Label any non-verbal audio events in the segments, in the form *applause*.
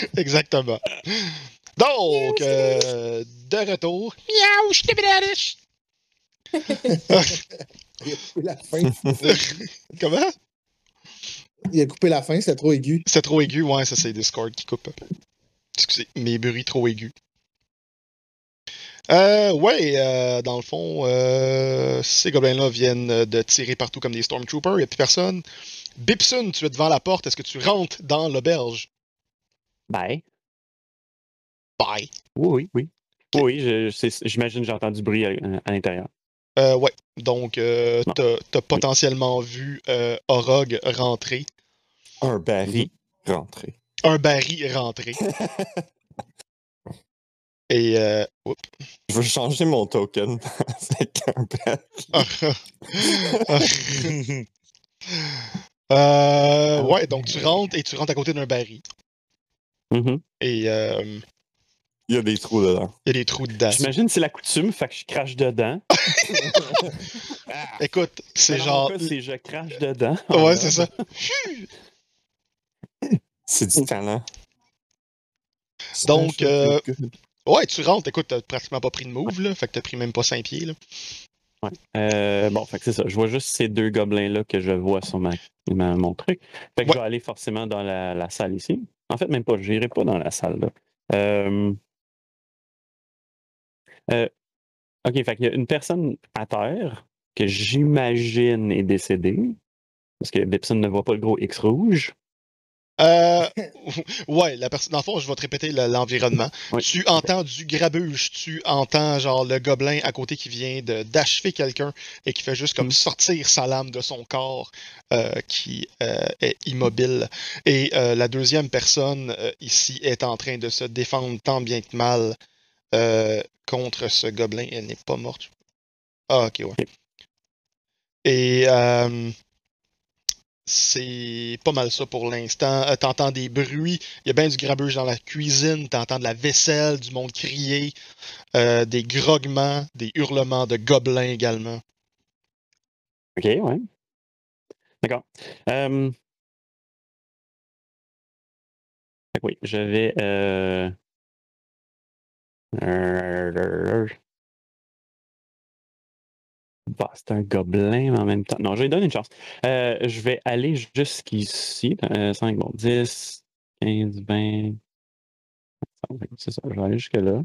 *laughs* Exactement. Donc, euh, de retour. Miaou, je *laughs* Il a coupé la fin. *laughs* Comment? Il a coupé la fin, c'était trop aigu. C'est trop aigu, ouais, ça c'est Discord qui coupe. Excusez, mes bruits trop aigus. Euh, ouais, euh, dans le fond, euh, ces gobelins-là viennent de tirer partout comme des Stormtroopers, il n'y a plus personne. Bipson, tu es devant la porte, est-ce que tu rentres dans l'auberge? Bye. Bye. Oui, oui, oui. Oui, je- j'imagine que j'ai entendu du bruit à, à l'intérieur. Euh, ouais, donc euh, t'as t'as potentiellement vu euh, Orog rentrer, Un baril rentré. un baril rentrer. *laughs* Et euh. Je veux changer mon token *laughs* avec un baril. *laughs* Euh, ouais, donc tu rentres et tu rentres à côté d'un baril. Mhm. Et euh, Il y a des trous dedans. il y a des trous dedans. J'imagine que c'est la coutume, fait que je crache dedans. *laughs* Écoute, c'est genre. cas, c'est je crache dedans. *laughs* Ouais, c'est ça. *laughs* C'est du talent. Donc, euh, ouais, tu rentres. Écoute, t'as pratiquement pas pris de move, là. Fait que t'as pris même pas 5 pieds, là. Ouais. Euh, bon, fait que c'est ça. Je vois juste ces deux gobelins-là que je vois sur ma, ma- mon truc. Fait que Ouais. je vais aller forcément dans la, la salle ici. En fait, même pas. Je n'irai pas dans la salle. Là. Euh, euh, OK, qu'il y a une personne à terre que j'imagine est décédée. Parce que Bipson ne voit pas le gros X rouge. Euh, *laughs* ouais, la personne. Dans le fond, je vais te répéter le- l'environnement. Oui. Tu entends du grabuge, tu entends genre le gobelin à côté qui vient d'achever quelqu'un et qui fait juste comme Mm. sortir sa lame de son corps euh, qui euh, est immobile. Et euh, la deuxième personne ici est en train de se défendre tant bien que mal contre ce gobelin. Elle n'est pas morte. Ah, ok, ouais. Et c'est pas mal ça pour l'instant. Euh, T'entends des bruits. Il y a bien du grabuge dans la cuisine. T'entends de la vaisselle, du monde crier, euh, des grognements, des hurlements de gobelins également. OK, ouais. D'accord. Euh... Oui, je vais. Euh... euh, Bah, c'est un gobelin, en même temps. Non, je vais lui donner une chance. Euh, je vais aller jusqu'ici. Euh, 5, bon, 10, 15, 20. C'est ça, je vais aller jusque-là.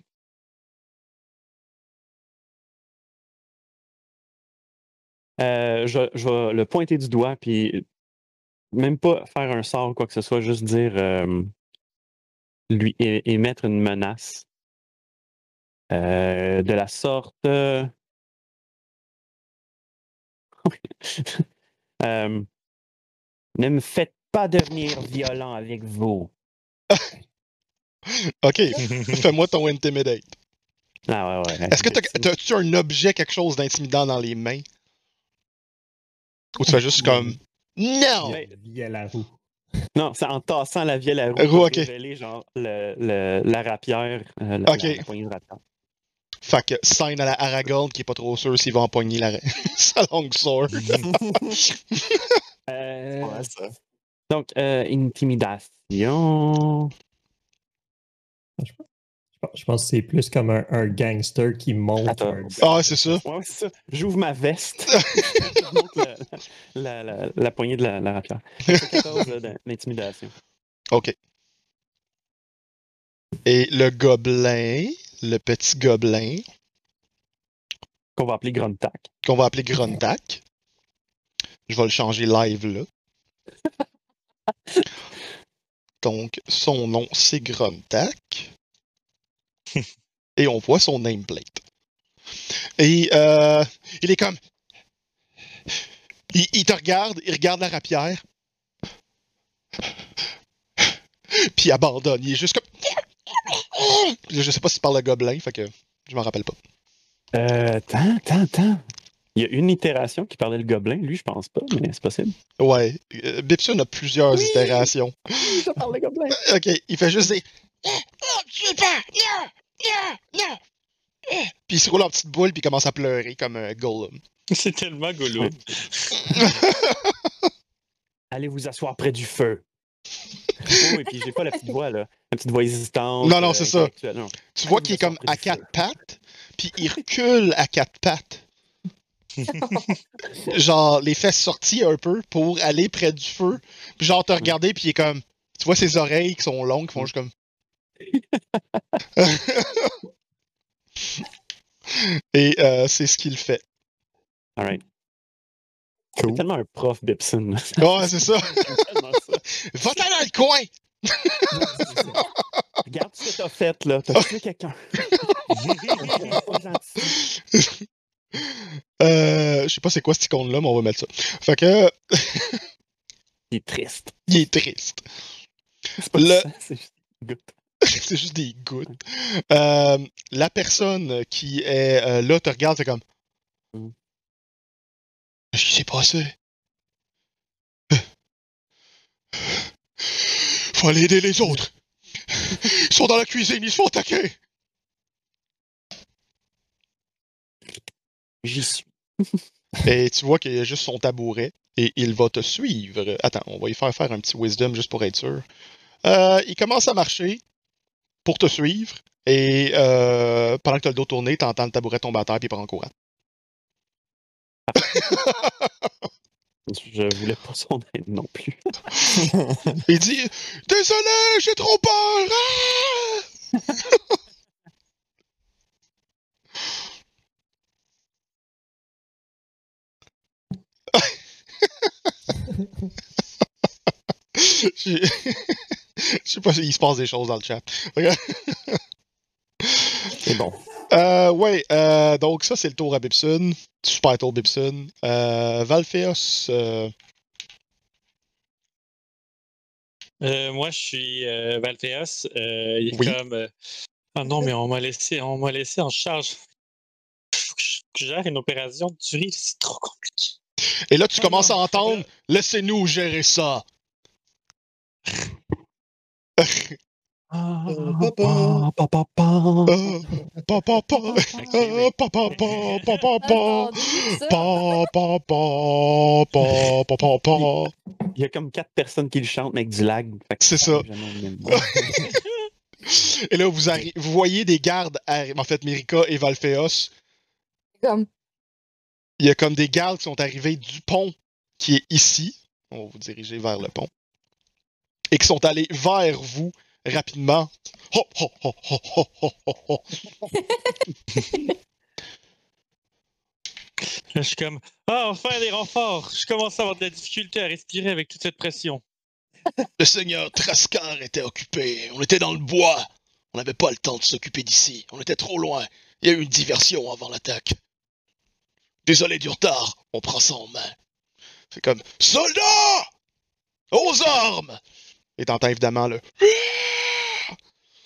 Euh, je, je vais le pointer du doigt, puis même pas faire un sort ou quoi que ce soit, juste dire euh, lui émettre une menace euh, de la sorte. *laughs* euh, ne me faites pas devenir violent avec vous. *laughs* Ok, fais-moi ton intimidate. Ah ouais, ouais. Est-ce que t'as- t'as-tu un objet, quelque chose d'intimidant dans les mains? Ou tu fais juste comme Non! La roue. Non, c'est en tassant la vielle à roue Roue, pour ok. révéler genre le, le- la rapière, euh, la, Ok. la- la poignée de rapière. Fait que sign à la Aragorn qui est pas trop sûr s'il va empoigner la... *laughs* sa longue sword. *laughs* Euh, Ouais, ça. donc, euh, intimidation. Je pense que c'est plus comme un, un gangster qui monte. Ah, c'est ça. Ouais, c'est ça. J'ouvre ma veste. *laughs* Je montre la, la, la- la poignée de la, la rapière. C'est 14 là, d'in- d'intimidation. Ok. Et le gobelin, le petit gobelin, Qu'on va appeler Gruntac. qu'on va appeler Gruntak. Je vais le changer live là. *laughs* Donc, son nom, c'est Gruntak. Et on voit son nameplate. Et euh, il est comme. Il, il te regarde, il regarde la rapière. Puis il abandonne. Il est juste comme. Je sais pas s'il parle de gobelin, fait que je m'en rappelle pas. Euh, attends, attends, attends. Il y a une itération qui parlait le gobelin. Lui, je pense pas, mais c'est possible. Ouais, euh, Bipson a plusieurs Oui! itérations. Ça parle le gobelin. *laughs* Ok, il fait juste des. Non, tu veux pas! Non! Non! Non! Puis il se roule en petite boule puis il commence à pleurer comme un golem. *laughs* C'est tellement golo. *laughs* Allez vous asseoir près du feu. Oui, puis j'ai pas la petite voix, là. La petite voix hésitante. Non, non, c'est ça. intellectuelle, non. Tu vois qu'il est comme à quatre pattes, puis il recule à quatre pattes. *laughs* genre, les fesses sorties un peu pour aller près du feu. Puis genre, te regarder, puis il est comme. Tu vois ses oreilles qui sont longues, qui font juste comme. *laughs* Et euh, c'est ce qu'il fait. Alright. Cool. C'est tellement un prof d'Epson. Ouais, c'est ça. *laughs* Ça. Va-t'en dans le coin! *laughs* Regarde ce que t'as fait, là. T'as tué quelqu'un. *laughs* Euh, je sais pas c'est quoi cette icône-là, mais on va mettre ça. Fait que, *laughs* Il est triste. il est triste. C'est pas Le- ça, c'est juste une goutte. c'est juste des gouttes. Euh, la personne qui est euh, là te regarde, c'est comme. Mm. Qu'est-ce qui s'est passé? Faut aller aider les autres. *laughs* Ils sont dans la cuisine, ils se font attaquer. J'y suis. *laughs* Et tu vois qu'il y a juste son tabouret et il va te suivre. Attends, on va y faire faire un petit wisdom juste pour être sûr. Euh, il commence à marcher pour te suivre et euh, pendant que tu as le dos tourné, tu entends le tabouret tomber à terre puis il part en courant. *laughs* Je voulais pas son aide non plus. *laughs* Il dit Désolé, j'ai trop peur! Ah! *laughs* J'ai- Je sais pas s'il se passe des choses dans le chat. C'est bon. Euh, ouais, euh, donc ça c'est le tour à Bibson. Super tour Bibson. Euh, euh, Euh, moi, je suis. Euh, il est Oui. comme. Ah non, mais on m'a laissé, on m'a laissé en charge. Faut que je gère une opération de tuerie, c'est trop compliqué. et là tu Oh commences non, à entendre Laissez-nous gérer ça. *laughs* Il y a comme quatre personnes qui le chantent, mais avec du lag. C'est ça. *laughs* Et là, vous, arri- vous voyez des gardes, en fait, Mérika et. Comme, Il y a comme des gardes qui sont arrivés du pont qui est ici. On va vous diriger vers le pont. Et qui sont allés vers vous rapidement. Ho, ho, ho, je suis comme. Ah, enfin des renforts! Je commence à avoir de la difficulté à respirer avec toute cette pression. *laughs* Le seigneur Trascar était occupé. On était dans le bois. On n'avait pas le temps de s'occuper d'ici. On était trop loin. Il y a eu une diversion avant l'attaque. Désolé du retard. On prend ça en main. C'est comme Soldats! Aux armes! Et t'entends évidemment le.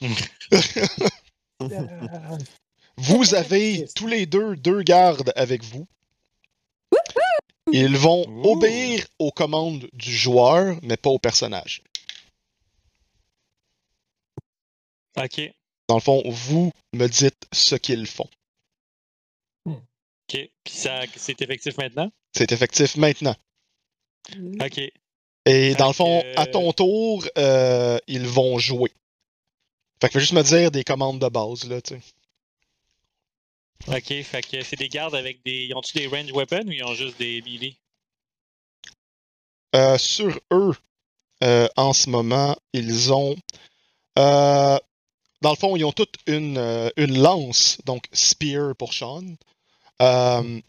*laughs* vous avez tous les deux deux gardes avec vous. Ils vont Ouh. obéir aux commandes du joueur, mais pas au personnage. Ok, Dans le fond, vous me dites ce qu'ils font. ok. Puis ça, c'est effectif maintenant? C'est effectif maintenant. Ok. Et dans le fond, à ton tour, euh, ils vont jouer. Fait que fais juste me dire des commandes de base, là, tu sais. Ok, fait que c'est des gardes avec des. Ils ont-tu des range weapons ou ils ont juste des melee? Euh, sur eux, euh, en ce moment, ils ont. euh, dans le fond, ils ont toutes une, euh, une lance, donc Spear pour Sean. euh,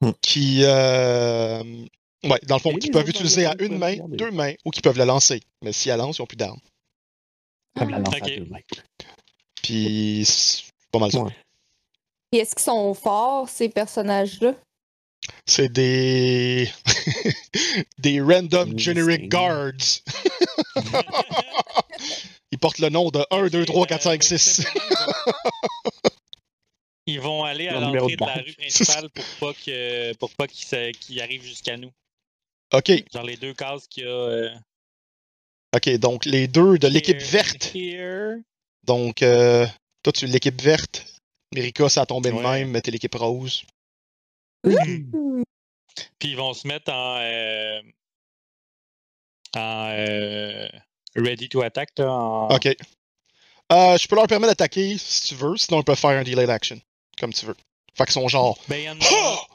Hmm. Qui. Ouais, dans le fond, les peuvent autres utiliser à une main, deux mains, ou qu'ils peuvent la lancer. Mais si elle lance, ils n'ont plus d'armes. Comme la lance à Ok. deux mains. Puis. C'est pas mal ça. Ouais. Et est-ce qu'ils sont forts, ces personnages-là? C'est des. *laughs* des random generic guards. Ils portent le nom de 1, 2, 3, 4, 5, 6. Ils vont aller à l'entrée de la rue principale pour pas que pour pas qu'ils arrivent jusqu'à nous. Ok, Genre les deux cases qu'il y a. euh, ok, donc les deux de l'équipe verte. here. Donc, euh, toi, tu es l'équipe verte. Mérika, ça a tombé de Ouais. même, mais t'es l'équipe rose. Puis ils vont se mettre en. euh, en euh, ready to attack. Là, en... Ok. Euh, je peux leur permettre d'attaquer si tu veux, sinon on peut faire un delayed action, comme tu veux. Fait qu'ils sont genre. Ben, il y en a.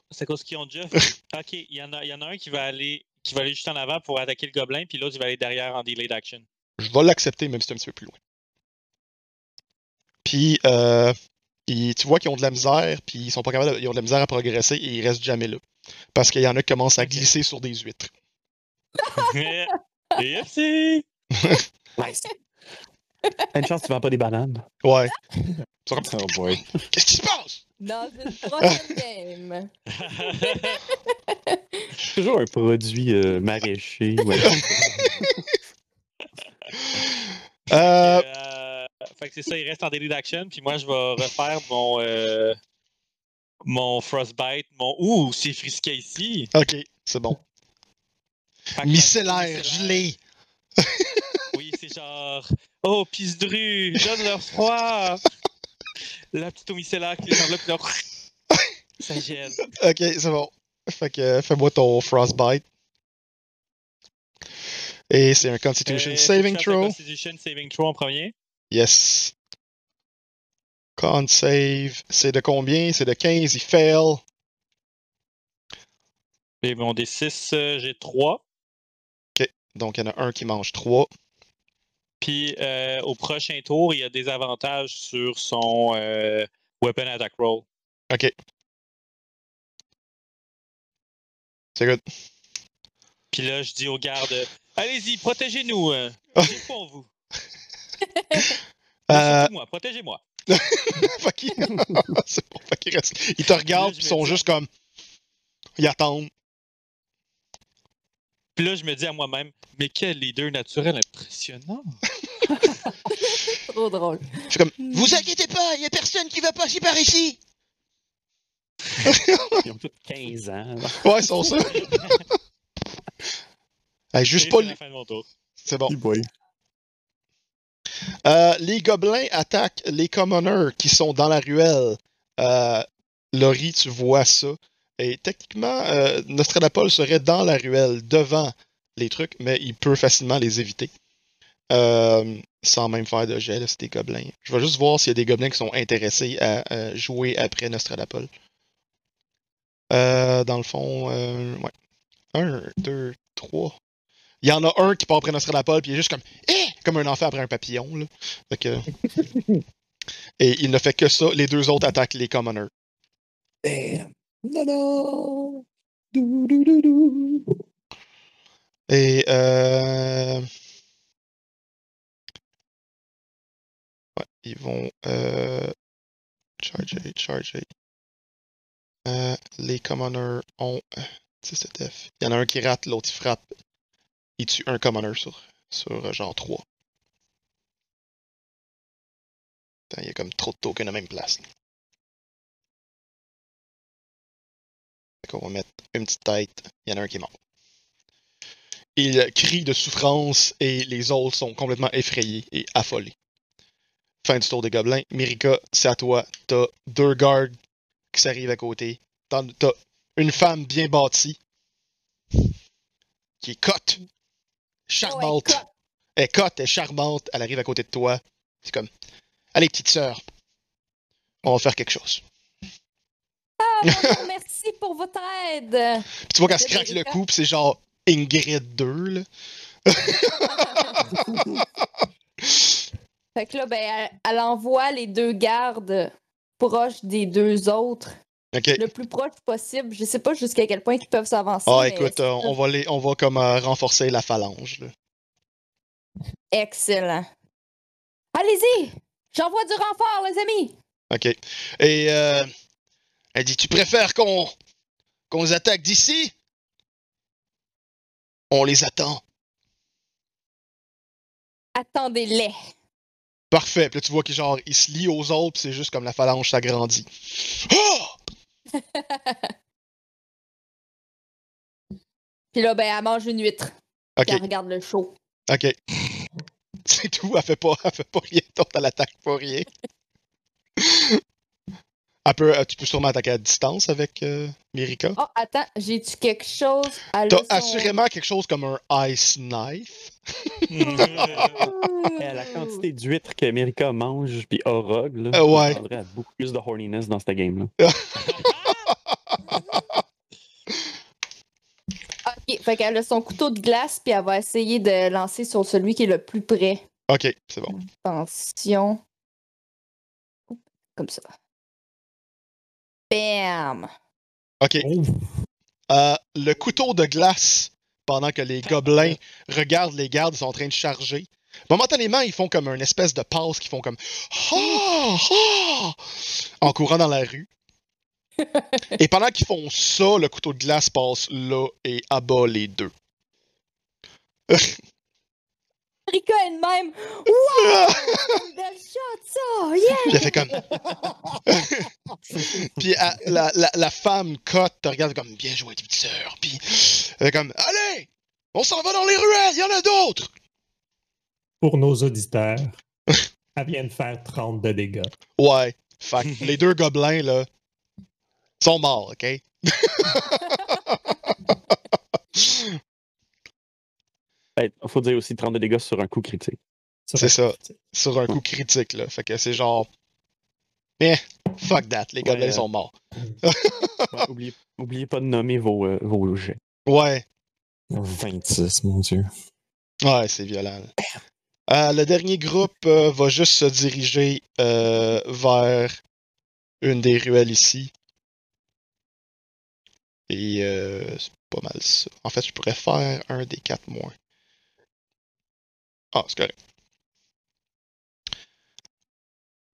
Qu'ils ont déjà? *laughs* ok, il y, en a, il y en a un qui va aller qui va aller juste en avant pour attaquer le gobelin, puis l'autre il va aller derrière en delayed action. Je vais l'accepter, même si c'est un petit peu plus loin. Puis, euh, tu vois qu'ils ont de la misère, puis ils sont pas capables, de- ils ont de la misère à progresser et ils restent jamais là. Parce qu'il y en a qui commencent à glisser sur des huîtres. *laughs* FC! *laughs* Nice. Une chance, tu vends pas des bananes. Ouais. Oh boy. Qu'est-ce qui se passe? Dans une *laughs* prochaine game. *laughs* Toujours un produit euh, maraîcher. ouais. *laughs* Euh, Euh, fait que c'est ça, il reste en delayed action, puis moi je vais refaire mon. euh, mon Frostbite, mon. Ouh, c'est frisqué ici! ok, c'est bon. Fait que Micellaire, micellaire- gelé. Oui, c'est genre. Oh, pisse dru, donne leur froid! La petite eau micellaire qui est dans *laughs* là. Ça gèle. Ok, c'est bon. Fait que euh, fais-moi ton Frostbite. Et c'est un Constitution Euh, Saving Throw. Constitution Saving Throw en premier? Yes. Con save. C'est de combien? C'est de 15, il fail. Et mon D6, j'ai 3. Donc il y en a un qui mange 3. Puis euh, au prochain tour, il y a des avantages sur son euh, Weapon Attack Roll. Ok. C'est good. Puis là, je dis aux gardes Allez-y, protégez-nous. euh, J'ai pour vous. *laughs* Protégez-moi. *laughs* qu'il- *laughs* c'est reste- Ils te regardent, Là, je ils sont juste comme. Ils attendent. Puis là, je me dis à moi-même Mais quel leader naturel impressionnant. *laughs* Trop drôle. Je suis comme. Vous inquiétez pas, il y a personne qui va passer par ici. *laughs* Ils ont tous 15 ans. Ouais, ils sont ça. *laughs* Hey, juste Et pas. c'est bon. Boy. Euh, les gobelins attaquent les commoners qui sont dans la ruelle. Euh, Laurie, tu vois ça. Et techniquement, euh, Nostradapol serait dans la ruelle, devant les trucs, mais il peut facilement les éviter. Euh, sans même faire de là, c'est des gobelins. Je vais juste voir s'il y a des gobelins qui sont intéressés à euh, jouer après Nostradapol. Euh, dans le fond, euh, ouais. Un, deux, trois. Il y en a un qui part après Nostradapol, puis il est juste comme Eh! Comme un enfant après un papillon. Là. Fait que- *laughs* Et il ne fait que ça. Les deux autres attaquent les commoners. Damn. Non. Dou, dou, dou, dou. Et euh... ouais, ils vont euh... charger, charger. Euh, les commoners ont euh, 17 F. Il y en a un qui rate, l'autre il frappe. Il tue un commoner sur, sur euh, genre 3. Putain, il y a comme trop de tokens à la même place. Fait qu'on va mettre une petite tête. Il y en a un qui est mort. Il crie de souffrance et les autres sont complètement effrayés et affolés. Fin du tour des gobelins. Mirika, c'est à toi. T'as deux gardes qui s'arrivent à côté. T'as une femme bien bâtie qui est cote, charmante. Elle est cote, elle est charmante. Elle arrive à côté de toi. C'est comme Allez, petite sœur, on va faire quelque chose. Ah, bonjour, merci pour votre aide. Puis tu vois qu'elle se craque le cou, puis c'est genre Ingrid 2, là. *laughs* Fait que là, ben, elle, elle envoie les deux gardes proches des deux autres, Ok. le plus proche possible. Je sais pas jusqu'à quel point ils peuvent s'avancer. Ah, mais écoute, euh, on va les, on va comme euh, renforcer la phalange. là. Excellent. Allez-y! J'envoie du renfort, les amis! Ok. Et euh, elle dit, tu préfères qu'on qu'on les attaque d'ici? On les attend. Attendez-les. Parfait. Puis là, tu vois qu'il genre, il se lie aux autres, puis c'est juste comme la phalange s'agrandit. Ah! *laughs* Puis là, ben, elle mange une huître. Puis elle regarde le show. Ok. *laughs* C'est tout. Elle fait pas, elle fait pas rien d'autre. Elle attaque pas rien. *laughs* Elle peut- euh, tu peux sûrement attaquer à distance avec euh, Mirika. Oh, attends, j'ai-tu quelque chose à T'as assurément quelque chose comme un ice knife. *laughs* Eh, la quantité d'huîtres que America mange, puis Orog, là, Euh, ouais. ça prendrait à beaucoup plus de horniness dans cette game-là. *laughs* Ok, fait qu'elle a son couteau de glace, puis elle va essayer de lancer sur celui qui est le plus près. Ok, c'est bon. Attention. Comme ça. Bam! Ok. Oh, Euh, le couteau de glace, pendant que les gobelins regardent les gardes, ils sont en train de charger. Momentanément, ils font comme une espèce de passe qui font comme! Ah! en courant dans la rue. *laughs* Et pendant qu'ils font ça, le couteau de glace passe là et abat les deux. Rika est de même. *laughs* Wow! Belle shot, ça! Yeah! Puis elle fait comme. *laughs* puis elle- la, la, la femme cote te regarde comme bien joué, petite sœur. Puis elle fait comme Allez! On s'en va dans les ruelles, il y en a d'autres! pour nos auditeurs, elle vient de faire 30 de dégâts. Ouais. Fait que les deux gobelins, là, sont morts, ok? *laughs* Il faut dire aussi 30 de dégâts sur un coup critique. C'est ça. Sur un coup critique, là. Fait que c'est genre. Eh, fuck that, les gobelins Ouais, euh, sont morts. *laughs* Ouais, oubliez, oubliez pas de nommer vos, euh, vos jets. Ouais. 26, mon Dieu. Ouais, c'est violent. Euh, le dernier groupe euh, va juste se diriger euh, vers une des ruelles ici. Et euh, c'est pas mal ça. En fait, je pourrais faire un des quatre moins. Ah, c'est correct.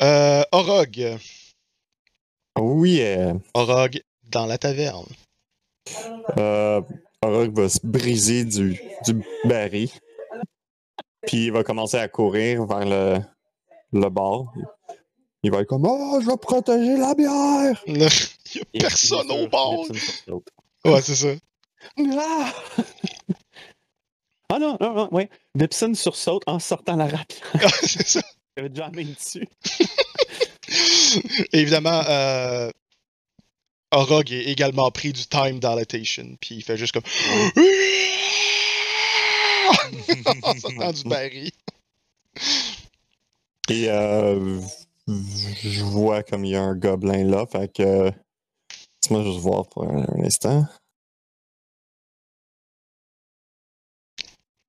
Euh, Orog. Oui, euh, Orog dans la taverne. euh, Orog va se briser du, du baril. Puis il va commencer à courir vers le, le bar. Il va être comme Oh, je vais protéger la bière! *laughs* Il y a personne au bar. Ouais, c'est ça. Ah! *laughs* ah non, non, non, ouais. Nipson sursaute en sortant la rapière. *laughs* c'est ça. Il avait déjà la dessus. Et évidemment, euh, Orog est également pris du time dilatation, puis il fait juste comme. *laughs* en sortant du baril. Et euh, je vois comme il y a un gobelin là. Fait que. Laisse-moi juste voir pour un, un instant.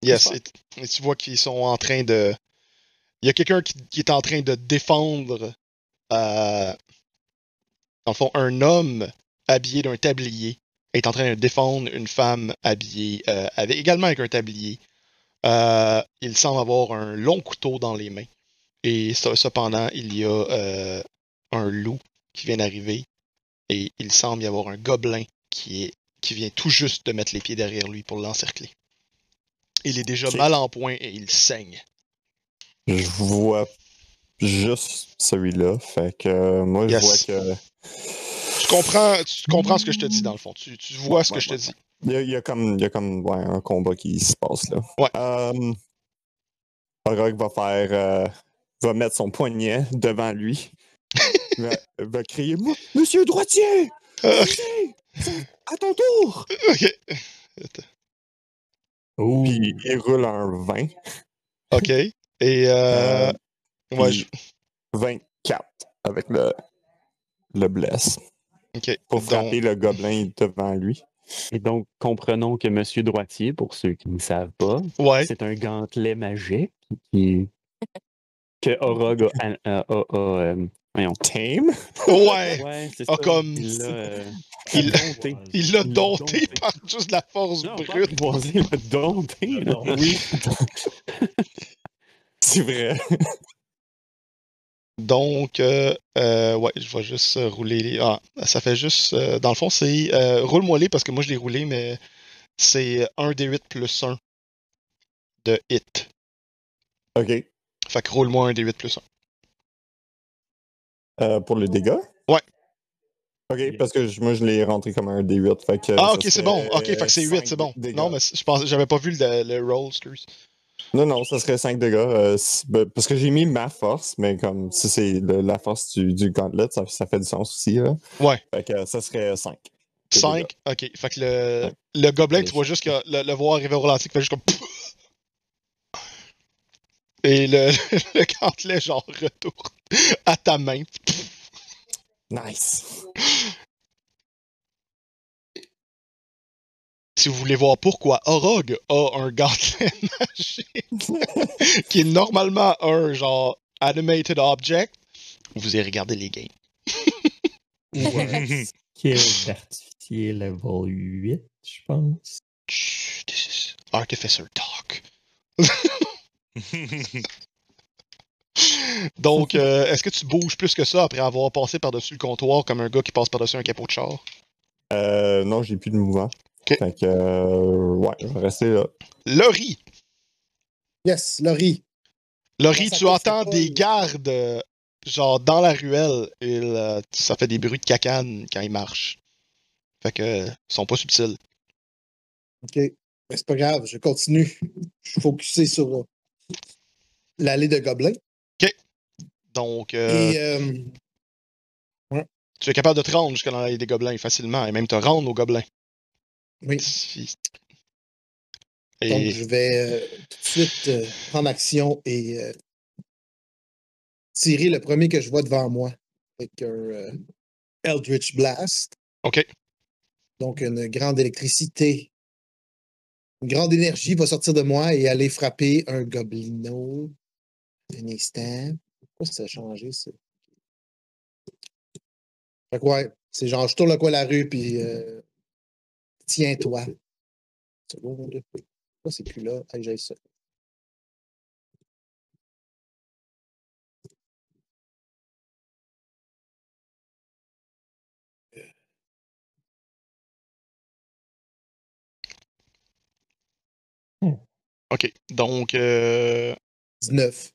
Yes, et, et tu vois qu'ils sont en train de. Il y a quelqu'un qui, qui est en train de défendre. euh, dans le fond, un homme habillé d'un tablier est en train de défendre une femme habillée euh, avec, également avec un tablier. Euh, il semble avoir un long couteau dans les mains. Et ce- cependant, il y a euh, un loup qui vient d'arriver. Et il semble y avoir un gobelin qui, est, qui vient tout juste de mettre les pieds derrière lui pour l'encercler. Il est déjà mal en point et il saigne. Je vois juste celui-là. Fait que euh, moi, Yes. je vois que. Tu comprends, tu comprends ce que je te dis dans le fond. Tu, tu vois ce que Ouais, je te ouais, dis. Il y a, il y a comme, il y a comme ouais, un combat qui se passe là. Ouais. Euh, va faire. euh, va mettre son poignet devant lui. *laughs* va, va crier Mo- Monsieur droitier! Droitier! À ton tour! *laughs* ok. Puis il roule un 20. Ok. Et euh, Euh, ouais, puis 24 avec le, le bless. je- ok. Pour Donc, frapper le gobelin devant lui. Et donc, comprenons que Monsieur Droitier, pour ceux qui ne savent pas, ouais. c'est un gantelet magique qui, que Orog a, a- a- a, euh. Tame? *laughs* Ouais. Ouais, c'est Ah, ça. comme- Il l'a euh, *laughs* Il- dompté. Il l'a dompté dompté. par juste de la force Non, brute. il l'a dompté. Il l'a là. dompté. Oui. *laughs* C'est vrai. Donc, euh, euh, ouais, je vais juste euh, rouler les. Ah, ça fait juste. euh, dans le fond, c'est. euh, Roule-moi les parce que moi je l'ai roulé, mais c'est 1 des 8 plus 1 de hit. OK. Fait que roule-moi 1 des 8 plus 1. Euh, pour les dégâts? Ouais. OK, parce que je- moi, je l'ai rentré comme un D8. Fait que Ah, ok, c'est bon. Ok, fait que c'est 8, cinq c'est bon. dégâts. Non, mais je pense, j'avais pas vu le, le roll, excuse. Non, non, ça serait 5 dégâts. euh, ben, parce que j'ai mis ma force, mais comme si c'est le- la force du, du gauntlet, ça, ça fait du sens aussi. Là. Ouais. Fait que ça serait 5. 5. Ok. Fait que le, le gobelin, tu vois juste que le, le voir arriver au ralenti, qui fait juste comme. Et le, *laughs* le gantelet, genre, retourne à ta main. Nice. Si vous voulez voir pourquoi Orog a un gantelet *laughs* magique, qui est normalement un genre animated object, vous irez regarder les games. Skill *laughs* d'artificier level 8, je pense. Chut, This is Artificer Talk. *laughs* Donc, euh, est-ce que tu bouges plus que ça après avoir passé par-dessus le comptoir comme un gars qui passe par-dessus un capot de char? Euh, non, j'ai plus de mouvement. Ok. Fait que, euh, ouais, je vais rester là. Laurie! Yes, Laurie. Laurie, Ça tu entends des gardes, euh, genre, dans la ruelle. Et là, ça fait des bruits de cacane quand ils marchent. Fait que, ils sont pas subtils. OK. Mais c'est pas grave, je continue. *laughs* Je suis focusé sur euh, l'allée de Gobelins. Donc, euh, Et euh, tu es capable de te rendre jusqu'à l'allée des gobelins facilement, et même te rendre aux gobelins. oui, Si- donc je vais euh, tout de suite euh, prendre action et tirer le premier que je vois devant moi avec un Eldritch Blast. OK. Donc une grande électricité, une grande énergie va sortir de moi et aller frapper un goblino. Un instant. Pourquoi ça a changé ça? Fait que ouais, c'est genre je tourne le coin la rue puis euh, tiens-toi. Seconde. Pourquoi c'est plus là? Allez, j'ai ça. OK. Donc, euh, 19.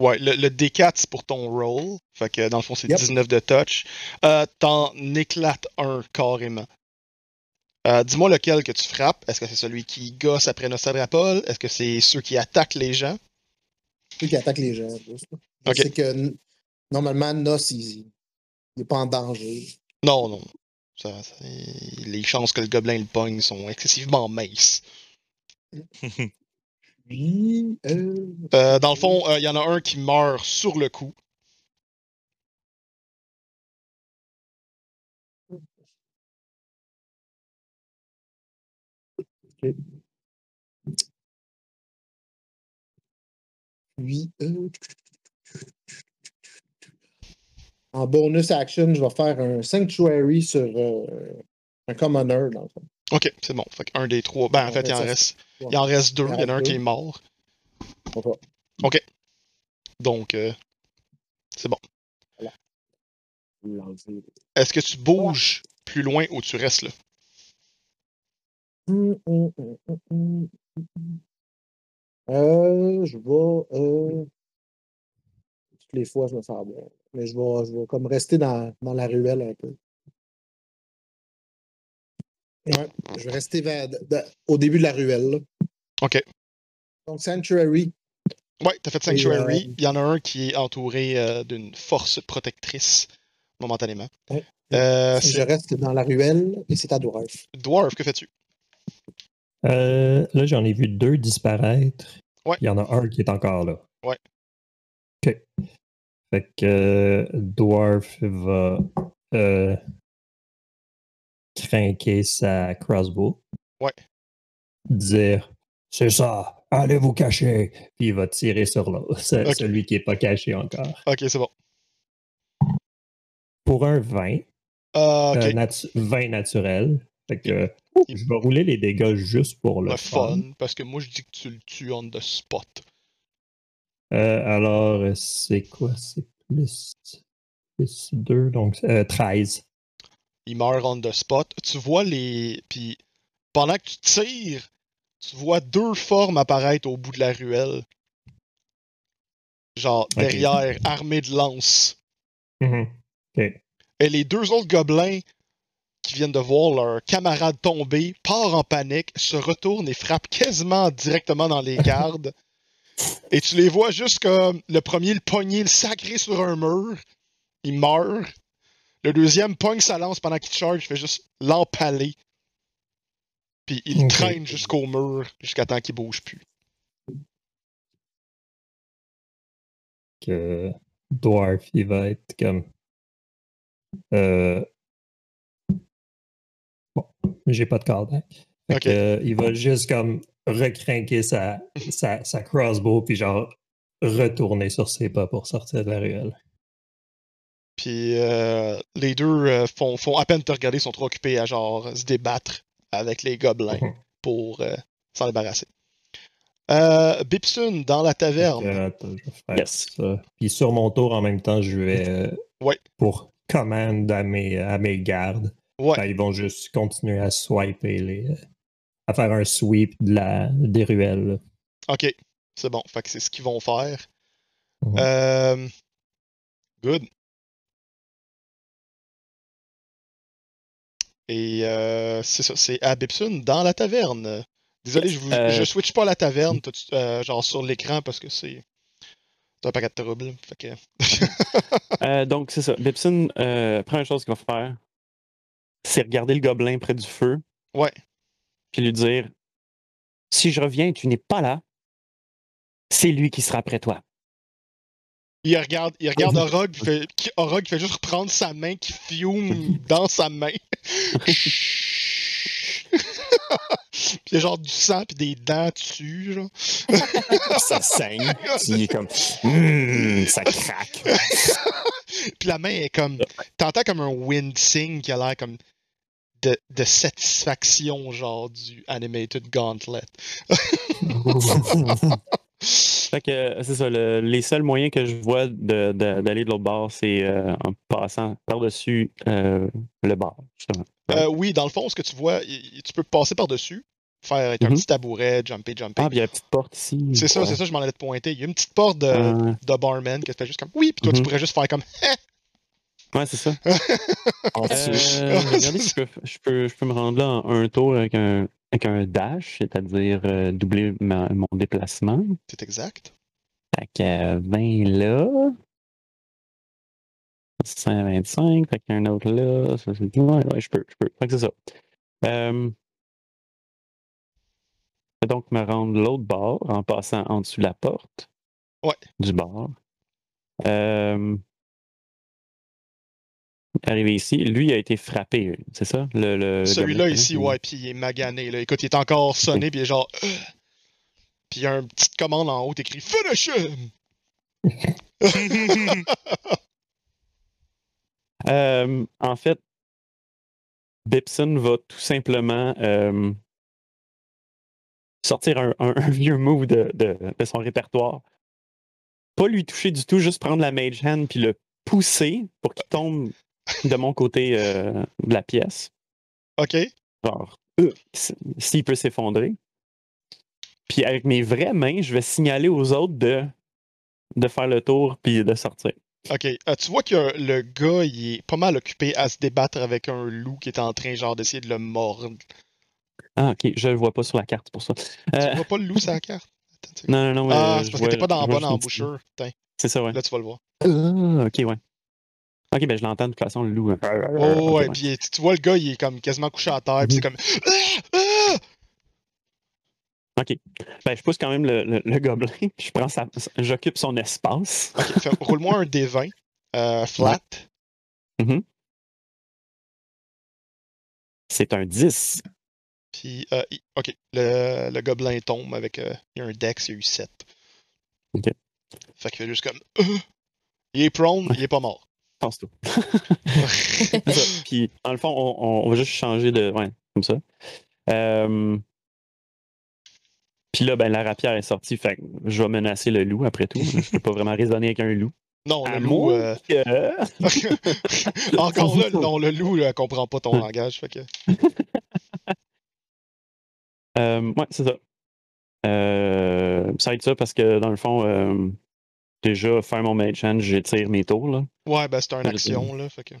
ouais, le, le D4, c'est pour ton roll. Fait que, dans le fond, c'est Yep. 19 de touch. Euh, T'en éclates un carrément. Euh, Dis-moi lequel que tu frappes. Est-ce que c'est celui qui gosse après Nostradapoll? Est-ce que c'est ceux qui attaquent les gens? Ceux qui attaquent les gens. plus, là. Je Ok. sais que normalement, Nos, il n'est pas en danger. Non, non. Ça- les chances que le gobelin le pogne sont excessivement minces. Euh, Euh, dans le fond, il y en a un qui meurt sur le coup. Euh, en bonus action, je vais faire un Sanctuary sur euh, un Commoner, dans le fond. Ok, c'est bon. Fait un des trois. Ben, en fait, il en reste. Il en reste deux. Il y en a un qui est mort. Va Donc, euh, c'est bon. Est-ce que tu bouges plus loin ou tu restes là? Hum, hum, hum. Euh, je vais. Euh... Toutes les fois, je me fais avoir. Mais je vais, je vais comme rester dans, dans la ruelle un peu. Ouais, je vais rester vers- de- de- au début de la ruelle. là. Ok. Donc, Sanctuary. Ouais, t'as fait Sanctuary. euh, Il y en a un qui est entouré euh, d'une force protectrice momentanément. Ouais. Euh, je reste dans la ruelle et c'est à Dwarf. Dwarf, que fais-tu? Euh, là, j'en ai vu deux disparaître. Ouais. Il y en a un qui est encore là. Ouais. OK. Fait que euh, Dwarf va euh, craquer sa crossbow. Ouais. Dire C'est ça, allez vous cacher. Puis il va tirer sur l'autre, *laughs* celui qui n'est pas caché encore. Ok, c'est bon. Pour un 20, Euh, ok, euh, natu- 20 naturel. Fait que je vais rouler les dégâts juste pour le, le fun. fun. Parce que moi, je dis que tu le tues on the spot. Euh, alors, c'est quoi? C'est plus, plus 2, donc euh, 13. Il meurt on the spot. Tu vois les. Puis pendant que tu tires, tu vois deux formes apparaître au bout de la ruelle. Genre derrière, armées de lances. Mhm. Ok. Et les deux autres gobelins qui viennent de voir leur camarade tomber, part en panique, se retourne et frappe quasiment directement dans les *laughs* gardes. Et tu les vois juste comme le premier le pogner, le sacré sur un mur, il meurt. Le deuxième pogne sa lance pendant qu'il charge, il fait juste l'empaler. Puis il traîne jusqu'au mur jusqu'à temps qu'il bouge plus. que Dwarf, il va être comme. Euh... Bon, j'ai pas de Ok. que, euh, il va juste comme recrinquer sa, sa, sa crossbow, puis genre retourner sur ses pas pour sortir de la ruelle. Puis euh, les deux euh, font, font à peine te regarder, sont trop occupés à genre se débattre avec les gobelins Mhm. pour euh, s'en débarrasser. Euh, Bipsun dans la taverne. attends, je vais faire Yes. ça. Puis sur mon tour, en même temps, je vais. euh, Ouais. Pour commande à mes, à mes gardes. Ouais. Ben, ils vont juste continuer à swiper les. à faire un sweep de la, des ruelles. Ok, c'est bon. Fait que c'est ce qu'ils vont faire. Mhm. Euh, good. Et euh, c'est ça, c'est à Bipsun dans la taverne. Désolé, je, vous, Euh, je switch pas la taverne tout euh, genre sur l'écran parce que c'est un paquet de troubles. Fait que... *laughs* Euh, donc, c'est ça. Bipson, euh, première chose qu'il va faire, c'est regarder le gobelin près du feu. Ouais. Puis lui dire Si je reviens et tu n'es pas là, c'est lui qui sera après toi. Il regarde, il regarde Orog, puis fait, qui- Orog fait juste reprendre sa main qui fume *laughs* dans sa main. puis il y a genre du sang puis des dents dessus, genre. *laughs* Ça saigne. Il est comme. Hum, ça craque. Puis la main est comme. T'entends comme un wincing qui a l'air comme de, de satisfaction, genre du animated gauntlet. *laughs* Fait que c'est ça. le- les seuls moyens que je vois de- de- d'aller de, l'autre bord, c'est euh, en passant par-dessus euh, le bar, justement. Euh, oui, dans le fond, ce que tu vois, tu peux passer par-dessus, faire un Mhm. petit tabouret, jumper, jumper. Ah, puis il y a la petite porte ici. c'est ça, c'est ça, je m'en allais te pointer. Il y a une petite porte de, Euh, de barman que tu fais juste comme oui, puis toi, tu Mhm. pourrais juste faire comme *laughs* ouais, c'est ça. *laughs* En dessous. Euh, regardez je peux, je, peux, je peux me rendre là en un tour avec un, avec un dash, c'est-à-dire euh, doubler ma- mon déplacement. C'est exact. Fait que euh, 20 là. 125, fait qu'un autre là. Ça. Ouais, ouais, je peux, je peux. Fait que c'est ça. Euh, je vais donc me rendre l'autre bord en passant en dessous de la porte. Ouais. Du bord. Euh, arrivé ici, lui a été frappé, c'est ça? Le, le Celui-là ici, ouais, puis il est magané. Là. Écoute, il est encore sonné, puis il est genre. Euh. Puis il y a une petite commande en haut écrit Finish him! Euh, en fait, Bipson va tout simplement euh, sortir un, un- un vieux move de, de- de son répertoire. Pas lui toucher du tout, juste prendre la mage hand puis le pousser pour qu'il tombe *laughs* de mon côté euh, de la pièce. ok. Genre, euh, s'il peut s'effondrer. Puis avec mes vraies mains, je vais signaler aux autres de, de faire le tour puis de sortir. Ok. Euh, tu vois que le gars, il est pas mal occupé à se débattre avec un loup qui est en train, genre, d'essayer de le mordre. Ah, ok, je le vois pas sur la carte pour ça. Tu Euh, vois pas le loup sur la carte? *laughs* Attends non, non, non. ah, c'est parce que t'es pas dans la bonne embouchure. C'est ça, ouais. là, tu vas le voir. Ah, ok, ouais. Ok, ben je l'entends de toute façon, le loup. hein. Oh, Ok, ouais, puis est- tu vois le gars, il est comme quasiment couché à terre, puis c'est comme. *laughs* Ah! Ah! Ok. Ben, je pousse quand même le, le- le gobelin. *laughs* Je prends sa, j'occupe son espace. Ok, roule-moi un D20 euh, flat. C'est un 10. Puis, euh, ok, le, le gobelin tombe avec. euh, il y a un dex, il y a eu 7. Ok. Fait qu'il fait juste comme. Euh! il est prone, il est pas mort. Pense tout. C'est ça. Puis, dans le fond, on, va juste changer de. Ouais, comme ça. Euh, Puis là, ben, la rapière est sortie. Fait que je vais menacer le loup après tout. Je peux pas vraiment raisonner avec un loup. non, le loup. euh, que- *laughs* Encore là, non, le loup ne comprend pas ton langage. Fait que. Euh, ouais, c'est ça. Euh, ça va être ça parce que dans le fond, déjà, faire mon mage hand, j'étire mes tours. Là. Ouais, ben c'est une sais. action, là. Fait que.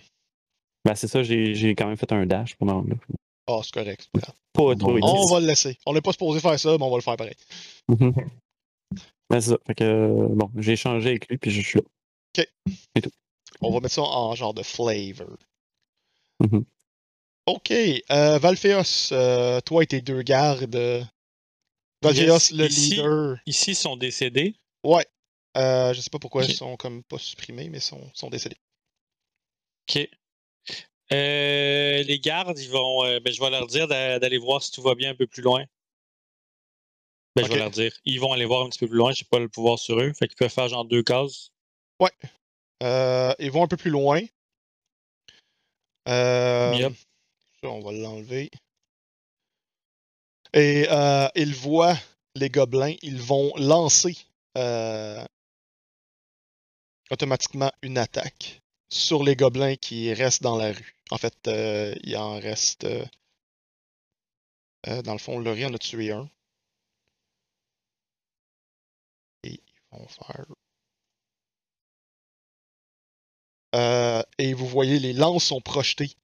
Ben, c'est ça, j'ai j'ai quand même fait un dash pour là. Ah, c'est correct. pas trop. On va le laisser. On n'est pas supposé faire ça, mais on va le faire pareil. *laughs* Ben, c'est ça. Fait que, euh, bon, j'ai échangé avec lui, puis je suis là. On va mettre ça en genre de flavor. Mhm. Ok. Euh, Valphéos, euh, toi et tes deux gardes. euh, Valphéos, Yes, le ici. leader. Ici, ils sont décédés. Ouais. Euh, je sais pas pourquoi Ok. ils sont comme pas supprimés, mais ils sont, sont décédés. OK. Euh, les gardes, ils vont. euh, ben, je vais leur dire d'a- d'aller voir si tout va bien un peu plus loin. Ben, je vais leur dire. Ils vont aller voir un petit peu plus loin. J'ai pas le pouvoir sur eux. Fait qu'ils peuvent faire genre deux cases. Euh, ils vont un peu plus loin. Yep. ça, on va l'enlever. Et euh, ils voient les gobelins. Ils vont lancer euh, automatiquement une attaque sur les gobelins qui restent dans la rue. En fait, euh, il en reste. euh, euh, dans le fond, Laurie en a tué un. Et ils vont faire. Et vous voyez, les lances sont projetées.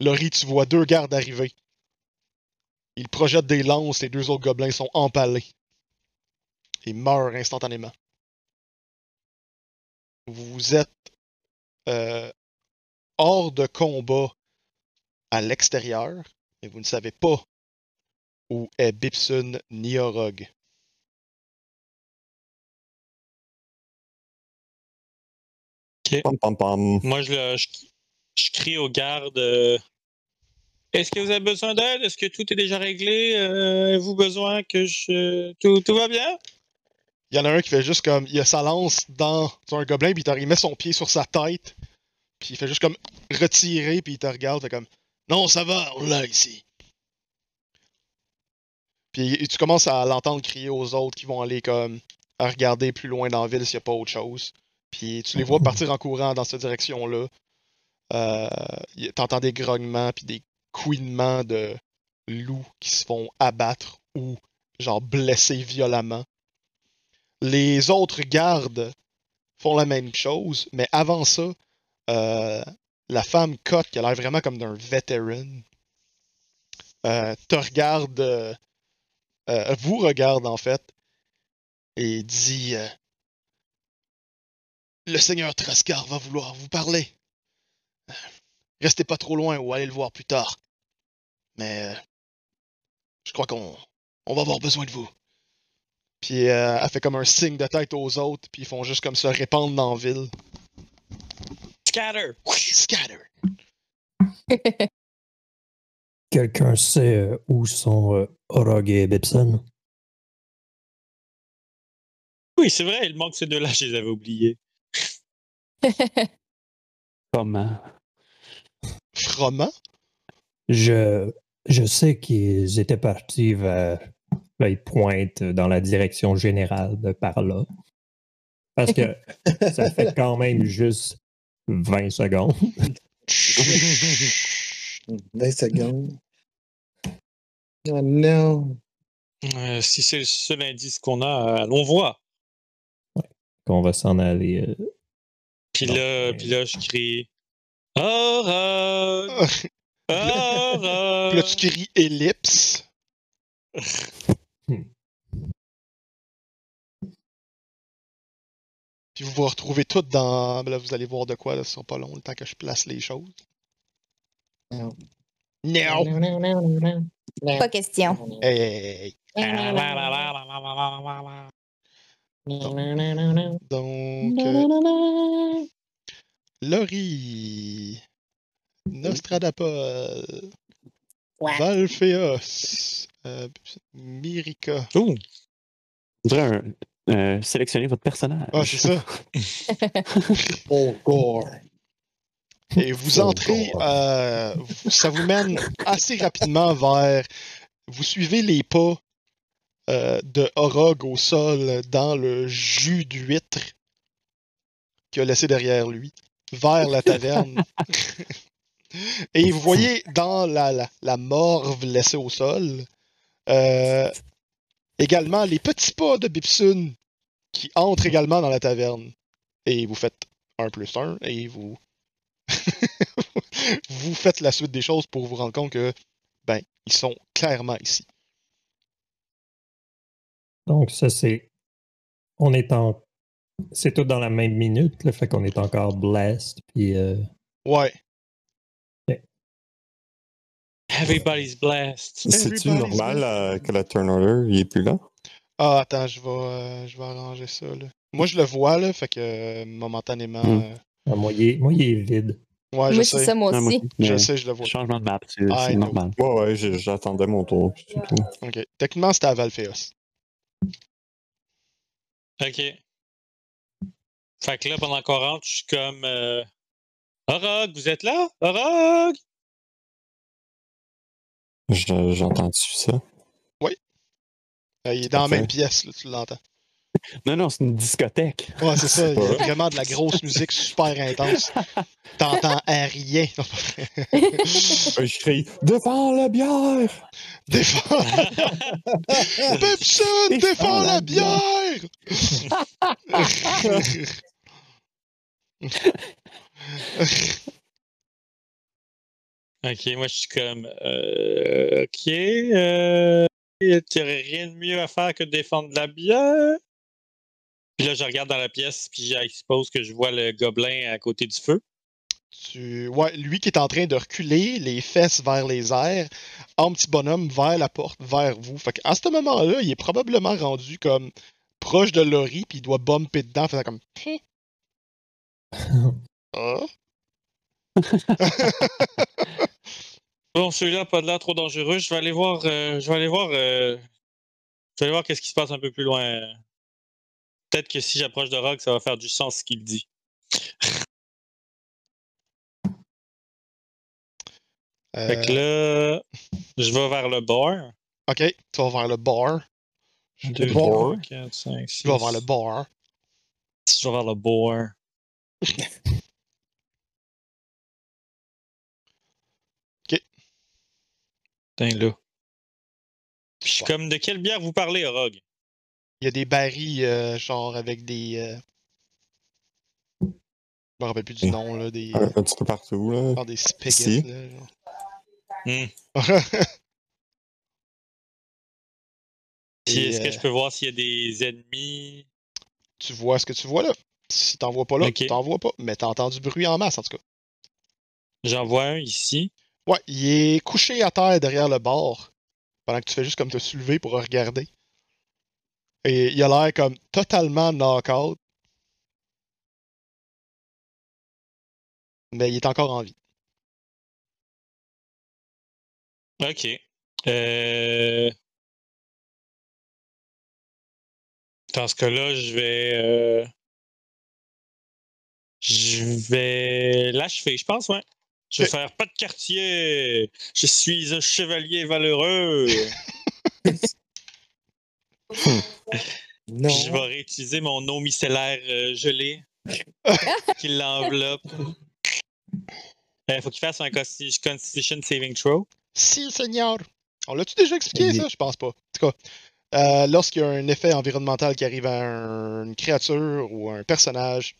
Laurie, tu vois deux gardes arriver. Ils projettent des lances, les deux autres gobelins sont empalés. Ils meurent instantanément. Vous êtes euh, hors de combat à l'extérieur, mais vous ne savez pas où est Bipsun ni Orog. Pam, pam, pam. Moi, je, le- je, je crie aux gardes. euh, Est-ce que vous avez besoin d'aide? Est-ce que tout est déjà réglé? Euh, Avez-vous besoin que je. Tout, tout va bien? Il y en a un qui fait juste comme. Il a sa lance dans un gobelin, puis il, met son pied sur sa tête, puis il fait juste comme retirer, puis il te regarde, fait comme. Non, ça va, on l'a ici. Puis et tu commences à l'entendre crier aux autres qui vont aller comme. à regarder plus loin dans la ville s'il n'y a pas autre chose. Puis tu les vois partir en courant dans cette direction-là. Euh, T'entends des grognements, puis des couinements de loups qui se font abattre ou genre blesser violemment. Les autres gardes font la même chose, mais avant ça, euh, la femme Cotte, qui a l'air vraiment comme d'un vétéran, euh, te regarde, euh, vous regarde en fait, et dit Le Seigneur Trascar va vouloir vous parler. Restez pas trop loin ou allez le voir plus tard. Mais je crois qu'on on va avoir besoin de vous. Puis euh, elle fait comme un signe de tête aux autres, puis ils font juste comme se répandre dans la ville. Scatter! Scatter! *laughs* Quelqu'un sait euh, où sont euh, Orog et Bibson? Oui, c'est vrai, il manque ces deux-là, je les avais oubliés. *laughs* Comment? Froment? Je, je sais qu'ils étaient partis vers. Là, ils pointent dans la direction générale de par là. Parce que *laughs* ça fait quand même juste 20 secondes. 20 secondes. Oh non. Euh, si c'est le seul indice qu'on a, euh, allons voir. qu'on va s'en aller. euh, Puis là, puis là, je crie Aurore! Puis Aurore! là, tu cries ellipse. Puis vous vous retrouvez toutes dans. Là, vous allez voir de quoi, là, ce sera pas long le temps que je place les choses. Non. Non! Non, non, non, non, non. Non. Pas question. Hey, hey, hey. Non, non, non, non, non. Donc, Non, euh, non, non, non. Laurie, Nostradapol, Ouais. Euh, un- euh, sélectionner votre personnage. Ah, c'est ça. *laughs* Oh, gore. Et vous Oh, entrez, euh, ça vous mène assez rapidement vers. Vous suivez les pas euh, de Orog au sol dans le jus d'huître qu'il a laissé derrière lui, vers la taverne. *laughs* Et vous voyez dans la, la, la morve laissée au sol, euh, également les petits pas de Bipsun qui entrent également dans la taverne. Et vous faites un plus un et vous *laughs* vous faites la suite des choses pour vous rendre compte que, ben, ils sont clairement ici. Donc, ça, c'est. On est en. C'est tout dans la même minute, le fait qu'on est encore blessed. Puis. euh, Ouais. Everybody's blessed. C'est-tu normal euh, que le turn order il est plus là? Ah, attends, je vais, euh, je vais arranger ça, là. Moi, je le vois, là, fait que euh, momentanément. Hmm. euh, ah, moi, il est, moi, il est vide. Ouais, je Moi, c'est sais. ça, moi Non, moi aussi. Je sais, je le vois. Changement de map, c'est know. normal. Ouais, ouais, j'attendais mon tour. Ok. Techniquement, c'était à Valfeos. Ok. Fait que là, pendant qu'on rentre, je suis comme. Euh... Orog, vous êtes là? Orog! Je- J'entends-tu ça? Euh, il est dans la même pièce, là, tu l'entends. Non, non, c'est une discothèque. Ouais, c'est ça. *laughs* Il y a vraiment de la grosse musique super intense. T'entends à rien. *laughs* Je crie Défends la bière! Défends! *laughs* Pepson, défends la bière! Ok, moi, je suis comme. Euh... Ok. Euh... T'aurais rien de mieux à faire que de défendre la bière? Puis là, je regarde dans la pièce, puis je suppose que je vois le gobelin à côté du feu. tu... Ouais, lui qui est en train de reculer, les fesses vers les airs, en petit bonhomme vers la porte, vers vous. Fait qu'à ce moment-là, il est probablement rendu comme proche de Laurie, puis il doit bumper dedans, faisant comme. *laughs* Ah? *laughs* *laughs* Bon, celui-là pas de l'air trop dangereux. Je vais aller voir. euh, je vais aller voir. euh, Je vais aller voir qu'est-ce qui se passe un peu plus loin. Peut-être que si j'approche de Rogue, ça va faire du sens ce qu'il dit. *laughs* Fait que Euh, là, je vais vers le bar. ok, tu vas vers le bar. 2, Le 3, bar. 4, 5, 6. Tu vas vers le bar. Je vais vers le bar. *laughs* Là. Puis je suis comme, de quelle bière vous parlez, Rogue? Il y a des barils, euh, genre avec des. euh, Je me rappelle plus du Mm. nom, là. Des, Un, un petit peu partout, là. genre des spaghettis, là. genre. *laughs* Puis Et, est-ce que euh, je peux voir s'il y a des ennemis? tu vois ce que tu vois là. Si t'en vois pas là, Ok. tu t'en vois pas. Mais t'as entendu bruit en masse, en tout cas. J'en vois un ici. Ouais, il est couché à terre derrière le bar. Pendant que tu fais juste comme te soulever pour regarder. Et il a l'air comme totalement knock-out. Mais il est encore en vie. Ok. Euh... Dans ce cas-là, je vais. euh, Je vais l'achever, je pense, ouais. Je vais faire pas de quartier. Je suis un chevalier valeureux. *laughs* Non. Je vais réutiliser mon eau micellaire euh, gelée *laughs* qui l'enveloppe. Il faut qu'il fasse un consti- Constitution Saving Throw. Si, Seigneur! On l'a-tu déjà expliqué, ça? Je pense pas. En tout cas, euh, lorsqu'il y a un effet environnemental qui arrive à un- une créature ou un personnage,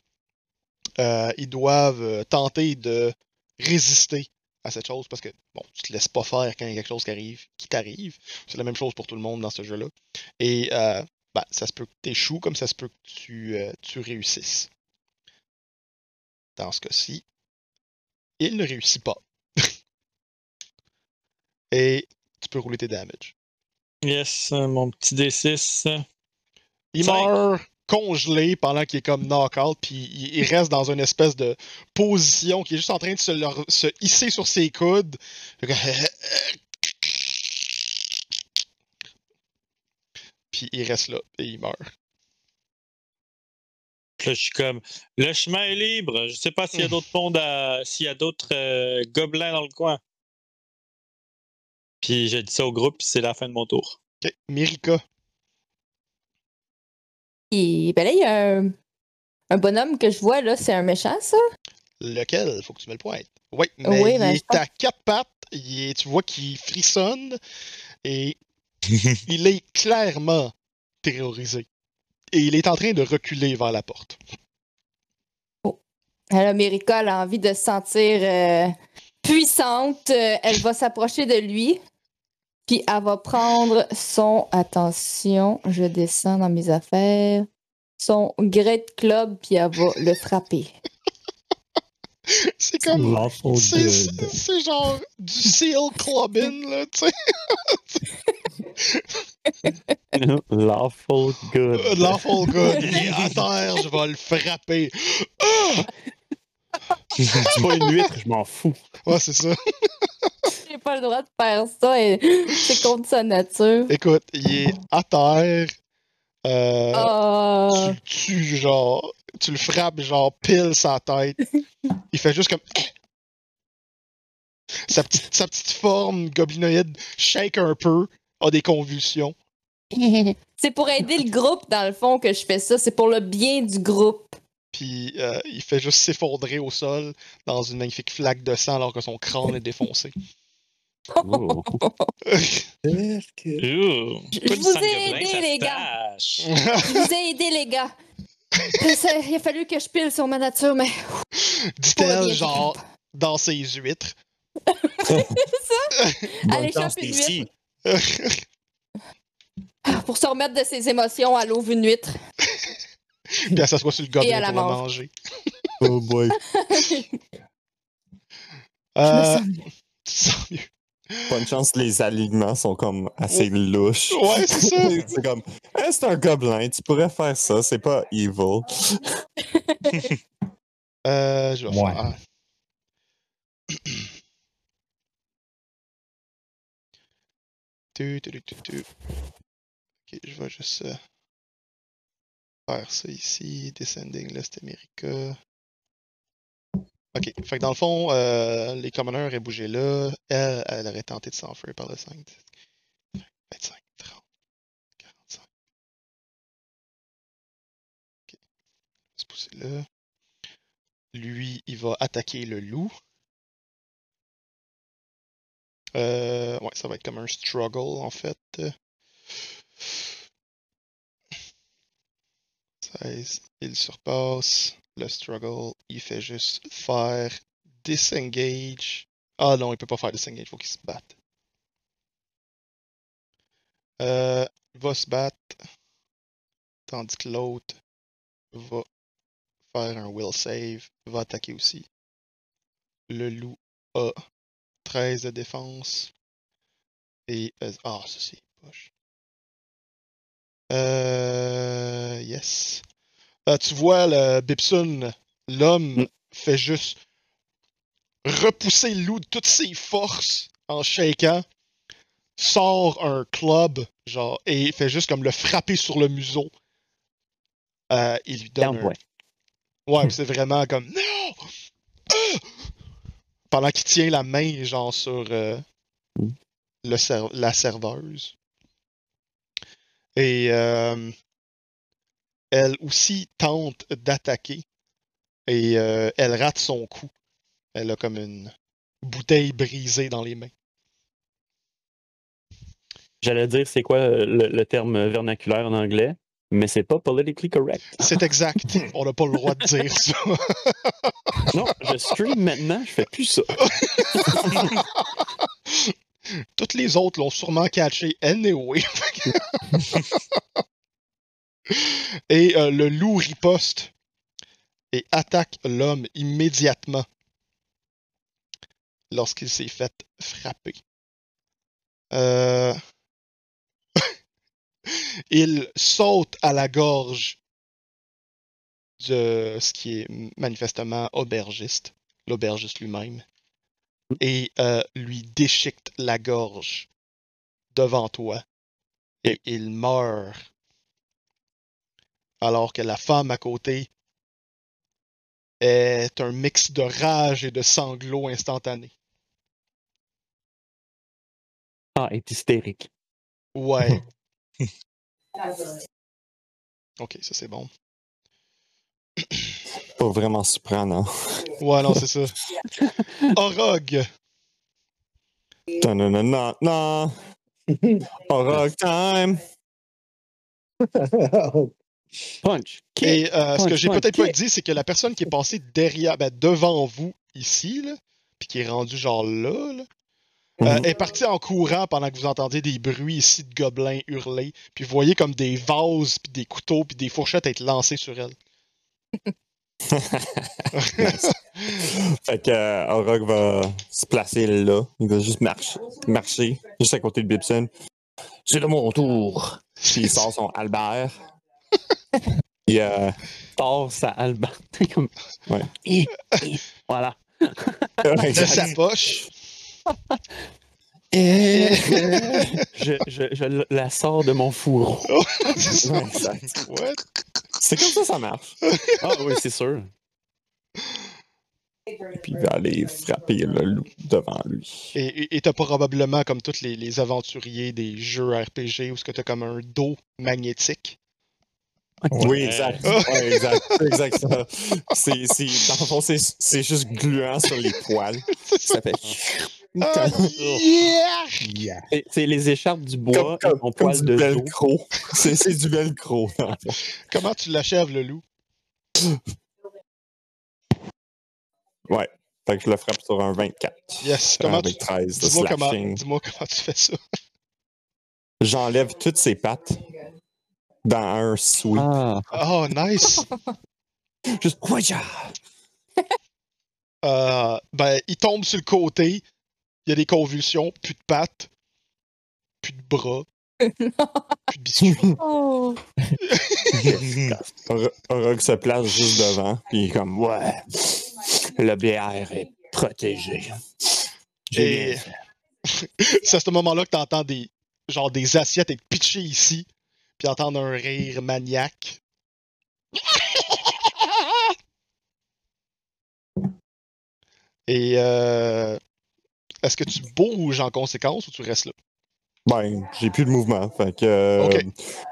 euh, ils doivent euh, tenter de résister à cette chose parce que, bon, tu te laisses pas faire quand il y a quelque chose qui arrive, qui t'arrive. C'est la même chose pour tout le monde dans ce jeu-là. Et euh, ben, ça se peut que tu échoues comme ça se peut que tu, euh, tu réussisses. Dans ce cas-ci, il ne réussit pas. *laughs* Et tu peux rouler tes damages. Yes, mon petit D6. Il meurt congelé pendant qu'il est comme knock-out, puis il, il reste dans une espèce de position qui est juste en train de se, leur- se hisser sur ses coudes. Puis il reste là, et il meurt. Là, je suis comme, le chemin est libre. Je sais pas s'il y a d'autres mondes à... s'il y a d'autres euh, gobelins dans le coin. Puis j'ai dit ça au groupe, puis c'est la fin de mon tour. Ok, Mirika. Puis, ben là, il y a un, un bonhomme que je vois, là, c'est un méchant, ça? Lequel? Faut que tu me le pointes. Oui, mais Oui, il ben, je est à quatre pattes. il est- tu vois qu'il frissonne et *laughs* il est clairement terrorisé. Et il est en train de reculer vers la porte. Alors, Mérika, elle a envie de se sentir euh, puissante, euh, elle va s'approcher de lui. Puis elle va prendre son. Attention, je descends dans mes affaires. Son Great Club, puis elle va le frapper. C'est comme. Lawful C'est good. c'est- c'est genre du seal clubbing, là, tu sais. Lawful good. Lawful good. Il est à terre, je vais le frapper. Ah! C'est pas une huître, je m'en fous. Ouais, c'est ça. J'ai pas le droit de faire ça. et *laughs* C'est contre sa nature. Écoute, il est à terre. Euh, Ah. tu le tues, genre. Tu le frappes, genre, pile sa tête. *laughs* Il fait juste comme. Sa petite, sa petite forme goblinoïde shake un peu, a des convulsions. *laughs* C'est pour aider le groupe, dans le fond, que je fais ça. C'est pour le bien du groupe. Puis euh, il fait juste s'effondrer au sol dans une magnifique flaque de sang alors que son crâne est défoncé. Oh. *laughs* Je vous ai aidé, ça les gars. Je vous ai aidé, les gars. *laughs* Ça- il a fallu que je pile sur ma nature, mais Dit-elle, genre, dans ses huîtres. *laughs* Allez, Bonne chance, chope une huître. Pour se remettre de ses émotions, elle ouvre une huître. Puis elle s'assoit sur le gobelin la pour mange. manger. Oh boy. Je Euh, me sens mieux. tu te sens mieux. Bonne chance, les alignements sont comme assez louches. Ouais, c'est ça. *laughs* c'est comme, Hey, c'est un gobelin, tu pourrais faire ça, c'est pas evil. *laughs* Euh, je vais Ouais. faire. *clears throat* Tu, tu, tu, tu, tu. Ok, je vais juste euh, faire ça ici. Descending Lest America. Ok, fait dans le fond, euh, les commoners auraient bougé là. Elle, elle aurait tenté de s'enfuir par le 5, 10, 25, 30, 45. Ok, se pousser là. Lui, il va attaquer le loup. Euh, ouais, ça va être comme un struggle en fait. 16, il surpasse. Le struggle, il fait juste faire disengage. Ah non, il peut pas faire disengage, faut qu'il se batte. Euh, va se battre. Tandis que l'autre va faire un will save, va attaquer aussi. Le loup a 13 de défense. Et. euh, ah, ça c'est poche. Euh. Yes. Euh, tu vois, le Bibson, l'homme, Mm. fait juste repousser le loup de toutes ses forces en shakant. Sort un club, genre, et fait juste comme le frapper sur le museau. Euh, il lui donne un. Ouais, c'est vraiment comme non! Ah! Pendant qu'il tient la main, genre, sur euh, Mm. le ser- la serveuse. Et euh, elle aussi tente d'attaquer. Et euh, elle rate son coup. Elle a comme une bouteille brisée dans les mains. J'allais dire c'est quoi euh, le, le terme vernaculaire en anglais, mais c'est pas politically correct. C'est exact. *laughs* On n'a pas le droit de dire ça. *laughs* Non, je stream maintenant, je fais plus ça. *laughs* Toutes les autres l'ont sûrement catché anyway. Et euh, le loup riposte et attaque l'homme immédiatement lorsqu'il s'est fait frapper. Euh, *laughs* Il saute à la gorge de ce qui est manifestement aubergiste, l'aubergiste lui-même, et euh, lui déchiquette la gorge devant toi. Et il meurt. Alors que la femme à côté est un mix de rage et de sanglots instantanés. Ah, est hystérique. Ouais. *laughs* ok, ça c'est bon. Pas vraiment surprenant. *laughs* Ouais, non, c'est ça. Orog. Non, non, non, non, non. Orog time. *laughs* Punch. Kick. Et euh, ce que j'ai peut-être pas dit, c'est que la personne qui est passée derrière, ben, devant vous, ici, là, puis qui est rendu genre là. là. Euh, Mhm. est partie en courant pendant que vous entendiez des bruits ici de gobelins hurler. Puis vous voyez comme des vases, puis des couteaux, puis des fourchettes être lancés sur elle. *laughs* Fait que euh, Orog va se placer là. Il va juste marcher, marcher juste à côté de Bibson. C'est de mon tour. Puis il sort son Albert. Puis euh, Tord sa comme... Ouais. Hi, hi. Voilà. de sa poche. *laughs* Je, je, je la sors de mon fourreau. *laughs* C'est ça. Ouais? C'est comme ça ça marche. *laughs* Ah oui, c'est sûr. Puis il va aller frapper le loup devant lui. Et- Et et t'as probablement, comme tous les, les aventuriers des jeux RPG, où ce que t'as comme un dos magnétique? Oui, exact. Ouais, exact. C'est exact ça. C'est, c'est- dans le fond, c'est, c'est juste gluant sur les poils. Ça fait. Ah, yeah! C'est- C'est les écharpes du bois comme, et mon comme, comme poil du de velcro. C'est, c'est du velcro. Comment tu l'achèves, le loup? Ouais. Fait que je le frappe sur un 24. Yes. Comment tu... avec 13 de Dis-moi comment, slashing. dis-moi comment tu fais ça. J'enlève toutes ses pattes dans un sweep. Ah, Oh, nice! *laughs* Juste. Ouija! *laughs* Euh, ben, il tombe sur le côté. Il y a des convulsions, plus de pattes, plus de bras, *laughs* plus de biscuits. Oh. Or- Orog se place juste devant, puis il est comme Ouais, le bière est protégé. J'ai Et-. C'est à ce moment-là que t'entends des, genre des assiettes être pitchées ici, puis entendre un rire maniaque. *laughs* Et euh, est-ce que tu bouges en conséquence ou tu restes là? Ben, j'ai plus de mouvement, fait que euh,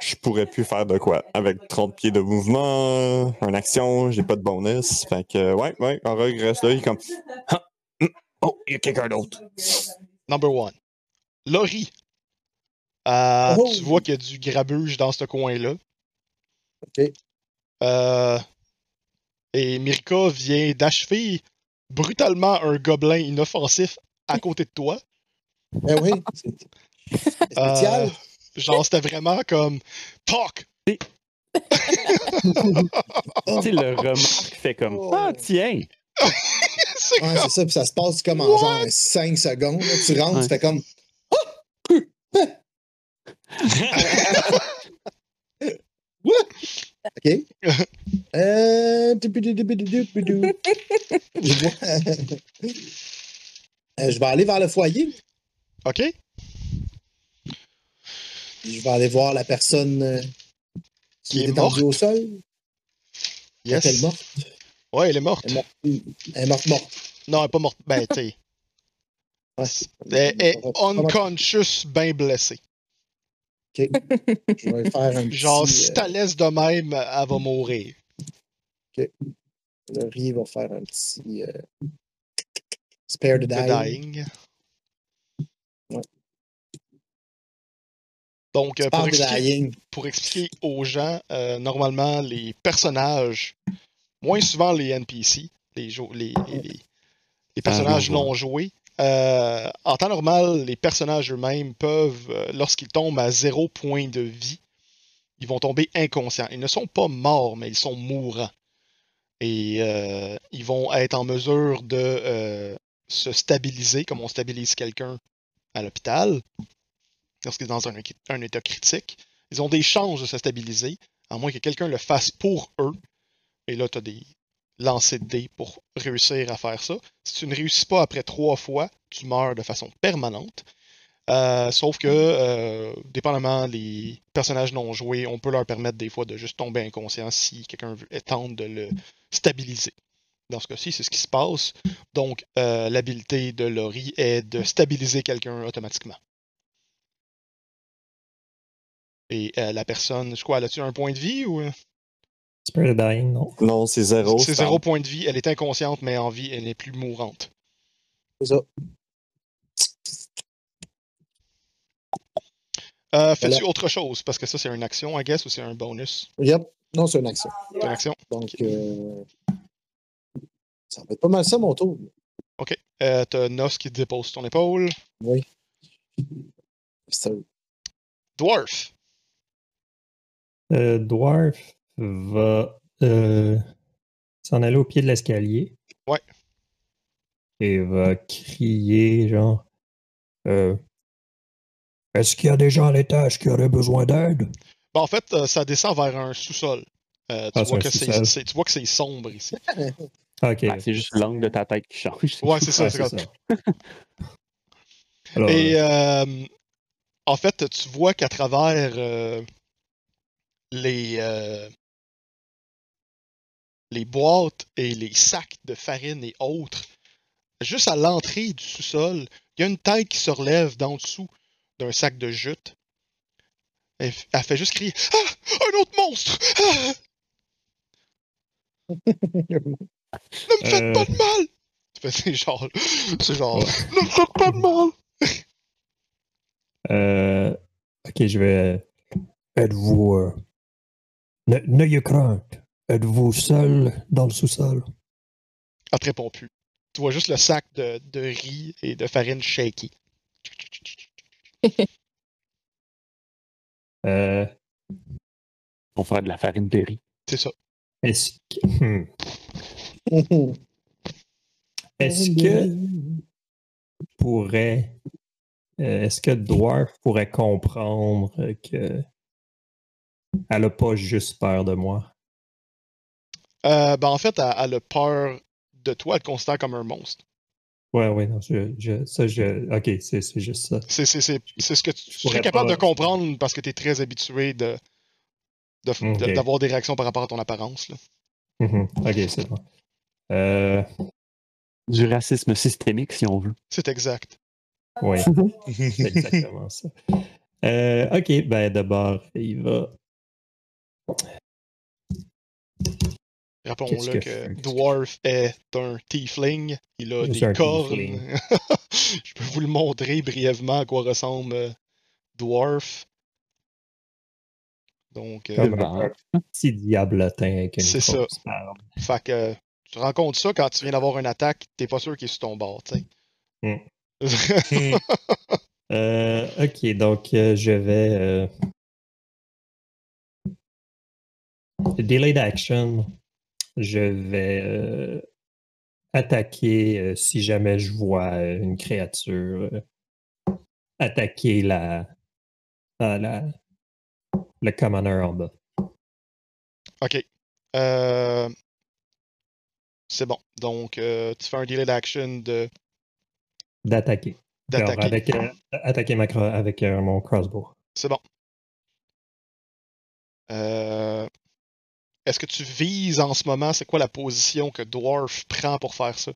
je pourrais plus faire de quoi. Avec 30 pieds de mouvement, une action, j'ai pas de bonus. Fait que ouais, ouais, Orog reste là, il est comme Ah, hum, Oh, il y a quelqu'un d'autre. Number one. Laurie. Euh, Oh! Tu vois qu'il y a du grabuge dans ce coin-là. OK. Euh, et Mirka vient d'achever brutalement un gobelin inoffensif à *laughs* côté de toi. Ben oui. *laughs* C'est spécial. Euh, genre, c'était vraiment comme Talk! *laughs* tu sais, le remarque fait comme Oh. Ah, tiens! C'est Ouais, comme- c'est ça, puis ça se passe comme en What? genre 5 secondes. là. Tu rentres, Ouais. tu fais comme. OK. Euh... Je vais aller vers le foyer. OK? Je vais aller voir la personne euh, qui, Qui est est étendue au sol. Yes. Est-elle morte? Ouais, elle est morte. Elle est morte. Elle est morte, morte. Non, elle est pas morte. Ben, tu sais. Ouais. Elle est unconscious, bien blessée. OK. Je vais faire un *laughs* petit... Genre, euh, si t'as laisses de même, elle va mourir. Le riz va faire un petit... euh, spare the The dying. dying. Ouais. Donc, euh, pour the expliquer, dying. pour expliquer aux gens, euh, normalement, les personnages, moins souvent les NPC, les, les, les- personnages non non joués, euh, en temps normal, les personnages eux-mêmes peuvent, euh, lorsqu'ils tombent à zéro point de vie, ils vont tomber inconscients. Ils ne sont pas morts, mais ils sont mourants. Et euh, ils vont être en mesure de se stabiliser, comme on stabilise quelqu'un à l'hôpital, lorsqu'il est dans un, un état critique. Ils ont des chances de se stabiliser, à moins que quelqu'un le fasse pour eux. Et là, tu as des lancers de dés pour réussir à faire ça. Si tu ne réussis pas après trois fois, tu meurs de façon permanente. Euh, sauf que, euh, dépendamment des personnages non joués, on peut leur permettre des fois de juste tomber inconscient si quelqu'un tente de le stabiliser. Dans ce cas-ci, c'est ce qui se passe. Donc, euh, l'habilité de Laurie est de stabiliser quelqu'un automatiquement. Et euh, la personne, je crois, elle a-tu un point de vie ou. Spirit Dying, non? Non, c'est zéro. C'est zéro point de vie, elle est inconsciente, mais en vie, elle n'est plus mourante. C'est ça. Euh, Fais-tu Voilà. autre chose? Parce que ça, c'est une action, I guess, ou c'est un bonus? Yep. Non, c'est une action. C'est une action? Donc, euh, ça va être pas mal ça, mon tour. Ok. Euh, T'as Nos qui te dépose sur ton épaule. Oui. Ça, Dwarf. Euh, Dwarf va euh, s'en aller au pied de l'escalier. Ouais. Et va crier genre euh, Est-ce qu'il y a des gens à l'étage qui auraient besoin d'aide? Ben, en fait, euh, ça descend vers un sous-sol. Euh, tu, Ah, vois que tu vois que c'est sombre ici. *laughs* Ok. Ben, c'est juste l'angle de ta tête qui change. Ouais, c'est ça. Comme- ça. Alors, Et euh, en fait, tu vois qu'à travers euh, les, euh, les boîtes et les sacs de farine et autres, juste à l'entrée du sous-sol, il y a une tête qui se relève d'en dessous d'un sac de jute. Elle, fait juste crier Ah Un autre monstre Ah! *laughs* Ne me faites Euh. pas de mal Tu fais, C'est genre. C'est genre. Ne me faites pas de mal Euh, ok, je vais. Êtes-vous. euh, ne- N'ayez crainte. Êtes-vous seul dans le sous-sol? Elle te répond plus. Tu vois juste le sac de, de riz et de farine shaky. *laughs* Euh, On fera de la farine de riz. C'est ça. Est-ce que. hmm. *laughs* Est-ce que pourrait. euh, Est-ce que Dwarf pourrait comprendre que. Elle a pas juste peur de moi? Euh, ben en fait, elle, elle a peur de toi, elle te considère comme un monstre. Ouais, ouais, non, je, je- ça, je. Ok, c'est juste ça. C'est c'est- c'est- c'est ce que tu, tu serais capable pas- de comprendre parce que tu es très habitué de d'avoir des réactions par rapport à ton apparence. Là. Mhm, Ok, c'est bon. Euh, Du racisme systémique, si on veut. C'est exact. ouais, *laughs* c'est exactement ça. Euh, ok, ben d'abord, il va. Rappelons-le que? Dwarf est un tiefling. Il a des cornes. *laughs* Je peux vous le montrer brièvement à quoi ressemble euh, Dwarf. Donc, euh, Comme un petit diablotin C'est ça. Fait que euh, tu rencontres ça quand tu viens d'avoir une attaque, t'es pas sûr qu'il est sur ton bord, tu sais. Hmm. *laughs* Euh, ok, donc euh, je vais. Delayed action. Je vais euh, attaquer euh, si jamais je vois euh, une créature. attaquer la, la. Le commoner en bas. ok. C'est bon. Donc, tu fais un delay d'action de D'attaquer. D'attaquer. avec, attaquer ma avec mon crossbow. C'est bon. Euh, Est-ce que tu vises en ce moment? C'est quoi la position que Dwarf prend pour faire ça?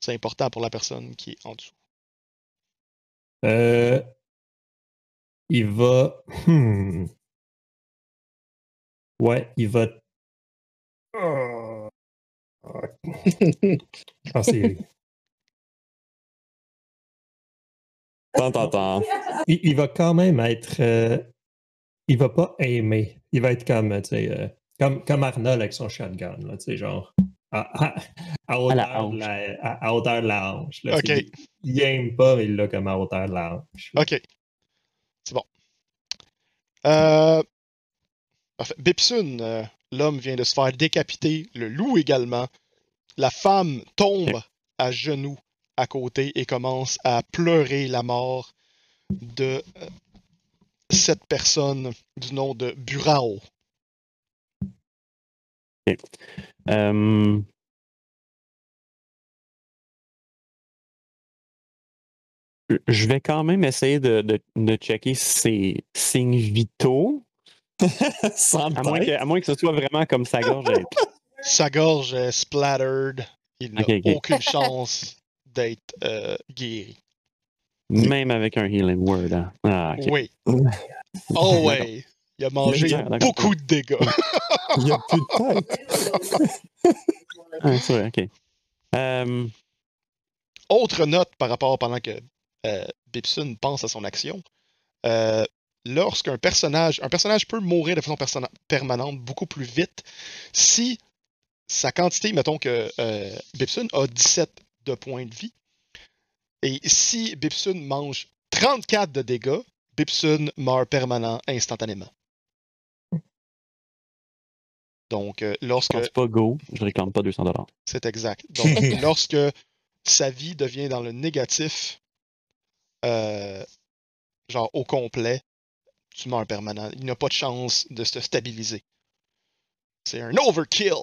C'est important pour la personne qui est en dessous. Euh, il va. Hmm. Ouais, il va. Ah, c'est- Tant, tant, tant. il, il va quand même être. euh, il va pas aimer. Il va être comme, tu sais, euh, comme, comme Arnold avec son shotgun, là, tu sais, genre. À, à- à hauteur, la de la, à, à hauteur de la hanche. là. Il, il aime pas, mais il l'a comme à hauteur de la hanche. là. Ok. C'est bon. Euh... parfait. Bipsun, euh, l'homme vient de se faire décapiter, le loup également. La femme tombe à genoux à côté et commence à pleurer la mort de euh, cette personne du nom de Burao. Euh, Je vais quand même essayer de, de, de checker ses signes vitaux, *laughs* Sans à moins, que, tête. à moins que ce soit vraiment comme sa gorge. *laughs* Sa gorge est splattered. Il n'a aucune chance d'être euh, guéri. Même avec un healing word. hein. Ah. Oui. *laughs* Oh ouais. Il a mangé beaucoup de dégâts. Il n'y a plus de tête. *laughs* Ah, c'est vrai, ok. Euh, Autre note par rapport pendant que euh, Bipsun pense à son action. Euh, Lorsqu'un personnage, un personnage peut mourir de façon permanente beaucoup plus vite si sa quantité, mettons que euh, Bipsun a 17 de points de vie. Et si Bipsun mange 34 de dégâts, Bipsun meurt permanent instantanément. Donc, euh, lorsque. Je pense pas go, je réclame pas 200 dollars. C'est exact. Donc, *laughs* lorsque sa vie devient dans le négatif, euh, genre au complet, tu meurs permanent. Il n'a pas de chance de se stabiliser. C'est un overkill.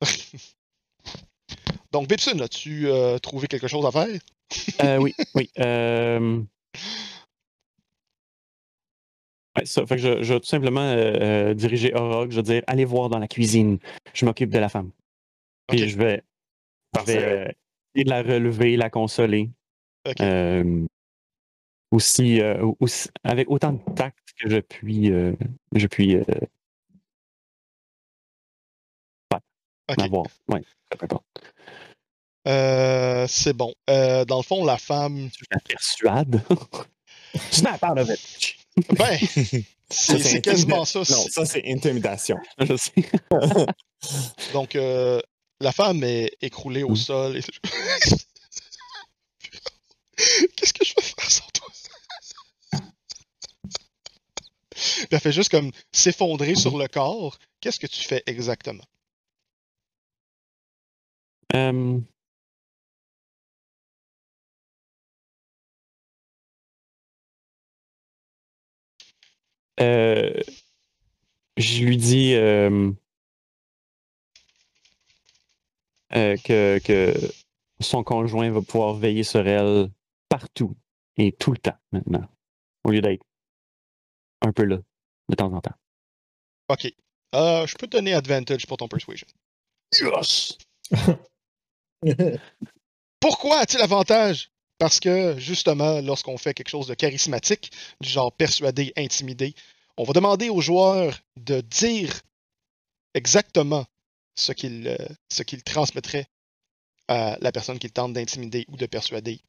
*laughs* Donc, Bipsun, as-tu euh, trouvé quelque chose à faire? Euh, oui, oui. Euh... *laughs* Ouais, ça. Fait que je, je vais tout simplement euh, euh, diriger Orog. Je vais dire allez voir dans la cuisine. Je m'occupe de la femme. Puis je vais, je vais Parfait. euh, essayer de la relever, la consoler. Euh, aussi, euh, aussi- avec autant de tact que je puis, euh, je puis euh, Ok. avoir. Ouais. Euh, c'est bon. Euh, dans le fond, la femme. Je la persuade. Snap out of it. Ben, *laughs* c'est quasiment ça. Non, ça c'est intimidation. *laughs* Je sais. *laughs* Donc, euh, la femme est écroulée au Mm. sol. et- Qu'est-ce que je vais faire sans toi? Puis elle fait juste comme s'effondrer sur le corps. Qu'est-ce que tu fais exactement? Euh, euh, je lui dis euh, euh, que, que son conjoint va pouvoir veiller sur elle partout et tout le temps maintenant, au lieu d'être un peu là de temps en temps. Ok. Euh, je peux te donner advantage pour ton persuasion. Yes! Pourquoi a-t-il avantage? Parce que, justement, lorsqu'on fait quelque chose de charismatique, du genre persuader, intimider, on va demander aux joueurs de dire exactement ce qu'ils euh, qu'ils transmettraient à la personne qu'ils tentent d'intimider ou de persuader.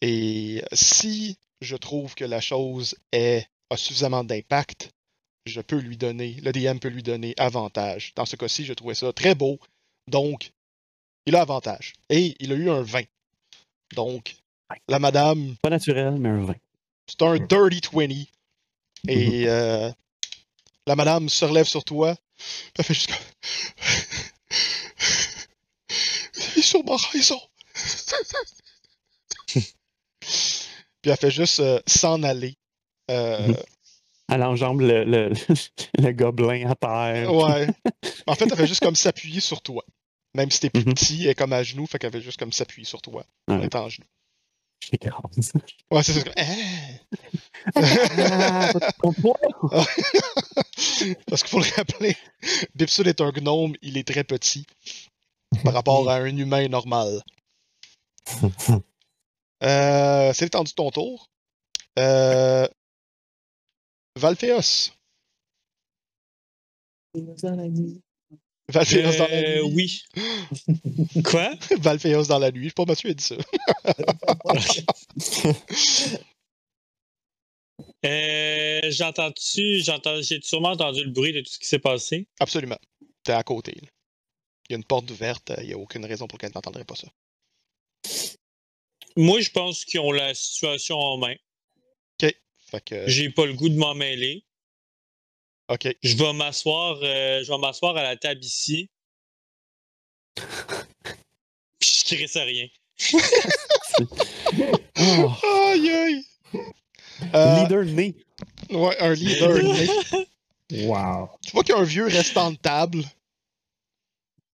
Et si je trouve que la chose est, a suffisamment d'impact, je peux lui donner, le DM peut lui donner avantage. Dans ce cas-ci, je trouvais ça très beau. Donc, il a avantage. Et il a eu un 20. Donc, la madame, Pas naturel, mais un vin. c'est un dirty 20. Et euh, la madame se relève sur toi. puis Elle fait juste comme. Il est sûrement raison. puis elle fait juste euh, s'en aller. Euh, Mhm. Elle enjambe le, le, *laughs* le gobelin à terre. Ouais. En fait, elle fait juste comme s'appuyer sur toi. Même si t'es plus Mhm. petit, elle est comme à genoux, fait qu'elle fait juste comme s'appuyer sur toi. En Ouais. étant à genoux. Je l'écrase. *laughs* Ouais, c'est ça. c'est comme, *laughs* ton poids! *laughs* Parce qu'il faut le rappeler, Bipsul est un gnome, il est très petit par rapport à un humain normal. Euh, c'est le temps de ton tour. Euh, Valphéos. Dans la Euh, nuit. oui. *laughs* Quoi? Valphéos dans la nuit. Je sais pas, Mathieu a dit ça. *laughs* Euh, j'ai entendu, j'ai sûrement entendu le bruit de tout ce qui s'est passé? Absolument. T'es à côté. là. Il y a une porte ouverte, il n'y a aucune raison pour laquelle tu n'entendrais pas ça. Moi, je pense qu'ils ont la situation en main. Fait que, J'ai pas le goût de m'en mêler. Ok. Je vais m'asseoir, euh, je vais m'asseoir à la table ici. Puis je crisse à rien. Oh, *laughs* Aïe aïe! Euh, leader né. ouais, un leader. *laughs* né. Wow. Tu vois qu'il y a un vieux restant de table.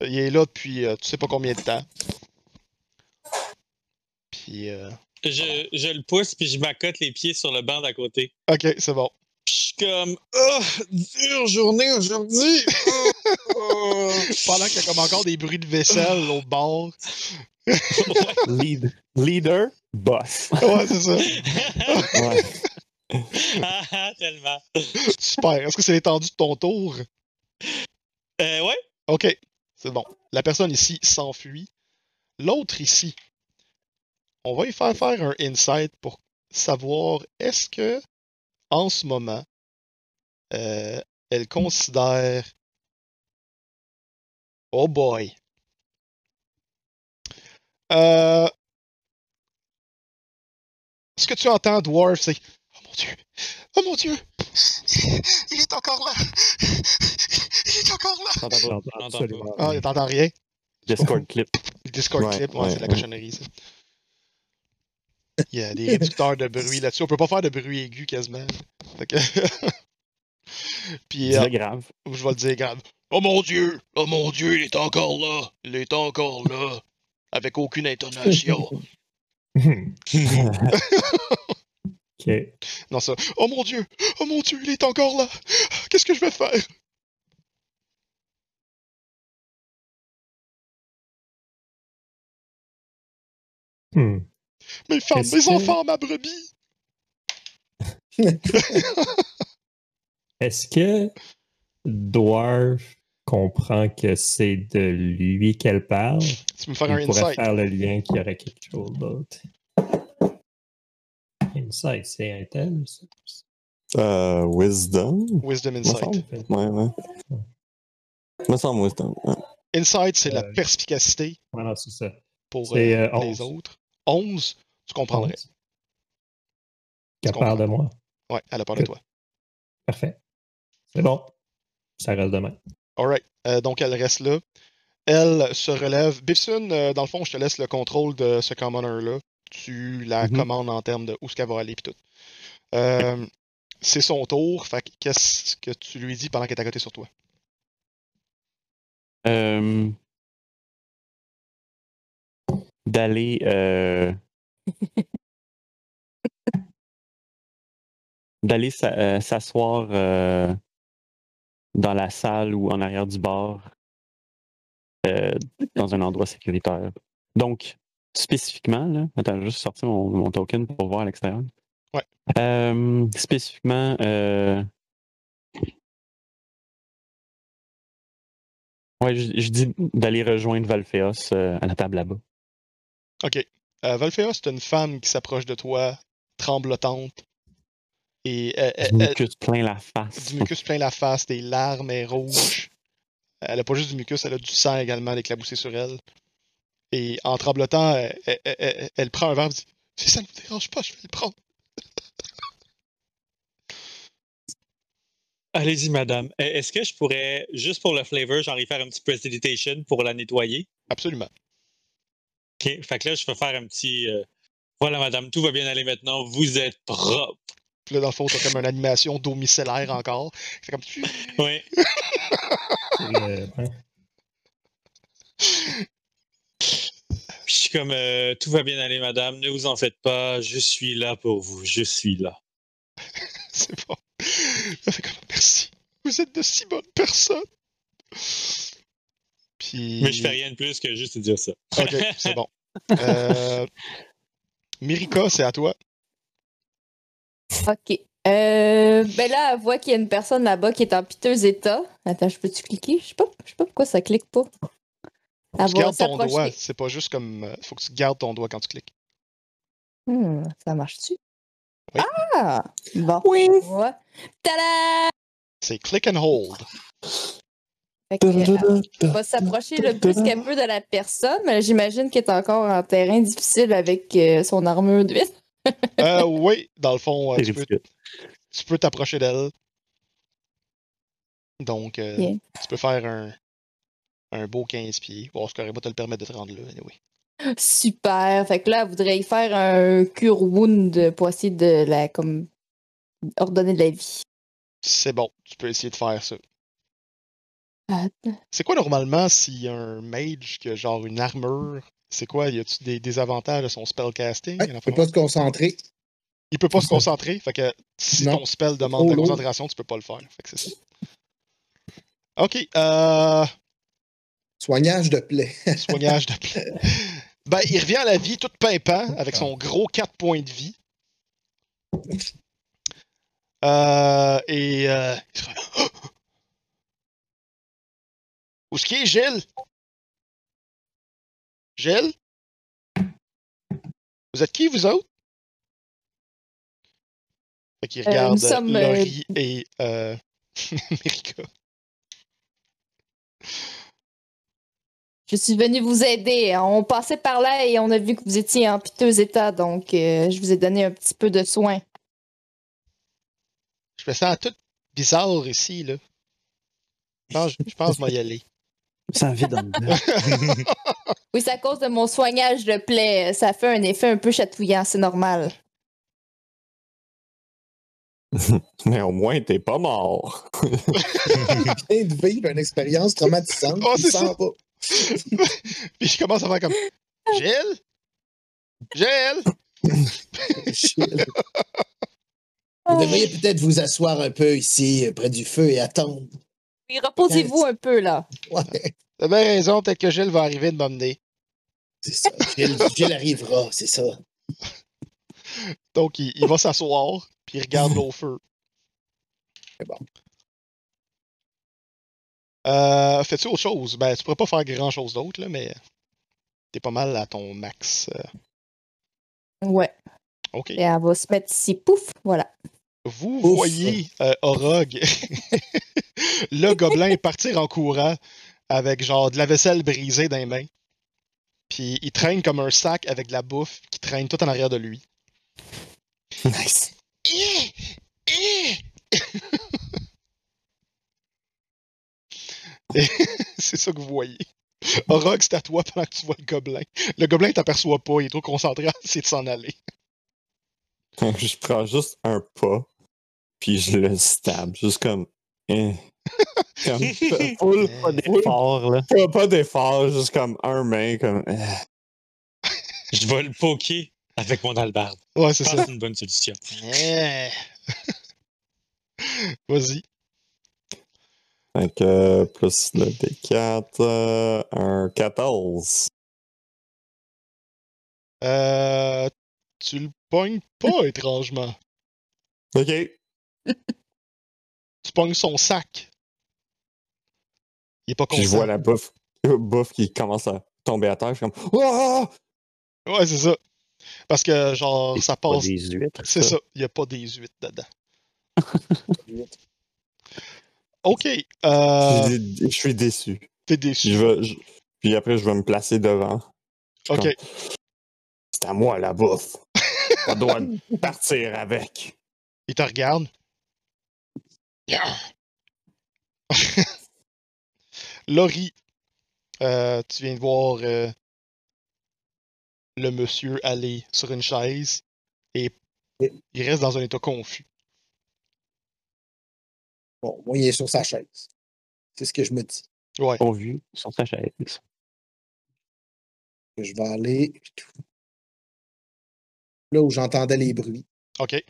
Il est là depuis euh, tu sais pas combien de temps. Puis, euh, Je, je le pousse puis je m'accote les pieds sur le banc d'à côté. ok, c'est bon. Comme Oh, dure journée aujourd'hui! Oh, *laughs* oh. Pendant qu'il y a comme encore des bruits de vaisselle au bord. *laughs* Lead. Leader, boss. Ouais, c'est ça. Ouais. Ah, *laughs* ah, tellement. Super. Est-ce que c'est l'étendue de ton tour? Euh, ouais. Ok, c'est bon. La personne ici s'enfuit. L'autre ici, on va lui faire faire un insight pour savoir est-ce que, en ce moment, euh, elle considère. Oh boy. Euh... Ce que tu entends, Dwarf, c'est Oh mon dieu! Oh mon dieu! Il est encore là! Il est encore là! T'entends pas? Ah, rien. t'entends rien? Discord *laughs* clip. Discord Ouais, clip, ouais, ouais, c'est de la cochonnerie, ça. Il y a des réducteurs de bruit là-dessus. On peut pas faire de bruit aigu quasiment. Fait que... *laughs* Puis, euh, grave. je vais le dire grave. Oh mon dieu! Oh mon dieu, il est encore là! Il est encore là! Avec aucune intonation. *laughs* Ok. Non, ça. Oh mon dieu! Oh mon dieu, il est encore là! Qu'est-ce que je vais faire? Hmm. Mes femmes, mes que- enfants, ma brebis! *laughs* *laughs* Est-ce que Dwarf comprend que c'est de lui qu'elle parle? Tu peux me faire un pourrait insight. faire le lien qu'il y aurait quelque chose d'autre. Insight, c'est Intel, ça? Euh, wisdom? Wisdom Insight. Ouais, ouais. Me semble wisdom. ouais. Insight, c'est la Euh, perspicacité Voilà, c'est ça. pour euh, euh, les 11. autres. 11, tu comprendrais. Qu'elle Tu parle de moi. Ouais, elle a parlé de toi. Parfait. C'est bon. Ça reste demain. Alright. Euh, donc, elle reste là. Elle se relève. Bifsun, euh, dans le fond, je te laisse le contrôle de ce commoner-là. Tu la Mhm. commandes en termes de où ce qu'elle va aller pis tout. Euh, c'est son tour. Fait que qu'est-ce que tu lui dis pendant qu'elle est à côté sur toi? Euh, D'aller. euh, *laughs* D'aller s'a- s'asseoir euh, dans la salle ou en arrière du bar, euh, dans un endroit sécuritaire. Donc, spécifiquement, là, attends, juste sortir mon, mon token pour voir à l'extérieur. Ouais. Euh, spécifiquement, euh, ouais, je, je dis d'aller rejoindre Valfeos euh, à la table là-bas. Ok. Valfea, c'est une femme qui s'approche de toi, tremblotante. Et elle- Du elle- elle- mucus plein la face. du mucus plein la face, des larmes, elle est rouge. Elle a pas juste du mucus, elle a du sang également d'éclaboussé sur elle. Et en tremblotant, elle, elle- elle- elle- elle prend un verre et dit Si ça ne vous dérange pas, je vais le prendre. *laughs* Allez-y, madame. Euh, Est-ce que je pourrais, juste pour le flavor, genre y faire un petit prestidigitation pour la nettoyer? Absolument. OK. Fait que là, je vais faire un petit. euh, voilà, madame, tout va bien aller maintenant. Vous êtes propre. Puis là, dans le fond, t'as comme une animation d'eau micellaire encore. C'est comme Oui. Le-? Je suis comme euh, tout va bien aller, madame. Ne vous en faites pas. Je suis là pour vous. Je suis là. *laughs* C'est bon. Merci. Vous êtes de si bonnes personnes. Puis. Mais je fais rien de plus que juste dire ça. Ok, c'est bon. Euh... *laughs* Mirika, c'est à toi. OK. Euh, ben là, elle voit qu'il y a une personne là-bas qui est en piteux état. Attends, je peux-tu cliquer? Je sais pas, je sais pas pourquoi ça clique pas. Elle Tu gardes ton doigt. C'est pas juste comme. euh, Faut que tu gardes ton doigt quand tu cliques. Hmm, ça marche-tu? Oui. Ah! Bon. Oui! Tada! C'est click and hold. Fait que, euh, elle va s'approcher le plus qu'elle *laughs* peut de la personne, mais j'imagine qu'elle est encore en terrain difficile avec euh, son armure d'huile. *laughs* Euh, oui, dans le fond, euh, tu peux tu peux t'approcher d'elle. Donc, euh, tu peux faire un, un beau 15 pieds. Bon, ce qui va te le permettre de te rendre là. anyway. Super. Fait que là, elle voudrait y faire un cure wound pour essayer de la comme ordonner de la vie. C'est bon, tu peux essayer de faire ça. C'est quoi normalement s'il y a un mage qui a genre une armure? C'est quoi? Y a-tu des désavantages de son spellcasting? Ouais, Il fait peut pas se concentrer. Il peut pas se concentrer, fait que si Non. ton spell demande de la concentration, tu peux pas le faire. Fait que c'est ça. Ok, euh. Soignage de plaie. *laughs* Soignage de plaie. Ben, il revient à la vie tout pimpant avec son gros 4 points de vie. Euh, et. Euh, *gasps* Où est-ce qu'il est, Gilles? Gilles? Vous êtes qui, vous autres? Fait qu'il Euh, regarde nous sommes, euh, et euh, *laughs* Mérika. Je suis venue vous aider. On passait par là et on a vu que vous étiez en piteux état, donc je vous ai donné un petit peu de soin. Je me sens tout bizarre ici, là. Je pense, je pense moi y aller. Ça vide *laughs* en. Oui, c'est à cause de mon soignage de plaie. Ça fait un effet un peu chatouillant, c'est normal. *laughs* Mais au moins, t'es pas mort. *laughs* vient de vivre une expérience traumatisante. Oh, ça. pas. Puis je commence à faire comme Gilles? Gilles? Vous devriez peut-être vous asseoir un peu ici, près du feu, et attendre. Oui, reposez-vous un peu, là. Ouais, T'as bien raison, peut-être que Gilles va arriver de m'emmener. c'est ça. Gilles, Gilles arrivera, c'est ça. Donc, il, il va s'asseoir, puis il regarde l'eau feu. C'est bon. Euh, Fais-tu autre chose? Ben, tu pourrais pas faire grand-chose d'autre, là, mais t'es pas mal à ton max. euh, Ouais. OK. Et elle va se mettre ici. Pouf, voilà. Vous Ouf. voyez euh, Orog, *laughs* *laughs* le gobelin, partir en courant avec genre de la vaisselle brisée dans les mains. Puis il traîne comme un sac avec de la bouffe qui traîne tout en arrière de lui. Nice. *laughs* C'est ça que vous voyez. Orog, c'est à toi pendant que tu vois le gobelin. Le gobelin t'aperçoit pas, il est trop concentré *laughs* à essayer de s'en aller. je prends juste un pas, puis je le stab. Juste comme. Eh. *laughs* comme full, Pas d'effort, là. pas, pas d'effort, juste comme un main, comme. eh. Je vais le poker avec mon albarde. Ouais, c'est ça. c'est une bonne solution. Eh. *laughs* Vas-y. Fait que euh, plus le D4, euh, un 14. Euh, tu le pognes pas, étrangement. *laughs* Ok. Pognes son sac. Il est pas Puis je vois la bouffe, *laughs* bouffe qui commence à tomber à terre. Je suis comme. Ouah! Ouais, c'est ça. Parce que, genre, ça Pas passe. des huîtres. C'est ça? Il n'y a pas des huîtres dedans. *laughs* Ok. Euh, Je suis- je suis déçu. T'es Puis, déçu. je vais- je- puis après, je vais me placer devant. Ok. comme, C'est à moi la bouffe. *laughs* On doit partir avec. Il te regarde. *laughs* Laurie, euh, tu viens de voir euh, le monsieur aller sur une chaise et il reste dans un état confus. Bon, moi, il est sur sa chaise. C'est ce que je me dis. Ouais. Vu sur sa chaise. Je vais aller là où j'entendais les bruits. Ok.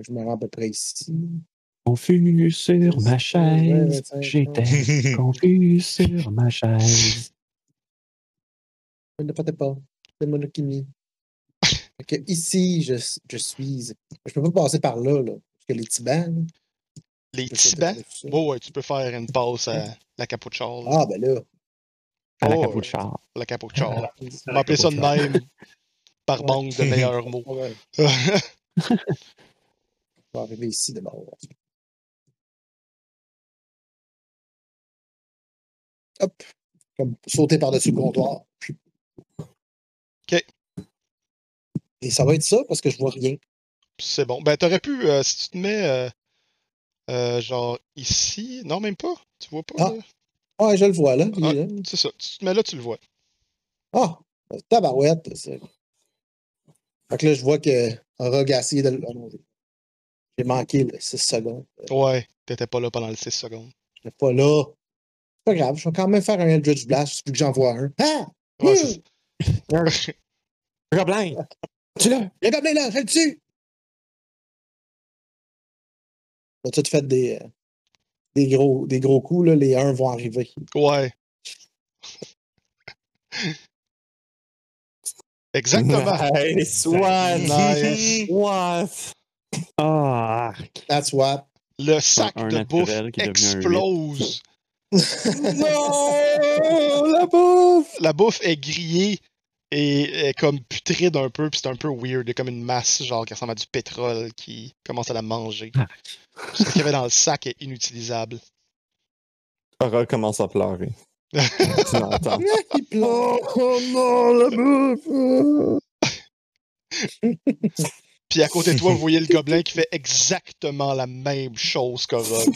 Je me rends à peu près ici. *laughs* Confus sur ma chaise. J'étais confus sur ma chaise. Ne partez pas. C'est mon Okini. Fait que ici, je, je suis. Je peux pas passer par là, là. Parce que les Tibans. Les je Tibans? Bon, ouais, tu peux faire une passe à la capuchard. là. Ah, ben là. À la Oh, capot de char. La capuchard. On On va appeler ça de même par manque de meilleurs mots. *laughs* *laughs* Vais arriver ici d'abord. Hop. Comme sauter par-dessus le comptoir. OK. Et ça va être ça parce que je vois rien. C'est bon. Ben, t'aurais pu, euh, si tu te mets, euh, euh, genre, ici. Non, même pas? Tu vois pas, Ah. là? Ouais, je le vois là. là. C'est ça. Tu te mets là, tu le vois. Ah, tabarouette. Fait que là, je vois que Rogue a essayé de. le- ah j'ai- manqué le 6 secondes. Ouais, t'étais pas là pendant les 6 secondes. Je pas là. C'est pas grave, je vais quand même faire un Eldritch Blast vu que j'en vois un. Ah! Ouais, c'est ça. *laughs* Gobelin! Tu l'as? Le gobelin là, je le tue! On a tout fait des, euh, des, gros, des gros coups, là. les 1 vont arriver. Ouais. *laughs* Exactement. Nice! What? Nice. What? Ah, That's what? Le sac un de bouffe explose. *laughs* non! La bouffe! La bouffe est grillée et est comme putride un peu, puis c'est un peu weird. Il y a comme une masse, genre, qui ressemble à du pétrole qui commence à la manger. Ah. Ce qu'il y avait dans le sac est inutilisable. Aura commence à pleurer. *laughs* tu l'entends. Il pleure. Oh non, la bouffe! *laughs* Puis à côté de toi, vous voyez le gobelin qui fait exactement la même chose qu'Orog.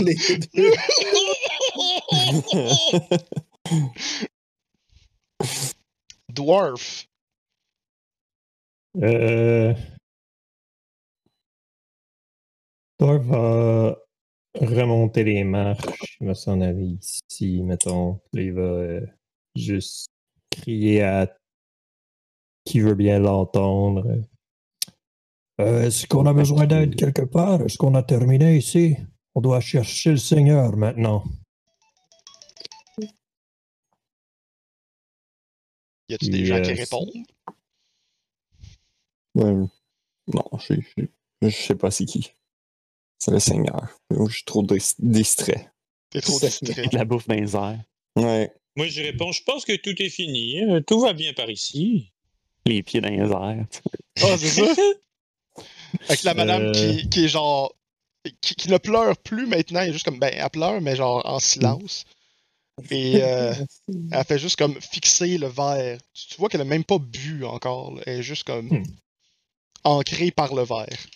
Les *laughs* deux. Dwarf. Euh... Thor va remonter les marches. Il va s'en aller ici, mettons. Il va euh, juste crier à qui veut bien l'entendre. Euh, Est-ce qu'on a besoin d'aide quelque part? Est-ce qu'on a terminé ici? On doit chercher le Seigneur maintenant. Y a-tu des gens qui Yes. répondent? Ouais. Non, je, je, je sais pas c'est qui. C'est le Seigneur. Je suis trop dis- distrait. T'es trop distrait. De la bouffe dans les airs. Ouais. Moi, je réponds, je pense que tout est fini. euh, Tout va bien par ici. Les pieds dans les airs. Ah, c'est ça? *laughs* Avec la madame Euh. qui, qui est genre. Qui, qui ne pleure plus maintenant, elle est juste comme. Ben, elle pleure, mais genre en silence. Et euh, elle fait juste comme fixer le verre. Tu, tu vois qu'elle a même pas bu encore. là. Elle est juste comme. Hmm. ancrée par le verre.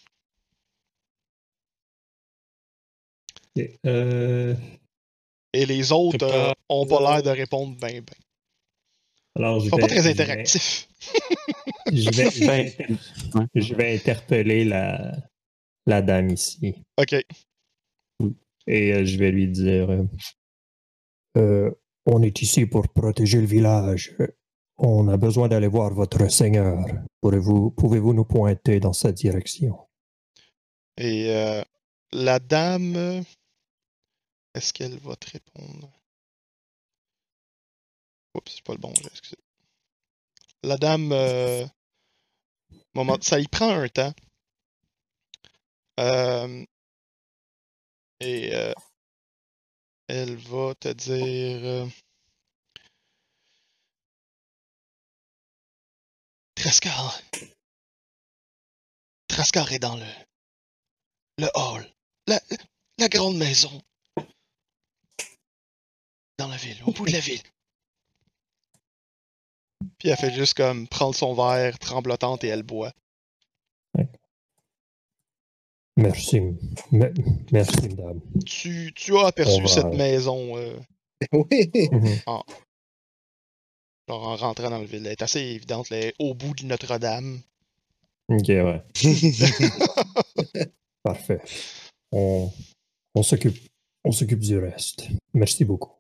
Euh, Et les autres C'est pas- euh, ont pas l'air de répondre ben ben. Alors, je Ils sont vais, pas très je vais- interactifs. *laughs* Je vais, je vais, *laughs* Ouais. je vais interpeller la, la dame ici. Ok. Et euh, je vais lui dire euh, Euh, On est ici pour protéger le village. On a besoin d'aller voir votre seigneur. Pouvez-vous nous pointer dans cette direction? Et euh, la dame. Est-ce qu'elle va te répondre? Oups, c'est pas le bon, excusez. La dame. euh, ça y prend un temps. Euh, et euh, elle va te dire. euh, Trascar. Trascar est dans le. Le hall. La, la grande maison. Dans la ville, au bout de la ville. Puis elle fait juste comme prendre son verre tremblotante et elle boit. Merci. me- merci, madame. Tu, tu as aperçu cette maison euh, *laughs* Oui. Genre en rentrant dans la ville. Elle est assez évidente, elle est au bout de Notre-Dame. Ok, ouais. *laughs* Parfait. On s'occupe du reste. Merci beaucoup.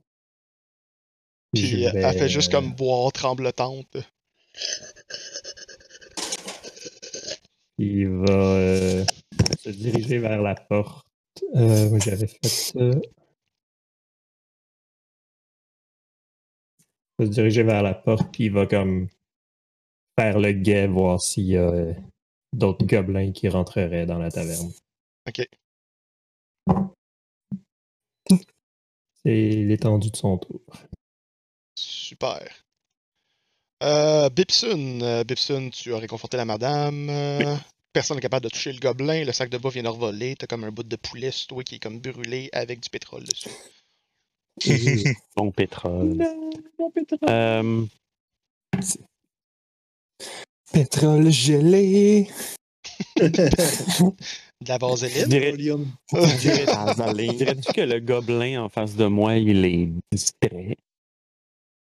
Puis euh, elle fait juste comme boire tremblotante. Il va euh, se diriger vers la porte. Euh, J'avais fait ça. Il va se diriger vers la porte, puis il va comme faire le guet, voir s'il y a euh, d'autres gobelins qui rentreraient dans la taverne. Ok. C'est l'étendue de son tour. Super. Euh, Bipsun, euh, Bipsun, tu as réconforté la madame. euh, Personne n'est capable de toucher le gobelin. Le sac de bois vient de revoler. T'as comme un bout de poulet sur toi qui est comme brûlé avec du pétrole dessus. *laughs* Bon pétrole. Mon pétrole. Euh, Pétrole gelé. *laughs* De la vaseline? dirais-. Dirais-tu que le gobelin en face de moi, il est distrait?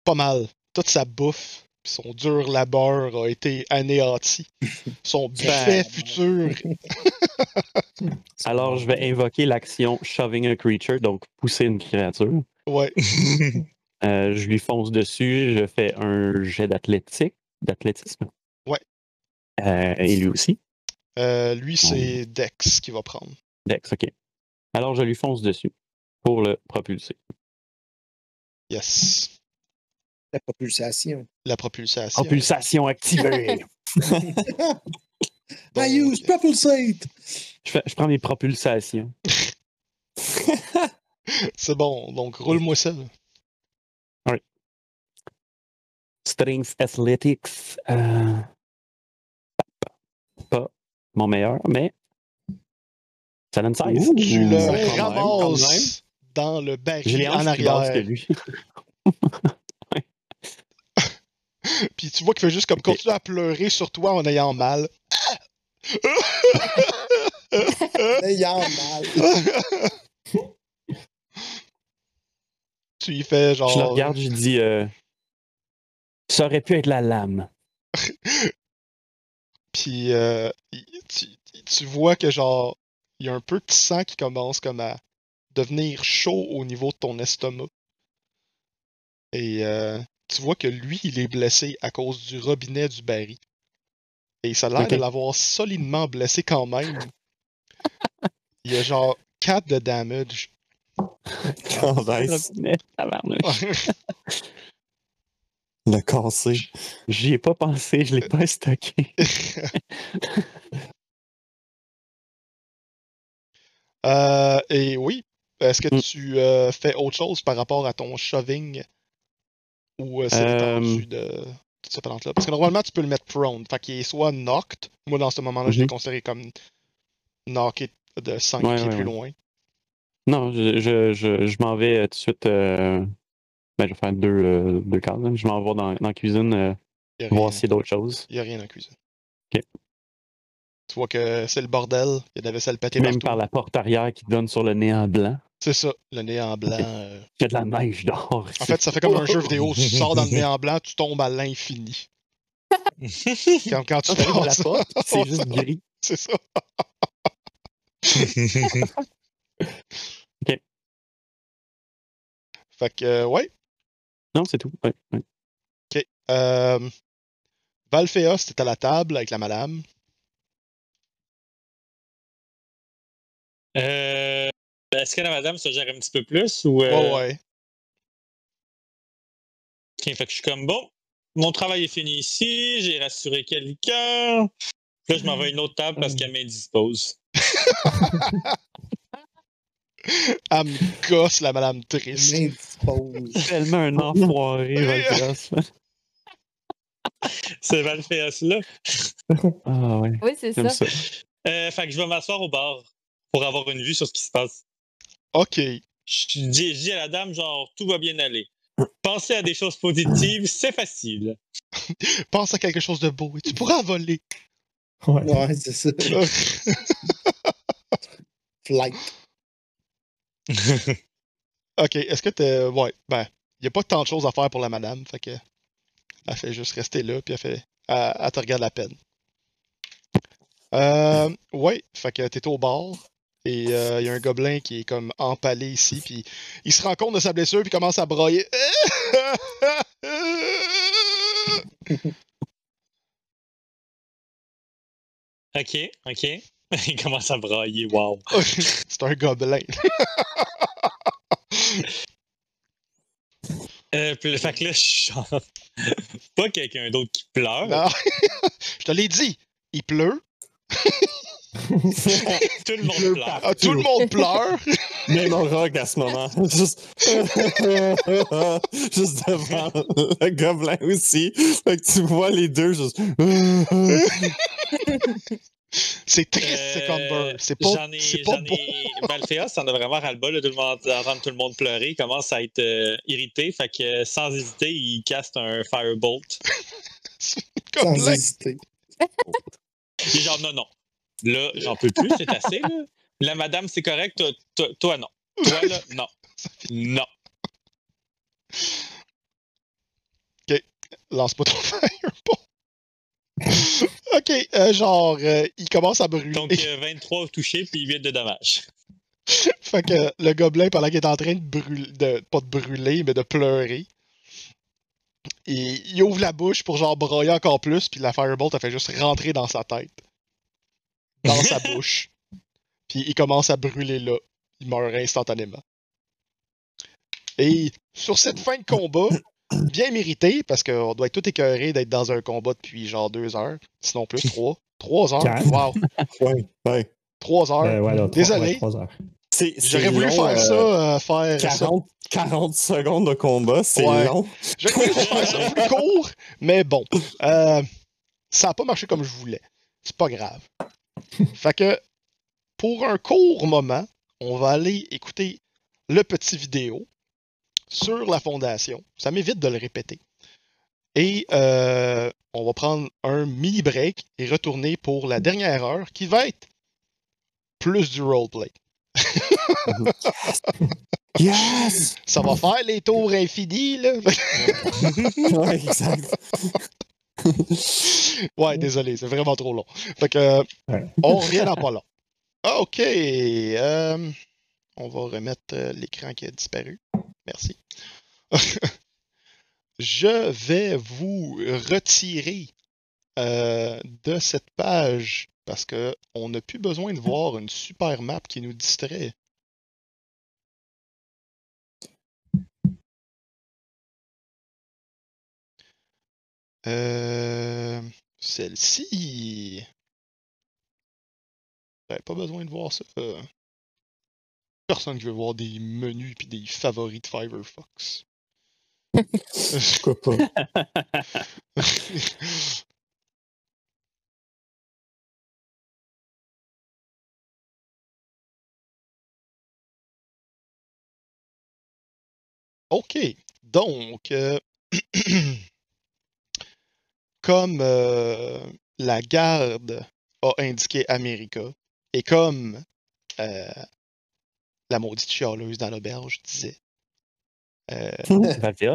Pas mal. Toute sa bouffe, son dur labeur a été anéanti. *laughs* Son buffet futur. *laughs* Alors, je vais invoquer l'action Shoving a Creature, donc pousser une créature. Ouais. *laughs* Euh, je lui fonce dessus, je fais un jet d'athlétique, d'athlétisme. Ouais. Euh, et lui aussi. Euh, lui, c'est Dex qui va prendre. Dex, ok. Alors, je lui fonce dessus pour le propulser. Yes. La propulsation. La propulsation. Propulsation activée! *laughs* Donc, I use propulsate. je, fais- je prends mes propulsations. *laughs* C'est bon. Donc, roule-moi ça. Strength Athletics. euh, pas, pas mon meilleur, mais ça donne 16. Tu le Ouh, même, quand ramasses dans le baril en que arrière. lui. *laughs* *laughs* Puis tu vois qu'il fait juste comme continuer à pleurer sur toi en ayant mal. Ayant mal. *laughs* tu y fais genre. Je le regarde, je dis euh, Ça aurait pu être la lame. *laughs* Puis euh, tu, tu vois que genre il y a un peu de sang qui commence comme à devenir chaud au niveau de ton estomac. Et euh, tu vois que lui, il est blessé à cause du robinet du baril. Et ça a l'air de l'avoir solidement blessé quand même. Il y a genre 4 de damage. *laughs* Robinet, tabarnak. *laughs* le cassé. J'y ai pas pensé, je l'ai pas stocké. *laughs* Euh, et oui, est-ce que Mm. tu euh, fais autre chose par rapport à ton shoving? Ou euh, c'est Euh, l'étendue de, de cette plante-là? Parce que normalement, tu peux le mettre prone. Fait qu'il est soit knocked. Moi, dans ce moment-là, je l'ai Mhm. considéré comme knocké de 5 Ouais, pieds ouais, plus loin. Non, je, je, je, je m'en vais euh, tout de suite. euh, Ben, je vais faire deux, euh, deux cases. hein. Je m'en vais dans, dans la cuisine euh, Il n'y voir s'il y a d'autres choses. y a rien dans la cuisine. Ok. Tu vois que c'est le bordel. Il y a de la vaisselle pétée Même partout. par la porte arrière qui donne sur le néant blanc. C'est ça, le néant blanc. euh. Il y a de la neige dehors. En fait, ça fait comme un jeu vidéo. *laughs* Tu sors dans le néant blanc, tu tombes à l'infini. *laughs* Quand, quand tu ouvres la porte, *laughs* c'est juste gris. c'est ça. Ok. Fait que, euh, ouais. Non, c'est tout. Ouais, ouais. OK. Euh, c'était à la table avec la madame. Euh, Est-ce que la madame se gère un petit peu plus ou. euh, Ouais, ouais. ok, fait que je suis comme bon, mon travail est fini ici, j'ai rassuré quelqu'un. Puis Là, je m'en vais à une autre table parce qu'elle m'indispose. *laughs* Elle me gosse, la madame triste. M'indispose. Tellement un enfoiré, Valkyros. *laughs* C'est Valphéos là. Ah ouais, Oui, c'est ça. Euh, fait que je vais m'asseoir au bar pour avoir une vue sur ce qui se passe. OK. Je dis, je dis à la dame, genre, tout va bien aller. Penser à des choses positives, c'est facile. *laughs* Pense à quelque chose de beau et tu pourras voler. Ouais. Ouais, c'est ça. *laughs* Flight. *laughs* OK, est-ce que t'es. Ouais, ben, il n'y a pas tant de choses à faire pour la madame, fait que. Elle fait juste rester là, puis elle fait. Elle, elle te regarde la peine. Euh, ouais, fait que t'es au bar, et euh, il y a un gobelin qui est comme empalé ici, puis il se rend compte de sa blessure, puis commence à broyer. *laughs* ok, ok. *laughs* Il commence à brailler, wow. *laughs* C'est un gobelin. Euh, puis, fait que là, je suis genre, pas quelqu'un d'autre qui pleure. Non. Je te l'ai dit, il pleut, *laughs* Tout le monde pleure. ah, tout le monde pleure? Même au rock à ce moment. *laughs* Juste, *laughs* juste devant le gobelin aussi. Fait que tu vois les deux juste. C'est triste, comme Euh, C'est pas, J'en ai, c'est pas j'en beau. ai. T'en as vraiment ras-le-bas, là, tout le monde, d'entendre tout le monde pleurer. Il commence à être euh, irrité. Fait que euh, sans hésiter, il caste un Firebolt. Sans Gobelin. hésiter. Il est genre, non, non. Là, j'en peux plus, c'est assez, là. La madame, c'est correct. Toi, toi, toi, non. Toi, là, *laughs* non. Non. Lance pas ton *laughs* fireball. ok, euh, genre, euh, il commence à brûler. Donc, euh, 23 touchés, puis 8 de dommages. fait que le gobelin, pendant qu'il est en train de brûler, de, pas de brûler, mais de pleurer, il, il ouvre la bouche pour genre broyer encore plus, puis la firebolt, elle fait juste rentrer dans sa tête. Dans sa bouche. Puis il commence à brûler là. Il meurt instantanément. Et sur cette fin de combat, bien méritée, parce qu'on doit être tout écœuré d'être dans un combat depuis genre deux heures, sinon plus *laughs* trois. Trois heures? Wow! Ouais, ouais. Trois heures. Euh, ouais, là, trois- Désolé. ouais, trois heures. C'est- c'est J'aurais voulu long, faire euh, ça, euh, faire ça 40, 40 secondes de combat, c'est Ouais. long. J'aurais voulu faire ça plus court, mais bon. euh, ça n'a pas marché comme je voulais. C'est pas grave. *laughs* Fait que, pour un court moment, on va aller écouter le petit vidéo sur la fondation. Ça m'évite de le répéter. Et euh, on va prendre un mini break et retourner pour la dernière heure qui va être plus du roleplay. *laughs* Yes! Ça va faire les tours infinis, là. *laughs* ouais, exact. *laughs* ouais, désolé, c'est vraiment trop long. Fait que, euh, Ouais. on revient dans pas long. OK. euh, on va remettre euh, l'écran qui a disparu. Merci. *laughs* Je vais vous retirer euh, de cette page parce que on n'a plus besoin de voir une super map qui nous distrait. Euh, Celle-ci. J'avais pas besoin de voir ça. Personne qui veut voir des menus puis des favoris de Firefox. Pourquoi pas? *laughs* OK. Donc, euh, *clears throat* comme euh, la garde a indiqué America, et comme euh, la maudite chialeuse dans l'auberge disait, euh,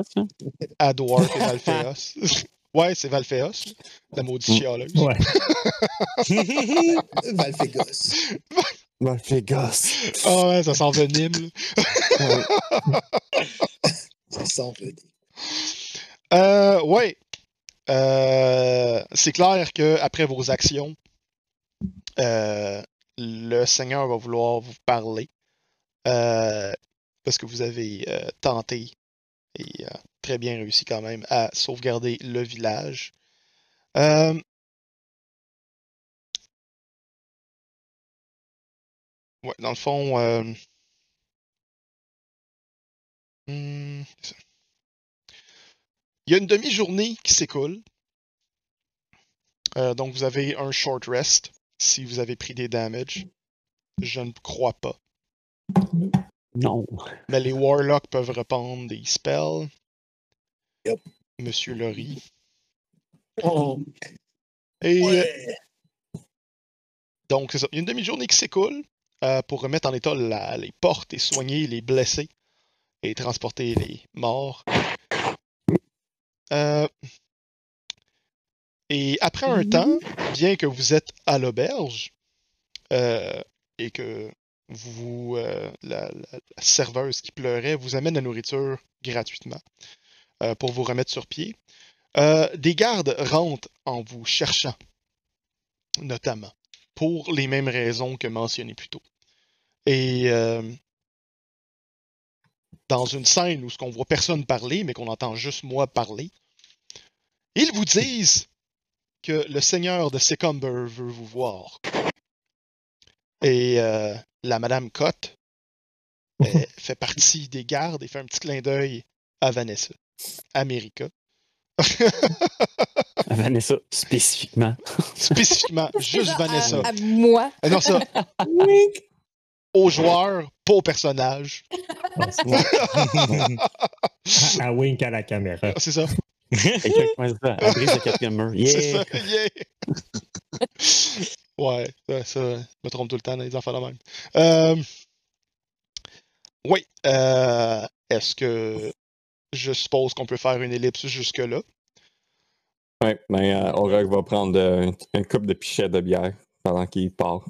ça? Adwar et Valfeos. ouais, c'est Valfeos, la maudite Mm. chialeuse. Ouais. *laughs* Valfégos. Gosse. Ah ouais, ça s'envenime. là. Ouais. *laughs* Ça sent le nez. Euh, ouais. Euh, c'est clair que après vos actions, euh, le Seigneur va vouloir vous parler. Euh, parce que vous avez tenté et très bien réussi quand même à sauvegarder le village. Ouais, dans le fond, ça. Il y a une demi-journée qui s'écoule. Euh, donc, vous avez un short rest si vous avez pris des damages. Je ne crois pas. Non. Mais les Warlocks peuvent reprendre des spells. Yup. Monsieur Laurie. Oh, Et euh, donc, c'est ça. Il y a une demi-journée qui s'écoule euh, pour remettre en état la- les portes et soigner les blessés et transporter les morts. Euh, et après un temps, bien que vous êtes à l'auberge euh, et que vous, euh, la, la- la serveuse qui pleurait vous amène la nourriture gratuitement euh, pour vous remettre sur pied, des gardes rentrent en vous cherchant, notamment, pour les mêmes raisons que mentionnées plus tôt. Et dans une scène où ce qu'on voit personne parler, mais qu'on entend juste moi parler, ils vous disent que le seigneur de Secumber veut vous voir. Et euh, la Madame Cotte *laughs* elle fait partie des gardes et fait un petit clin d'œil à Vanessa. America. *laughs* À Vanessa, spécifiquement. Spécifiquement, *laughs* juste À- Vanessa. À, moi. Ah non, ça. Aux joueurs, pas aux personnages. C'est- *laughs* à, à wink à la caméra. C'est ça. *laughs* Ça, à briser le quatrième mur. C'est Yeah! ça. Yeah. ouais, ça, ça, je me trompe tout le temps dans les enfants de même. Euh, oui. euh, Est-ce que je suppose qu'on peut faire une ellipse jusque-là? Ouais, mais euh, Aurore va prendre euh, une coupe de pichet de bière pendant qu'il part.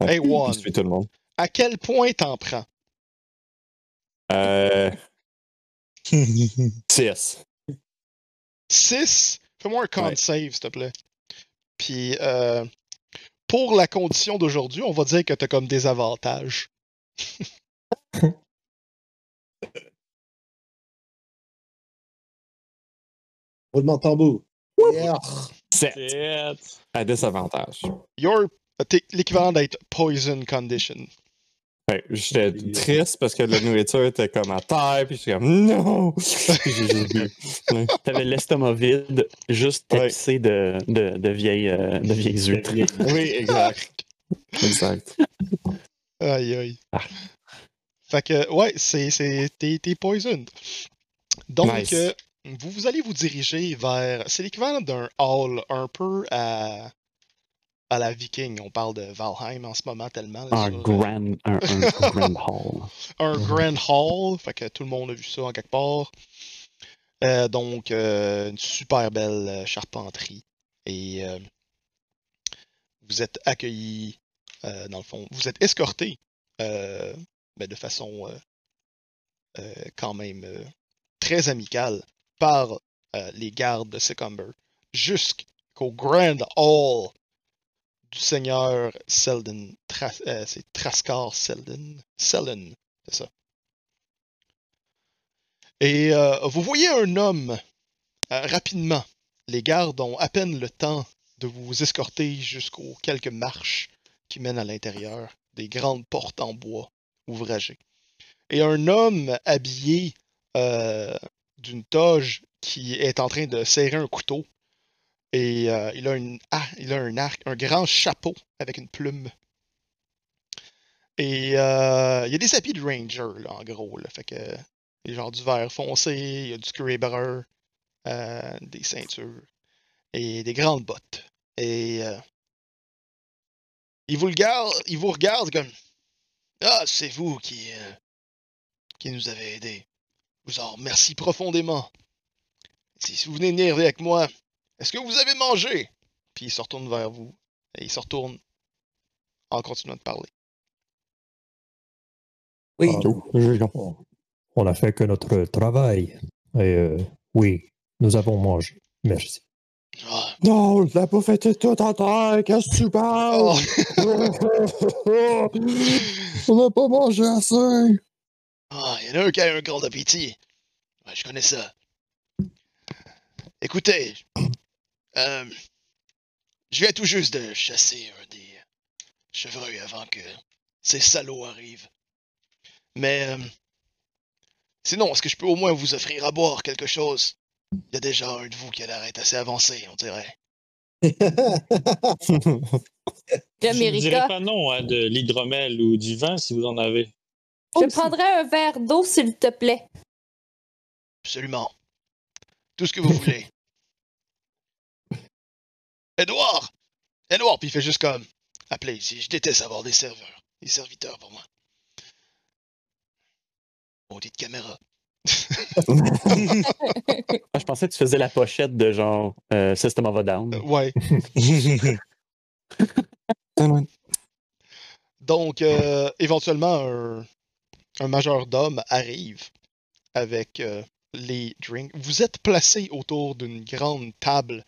Hey. Il suit tout le monde. À quel point t'en prends? Euh, *laughs* 6. 6. Fais-moi un con Ouais. save, s'il te plaît. Puis, euh, pour la condition d'aujourd'hui, on va dire que t'as comme des avantages. *laughs* Roulement de tambour. Yeah. 7. Shit. À désavantage. Your, t'es l'équivalent d'être poison condition. Ouais, j'étais triste parce que la nourriture était comme à terre, puis j'étais comme non! Puis j'ai juste bu. Ouais. T'avais l'estomac vide, juste Ouais. tapissé de, de, de, vieilles, euh, de vieilles huîtres. Oui, exact. *laughs* Exact. Aïe, aïe. Ah. Fait que, ouais, c'est, c'est, t'es, t'es poisoned. Donc, Nice. euh, vous, vous allez vous diriger vers. C'est l'équivalent d'un hall un peu à, à la viking. On parle de Valheim en ce moment tellement. là, Un sur, euh, grand, un, un *laughs* grand hall. un grand hall. Fait que tout le monde a vu ça en quelque part. Euh, donc, euh, une super belle charpenterie. Et vous êtes accueillis, dans le fond, vous êtes escortés ben, de façon quand même très amicale par les gardes de Secumber jusqu'au Grand Hall du seigneur Selden. Euh, c'est Trascar Selden. Selden, c'est ça. Et euh, vous voyez un homme euh, rapidement. Les gardes ont à peine le temps de vous escorter jusqu'aux quelques marches qui mènent à l'intérieur des grandes portes en bois ouvragées. Et un homme habillé d'une toge qui est en train de serrer un couteau. Et euh, il, a une, il a un arc, un grand chapeau avec une plume. Et euh, il y a des habits de ranger, là, en gros. Là, fait que, il y a genre du vert foncé, il y a du brun, euh, des ceintures et des grandes bottes. Et euh, il vous le garde, il vous regarde comme Ah, c'est vous qui, qui nous avez aidés. Je vous en remercie profondément. Si vous venez venir avec moi, est-ce que vous avez mangé? Puis il se retourne vers vous. Et il se retourne en continuant de parler. Oui. On- a fait que notre travail. Et euh, oui, nous avons mangé. Merci. Ah, Non, la bouffe était toute en terre. Qu'est-ce que tu parles? oh, *laughs* On n'a pas mangé assez. ah, il y en a un qui a un grand appétit. Ouais, je connais ça. Écoutez, euh, je viens tout juste de chasser un des chevreuils avant que ces salauds arrivent. Mais euh, sinon, est-ce que je peux au moins vous offrir à boire quelque chose? Il y a déjà un de vous qui a l'air assez avancé, on dirait. *laughs* Je ne dirais pas non à de l'hydromel ou du vin si vous en avez. Je prendrais un verre d'eau, s'il te plaît. Absolument. Tout ce que vous voulez. Edouard! Edouard! Puis il fait juste comme. Appelez ici. Je déteste avoir des serveurs. Des serviteurs pour moi. Maudite caméra. *laughs* Ah, je pensais que tu faisais la pochette de genre euh, System of a Down. Euh, ouais. *laughs* Donc, euh, éventuellement, un, un majordome arrive avec les drinks. Vous êtes placé autour d'une grande table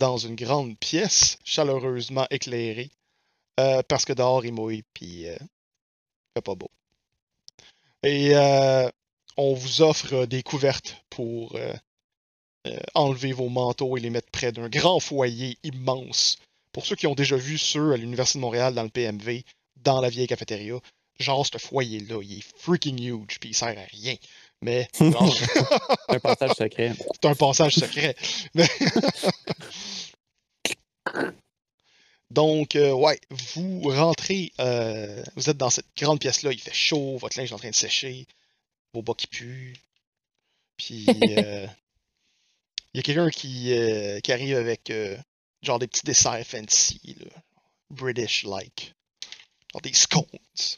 dans une grande pièce, chaleureusement éclairée, euh, parce que dehors il mouille, puis euh, pas beau. Et euh, on vous offre des couvertes pour euh, enlever vos manteaux et les mettre près d'un grand foyer immense pour ceux qui ont déjà vu ceux à l'Université de Montréal dans le PMV, dans la vieille cafétéria, genre ce foyer-là, il est freaking huge, puis il sert à rien. Mais *laughs* genre, *laughs* Un passage secret. c'est un passage secret. Mais- *laughs* Donc, euh, ouais, vous rentrez, euh, vous êtes dans cette grande pièce-là, il fait chaud, votre linge est en train de sécher, vos bas qui puent. Puis, euh, il y a quelqu'un qui, qui arrive avec genre des petits desserts fancy, British-like. Genre des scones, ça.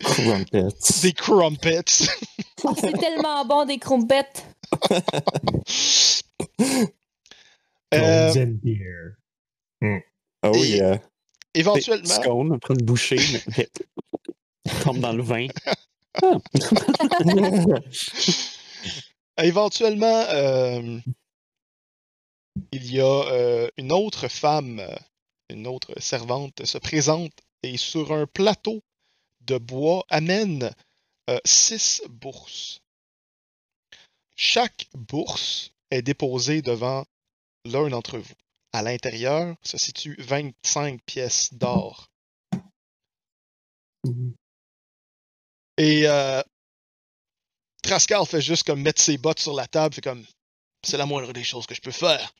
Crumpets. des crumpets. C'est tellement bon, des crumpettes. Euh, beer. Oh Et- yeah. éventuellement, Scone, prendre une bouchée, mais tombe dans le vin. *laughs* Éventuellement, euh, il y a euh, une autre femme, euh, une autre servante se présente et sur un plateau de bois amène euh, six bourses. Chaque bourse est déposée devant l'un d'entre vous. À l'intérieur se situent 25 pièces d'or. Et euh, Trascal fait juste comme mettre ses bottes sur la table, fait comme c'est la moindre des choses que je peux faire.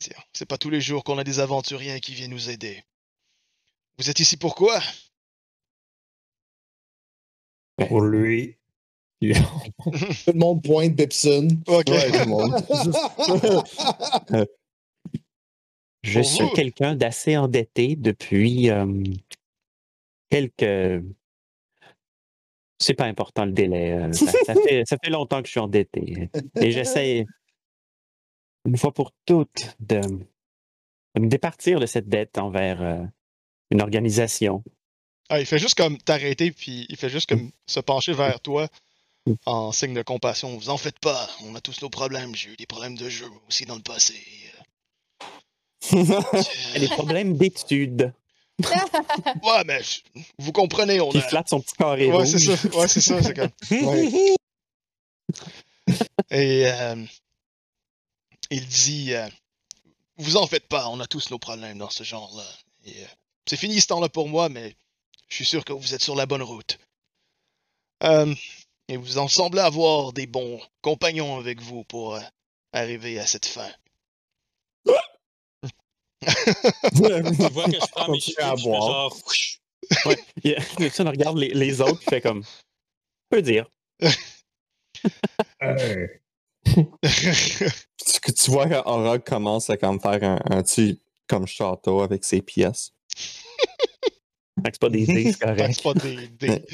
Dit, C'est pas tous les jours qu'on a des aventuriers qui viennent nous aider. Vous êtes ici pourquoi? Pour lui. *laughs* Tout le monde pointe Bipson. Ok. Ouais, tout le monde. *laughs* *laughs* Je Pour suis quelqu'un d'assez endetté depuis euh, quelques. C'est pas important le délai. euh, ça, ça fait, ça fait longtemps que je suis endetté. Et j'essaie, une fois pour toutes, de, de me départir de cette dette envers euh, une organisation. Ah, il fait juste comme t'arrêter, puis il fait juste comme se pencher vers toi en signe de compassion. Vous en faites pas, on a tous nos problèmes. J'ai eu des problèmes de jeu aussi dans le passé. *laughs* Des problèmes d'études. *laughs* Ouais, mais je- vous comprenez, on a. flatte son petit carré Ouais, c'est ça. Ouais, c'est ça. C'est comme. *laughs* Ouais. Et euh, il dit euh, Vous en faites pas, on a tous nos problèmes dans ce genre-là. Euh, c'est fini ce temps-là pour moi, mais je suis sûr que vous êtes sur la bonne route. Euh, et vous en semblez avoir des bons compagnons avec vous pour euh, arriver à cette fin. *laughs* Tu vois que je prends mes cheveux, à puis je fais boire. genre. *laughs* whoosh. Il y a- *laughs* Nixon regarde les, les autres et fait comme. peut dire. Tu, tu vois que Orog commence à comme faire un, un petit comme château avec ses pièces. C'est pas des dés, c'est correct. c'est pas des, des-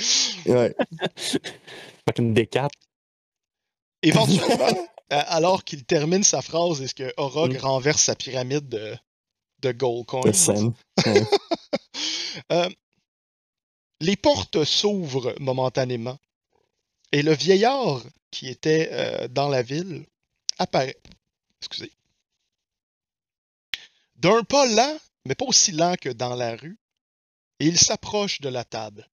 Ouais. Fait qu'une D4. Éventuellement, euh, alors qu'il termine sa phrase, est-ce que Orog Mm. renverse sa pyramide de, de gold coins? *laughs* Euh, les portes s'ouvrent momentanément et le vieillard qui était euh, dans la ville apparaît. Excusez. D'un pas lent, mais pas aussi lent que dans la rue, et il s'approche de la table.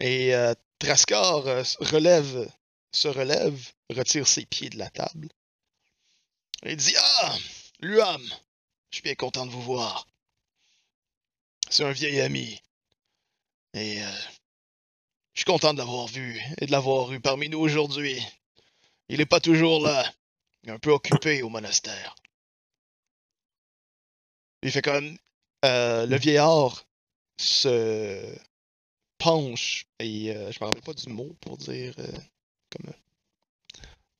Et euh, Trascar euh, relève, se relève, retire ses pieds de la table. Et dit Ah, Luam, je suis bien content de vous voir. C'est un vieil ami. Et euh, je suis content de l'avoir vu et de l'avoir eu parmi nous aujourd'hui. Il n'est pas toujours là. Il est un peu occupé au monastère. Il fait comme euh, le vieillard se penche et euh, je me rappelle pas du mot pour dire euh, comme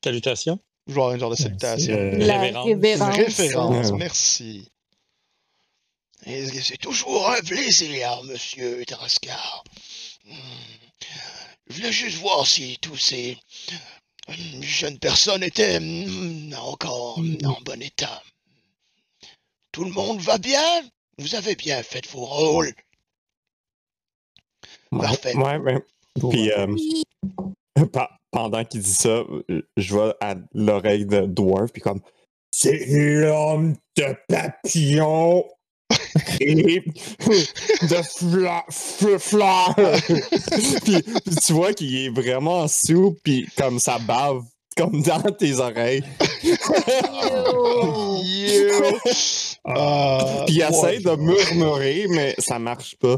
Salutations. genre un genre de salutation. euh, La Révérence. Référence, Ouais. merci. Et C'est toujours un plaisir, monsieur Tarascar. Je voulais juste voir si tous ces jeunes personnes étaient hum, encore en bon état. Tout le monde va bien? Vous avez bien fait vos rôles. Parfait. Ouais, ouais. Puis euh, pe- pendant qu'il dit ça, je vais à l'oreille de Dwarf, puis comme C'est l'homme de papillon et de fleurs. *laughs* puis, puis tu vois qu'il est vraiment sous, puis comme ça bave comme dans tes oreilles. *laughs* *laughs* Puis il essaie de murmurer, mais ça marche pas.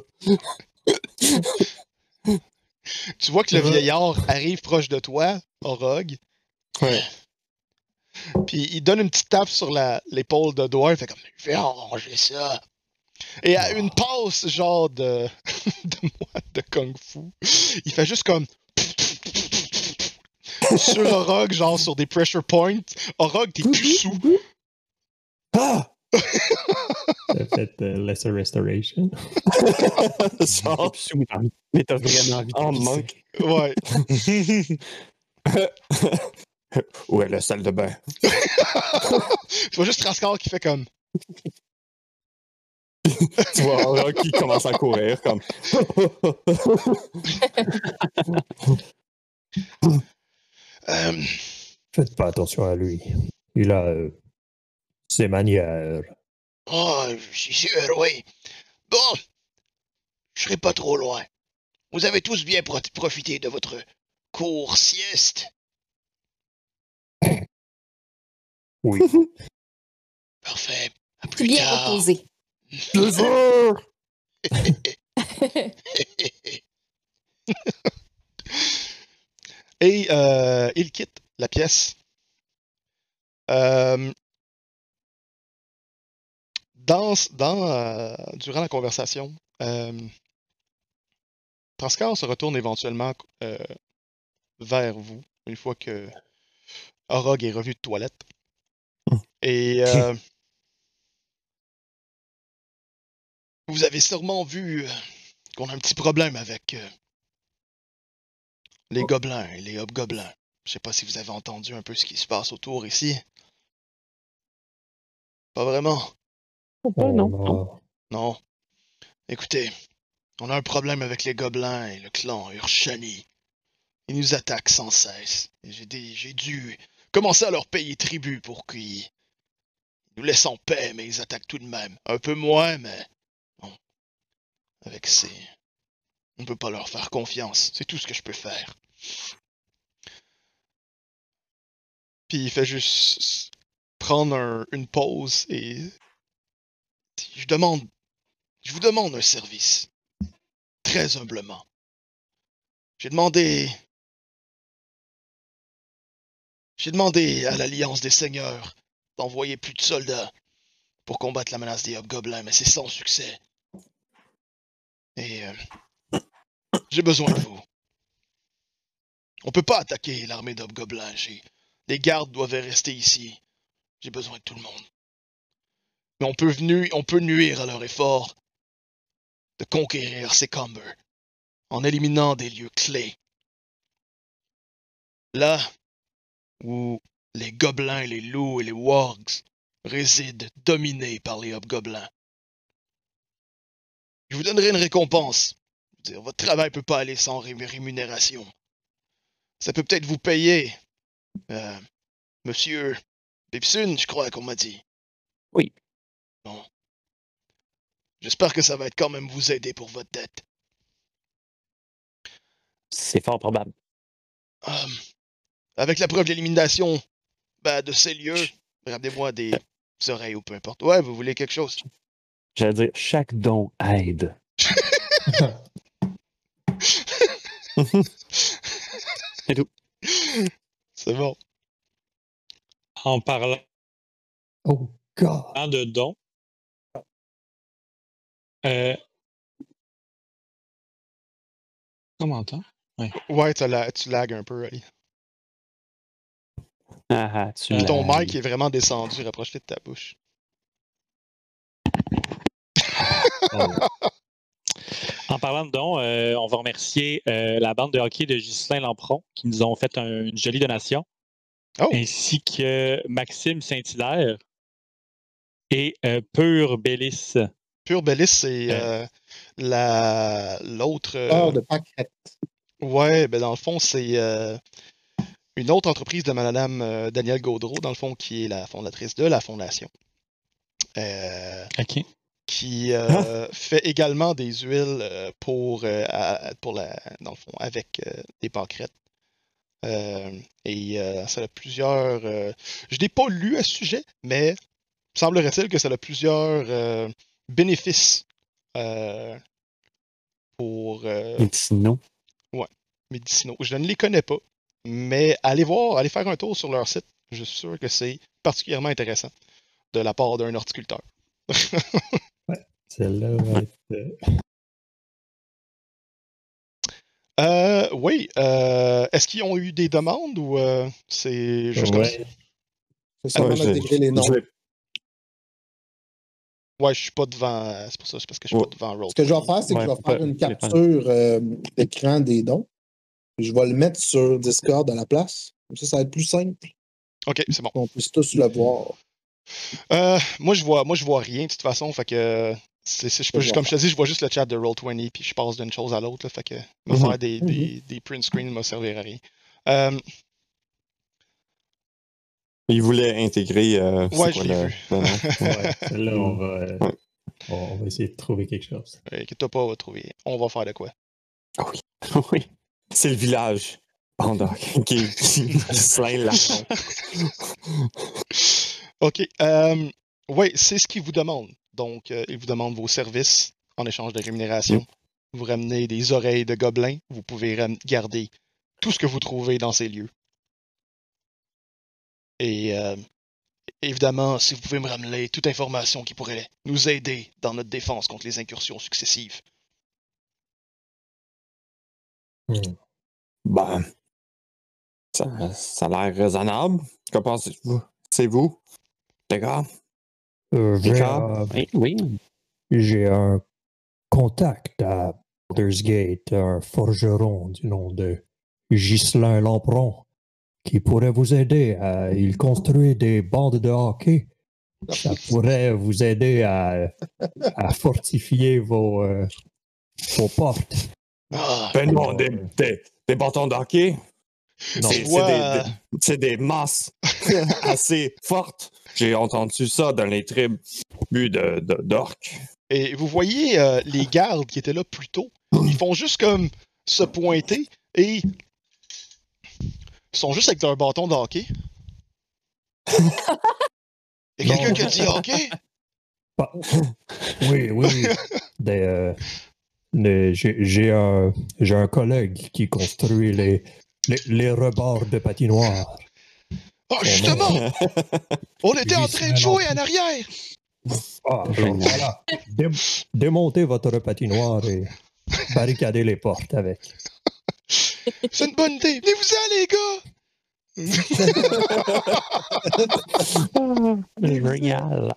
Tu vois que le vieillard arrive proche de toi, Orog, Ouais. puis il donne une petite tape sur la- l'épaule de Dwarf, il fait comme Je vais arranger ça. Et à une passe, genre de, *laughs* de moi de Kung Fu, il fait juste comme *laughs* sur Orog, genre sur des pressure points. Orog, t'es plus sous. Ah! T'as fait euh, Lesser Restoration. *laughs* Genre, mais t'as vraiment envie de en pisser. manque. Ouais. Où est la salle de bain? *laughs* Tu vois juste Trascar qui fait comme *laughs* tu vois Aura qui commence à courir comme. euh, Faites pas attention à lui. Il a euh, ses manières. Oh, je suis sûr, oui. Bon, je serai pas trop loin. Vous avez tous bien pro- profité de votre court sieste. *coughs* Oui. Parfait. À plus bien tard. reposé. *laughs* Deux heures! *laughs* Et euh, il quitte la pièce. Euh, dans, dans, euh, durant la conversation, euh, Transcar se retourne éventuellement euh, vers vous une fois que Orog est revenu de toilette. Hmm. Et euh, vous avez sûrement vu qu'on a un petit problème avec les Oh. gobelins et les hobgoblins. Je sais pas si vous avez entendu un peu ce qui se passe autour ici. Pas vraiment. Oh, non. On Non. Écoutez, on a un problème avec les gobelins et le clan Urshani. Ils nous attaquent sans cesse. J'ai dû commencer à leur payer tribut pour qu'ils nous laissent en paix, mais ils attaquent tout de même. Un peu moins, mais bon. Avec ces... On peut pas leur faire confiance. C'est tout ce que je peux faire. Puis il fait juste prendre un- une pause et je vous demande un service. Très humblement. J'ai demandé. J'ai demandé à l'Alliance des Seigneurs d'envoyer plus de soldats pour combattre la menace des hobgoblins, mais c'est sans succès. Et. euh, j'ai besoin de vous. On peut pas attaquer l'armée d'hobgoblins. Les gardes doivent rester ici. J'ai besoin de tout le monde. Mais on peut, venu, on peut nuire à leur effort de conquérir Secomber en éliminant des lieux clés. Là où les gobelins, les loups et les wargs résident dominés par les hobgoblins. Je vous donnerai une récompense. Votre travail peut pas aller sans ré- rémunération. Ça peut peut-être vous payer. Euh, monsieur Pipsun, je crois qu'on m'a dit. Oui. J'espère que ça va être quand même vous aider pour votre dette. C'est fort probable. Euh, avec la preuve de l'élimination ben, de ces lieux, ramenez-moi des oreilles ou peu importe. Ouais, vous voulez quelque chose? J'allais dire, chaque don aide. *laughs* C'est bon. En parlant Oh, God! de dons, euh, comment t'entends? Ouais, tu, la- tu lags un peu, Ali. Ah, ah, tu Puis ton lags. mic est vraiment descendu, rapproche-le de ta bouche. Oh, *laughs* En parlant de dons, euh, on va remercier euh, la bande de hockey de Ghislain Lampron qui nous ont fait un- une jolie donation, Oh. ainsi que Maxime Saint-Hilaire et euh, Pure Bellis. Pure Bellis, c'est Euh. euh, la l'autre. euh, de pâquerette. Ouais, ben dans le fond, c'est euh, une autre entreprise de Madame euh, Danielle Gaudreau, dans le fond, qui est la fondatrice de la fondation. Euh, OK. qui euh, *laughs* fait également des huiles euh, pour, euh, à- pour la, dans le fond, avec euh, des. Euh, et euh, ça a plusieurs. euh, je n'ai pas lu à ce sujet, mais semblerait-il que ça a plusieurs euh, bénéfices euh, pour euh, Médicinaux. médicinaux. Je ne les connais pas, mais allez voir, allez faire un tour sur leur site. Je suis sûr que c'est particulièrement intéressant de la part d'un horticulteur. *laughs* Celle-là va être. euh, Euh, oui. euh, Est-ce qu'ils ont eu des demandes ou euh, c'est juste comme ça? ouais. C'est Ouais, intégrer les noms. je vais- Ouais, je suis pas devant. euh, C'est pour ça, c'est parce que je suis Ouais. pas devant Roll. Ce que je vais faire, c'est que Ouais, je vais faire une capture euh, d'écran des dons. Je vais le mettre sur Discord à la place. Comme ça, ça va être plus simple. Ok, c'est bon. On puisse tous le voir. Euh, moi, je vois, moi, je vois rien de toute façon. Fait que, je comme je te dis, je vois juste le chat de Roll20 puis je passe d'une chose à l'autre. fait que me Mhm. faire des, des, des print screens ne me servira à rien. Euh, Il voulait intégrer. euh, Ouais, je l'ai vu. le nom? Ouais, *laughs* celle-là, on va, euh, Ouais. on va essayer de trouver quelque chose. inquiète-toi pas, on va trouver. On va faire de quoi? oui. C'est le village. Panda qui, qui, qui slain la *laughs* Ok. Euh, oui, c'est ce qu'ils vous demandent. Donc, euh, ils vous demandent vos services en échange de rémunération. Vous ramenez des oreilles de gobelins. Vous pouvez garder tout ce que vous trouvez dans ces lieux. Et euh, évidemment, si vous pouvez me ramener toute information qui pourrait nous aider dans notre défense contre les incursions successives. Hmm. Ben, ça, ça a l'air raisonnable. Qu'en pensez-vous? C'est vous, les gars? Euh, j'ai, D'accord. euh, Oui, oui. j'ai un contact à Baldur's Gate, un forgeron du nom de Ghislain Lampron, qui pourrait vous aider. À, il construit des bandes de hockey. Ça pourrait vous aider à, à fortifier vos, euh, vos portes. Ah, Ben non, des, des, des bâtons d'hockey. Non, C'est vois, des, des- c'est des masses *laughs* assez fortes. J'ai entendu ça dans les tribus de, de, d'orques. Et vous voyez euh, les gardes qui étaient là plus tôt, ils font juste comme se pointer et ils sont juste avec un bâton de hockey. Il y a quelqu'un qui a dit hockey? *laughs* Oui, oui. oui. Des, euh, J'ai un, j'ai un collègue qui construit les, les, les rebords de patinoire. Ah, justement! On était en train de jouer en arrière! Ah, alors voilà. Dé- démontez votre patinoire et barricadez les portes avec. *laughs* C'est une bonne idée! Venez-vous-en, les gars! *laughs* Génial.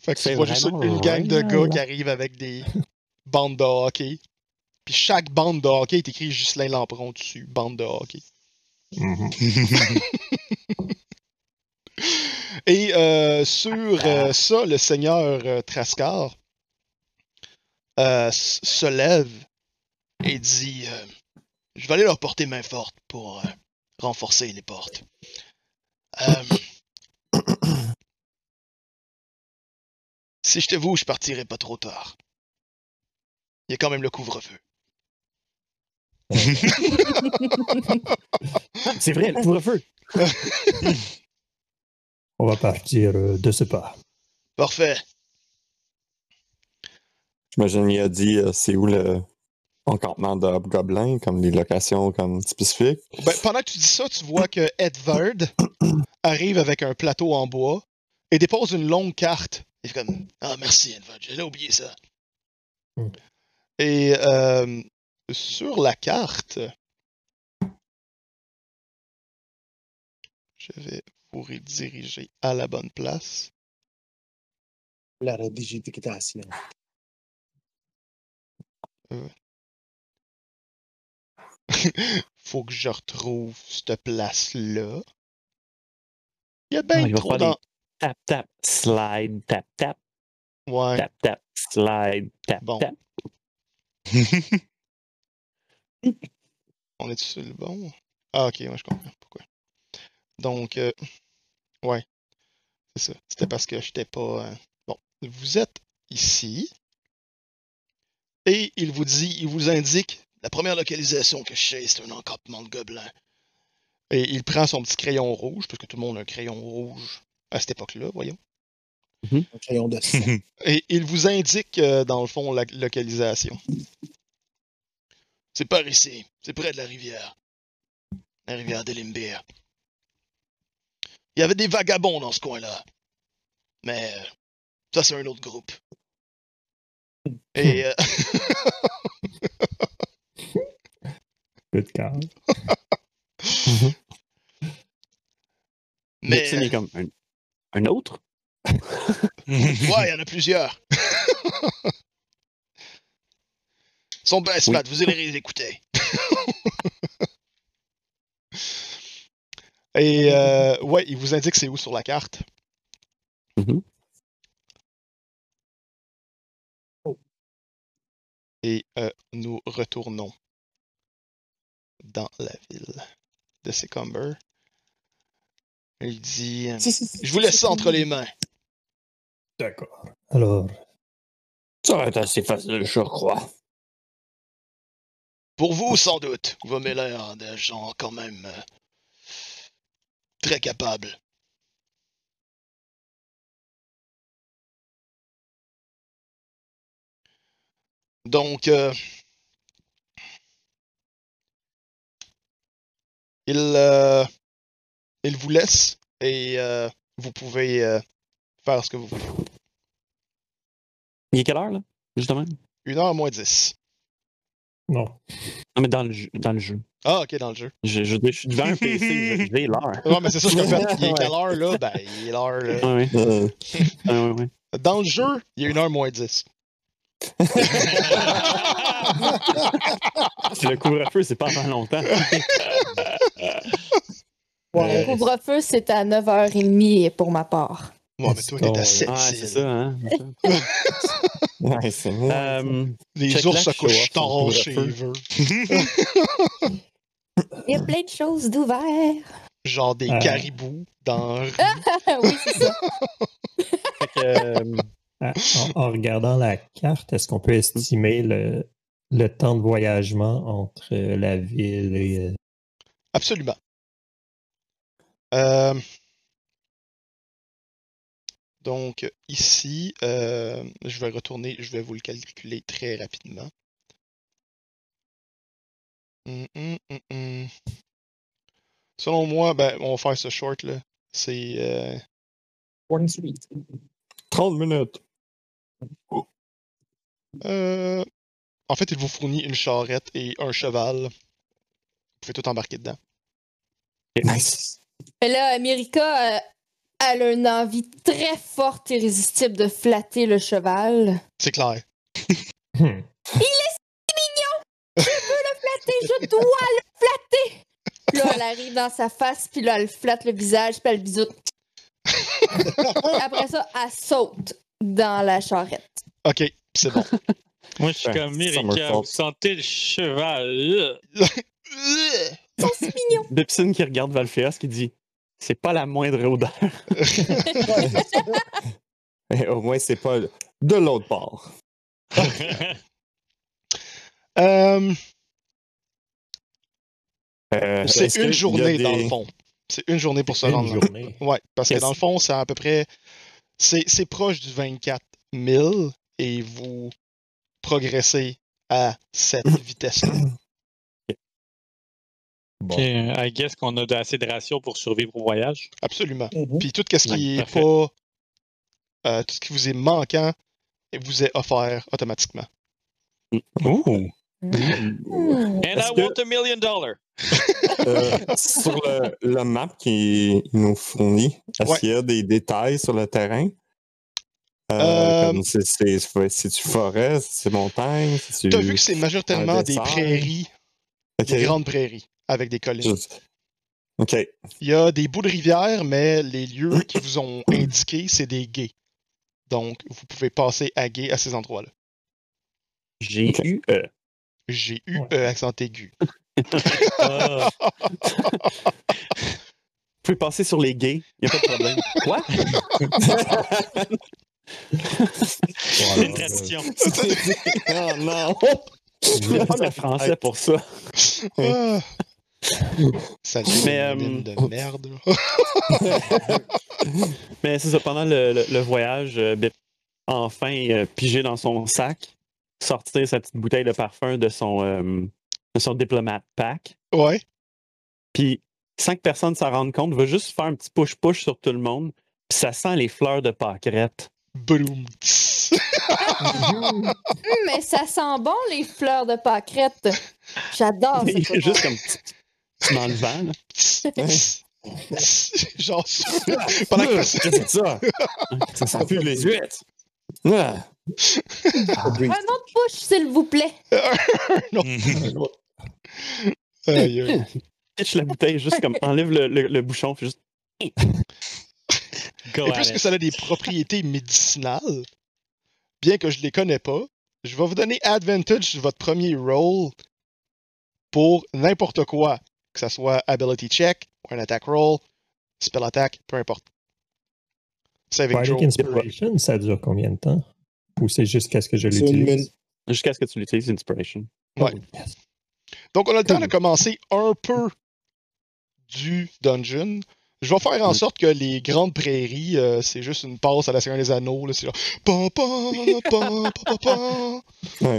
Fait que C'est vois juste une gang de gars qui arrivent avec des bandes de hockey. Puis chaque bande de hockey est écrit Ghislain Lampron dessus, bande de hockey. *laughs* Et euh, sur euh, ça, le seigneur euh, Trascar se lève et dit Je vais aller leur porter main forte pour euh, renforcer les portes. Euh, *coughs* si j'étais vous, je partirais pas trop tard. Il y a quand même le couvre-feu. *laughs* C'est vrai, le couvre-feu. *laughs* On va partir euh, de ce pas. Parfait. J'imagine qu'il a dit euh, c'est où le encampement de Hobgoblin, comme les locations comme spécifiques. Ben, pendant que tu dis ça, tu vois que Edvard *coughs* arrive avec un plateau en bois et dépose une longue carte. Il fait comme Ah, merci, Edvard, j'allais oublier ça. Hmm. Et euh, sur la carte, je vais vous rediriger à la bonne place. La redigitation. *laughs* Faut que je retrouve cette place-là. Il y a bien trop Tap, tap, slide, tap, tap, Ouais. tap, tap, slide, tap, Bon. tap. *laughs* On est sur le bon? Ah, ok, moi je comprends pourquoi. Donc, euh, ouais, c'est ça. C'était parce que j'étais pas. euh, Bon, vous êtes ici. Et il vous dit, il vous indique la première localisation que je sais, c'est un encampement de gobelins. Et il prend son petit crayon rouge, parce que tout le monde a un crayon rouge à cette époque-là, voyons. Un crayon de sang. *laughs* Et il vous indique, euh, dans le fond, la localisation. C'est par ici. C'est près de la rivière. La rivière d'Elimbir. Il y avait des vagabonds dans ce coin-là. Mais euh, ça, c'est un autre groupe. Et euh, *laughs* *laughs* Good call. mais est comme un, un autre? ouais, *laughs* il y en a plusieurs. Ils sont bien Oui. vous allez les écouter. Et euh, ouais, il vous indique c'est où sur la carte. Mhm. Et euh, nous retournons dans la ville de Secumber. Il dit euh, Je vous laisse ça entre les mains. D'accord. Alors, Ça va être assez facile, je crois. Pour vous, sans doute. Vous m'avez l'air de gens quand même euh, très capables. Donc, euh, il, euh, il vous laisse et euh, vous pouvez euh, faire ce que vous voulez. Il est quelle heure, là, justement? Une heure moins dix. non. Non, mais dans le jeu. Dans le jeu. Ah, ok, dans le jeu. Je, je, je suis devant un PC, je- *laughs* j'ai l'heure. Non, mais c'est ça, ce que je fais. *laughs* Il est quelle heure, là? Ben, il est l'heure, là. Ouais, ouais. Euh, Ouais, ouais, ouais. Dans le jeu, il y a une heure moins 10. *laughs* Le couvre-feu, c'est pas avant longtemps. Ouais. Le couvre-feu, c'est à 9h30 pour ma part. Ouais, mais toi, t'es à Ouais, 7 Ah, c'est ça, hein. *laughs* ouais, c'est vrai. Euh, Les ours se couchent tard chez eux. Il y a plein de choses d'ouvert. Genre des Euh. caribous dans la rue. oui, c'est ça. *laughs* fait que, euh, Ah, En, en regardant la carte, est-ce qu'on peut estimer le, le temps de voyagement entre euh, la ville et. Absolument. Euh, Donc, ici, euh, je vais retourner, je vais vous le calculer très rapidement. Hum, hum, hum. Selon moi, ben, on va faire ce short là. C'est euh, One Street. 30 minutes. euh, en fait, il vous fournit une charrette et un cheval. Vous pouvez tout embarquer dedans. Nice. Et là, America, euh, elle a une envie très forte et irrésistible de flatter le cheval. C'est clair. hmm, Flatter, je dois le flatter! Puis là, elle arrive dans sa face, puis là, elle flatte le visage, puis elle bisoute. Après ça, elle saute dans la charrette. Ok, c'est bon. Moi, je suis Ouais, comme vous sentez le cheval. *laughs* sont si mignons. Bipson qui regarde Valféas qui dit C'est pas la moindre odeur. *laughs* Mais au moins, c'est pas de l'autre bord. *laughs* Euh, Euh, c'est une journée dans le fond. C'est une journée pour se rendre là. journée. *laughs* Ouais, parce que dans le fond, c'est à peu près. C'est c'est proche du 24 000 et vous progressez à cette vitesse-là. *clears throat* Bon. Ok, I guess qu'on a de- assez de ratio pour survivre au voyage. Absolument. Mhm. Puis tout ce qui est parfait. pas. euh, tout ce qui vous est manquant vous est offert automatiquement. Ouh. Hmm. And I que- want a million dollars. Euh, sur le, le map qu'il nous fournit, est-ce Ouais. qu'il y a des détails sur le terrain? Euh, Euh, comme c'est, c'est, c'est- c'est-tu forêt, c'est montagne, c'est-tu... Tu as vu que c'est majoritairement des prairies, Ok. des grandes prairies avec des collines. Ok. Il y a des bouts de rivière, mais les lieux *clears throat* qui vous ont indiqués, c'est des guets. Donc, vous pouvez passer à guet à ces endroits-là. J'ai Ok. eu. J'ai eu Ouais. euh, accent aigu. Ah, *laughs* Vous pouvez passer sur les gays, il n'y a pas de problème. *laughs* Quoi? *laughs* c'est une tradition. oh non! *laughs* Il n'y a pas de français pour ça. *laughs* Ah. Salut, *laughs* Mais, euh, de merde. Mais c'est ça, pendant le, le- le voyage, euh, Bip enfin euh, pigé dans son sac, sortir sa petite bouteille de parfum de son, euh, de son diplomate pack. Ouais. Puis, sans que personne s'en rende compte, va juste faire un petit push-push sur tout le monde. Puis ça sent les fleurs de pâquerette. Boom. Hum, mais ça sent bon, les fleurs de pâquerette. J'adore Il ça. juste comme dans le vent. là. *laughs* Genre, pendant que c'est ça? Ça sent plus les huîtres. Ah. Un autre push, s'il vous plaît. *laughs* Aïe, aïe. Pitch la bouteille, juste comme enlève le, le- le bouchon, puis juste. Et puisque ça a des propriétés médicinales, bien que je les connais pas, je vais vous donner advantage sur votre premier roll pour n'importe quoi, que ce soit ability check, ou un attack roll, spell attack, peu importe. Saving Bardic. Inspiration, ça dure combien de temps? Ou c'est jusqu'à ce que je une l'utilise? Jusqu'à ce que tu l'utilises, Inspiration. Ouais. Donc, on a le temps de commencer un peu du dungeon. Je vais faire en Mm. sorte que les grandes prairies, euh, c'est juste une passe à la Seigneur des Anneaux. là, C'est genre.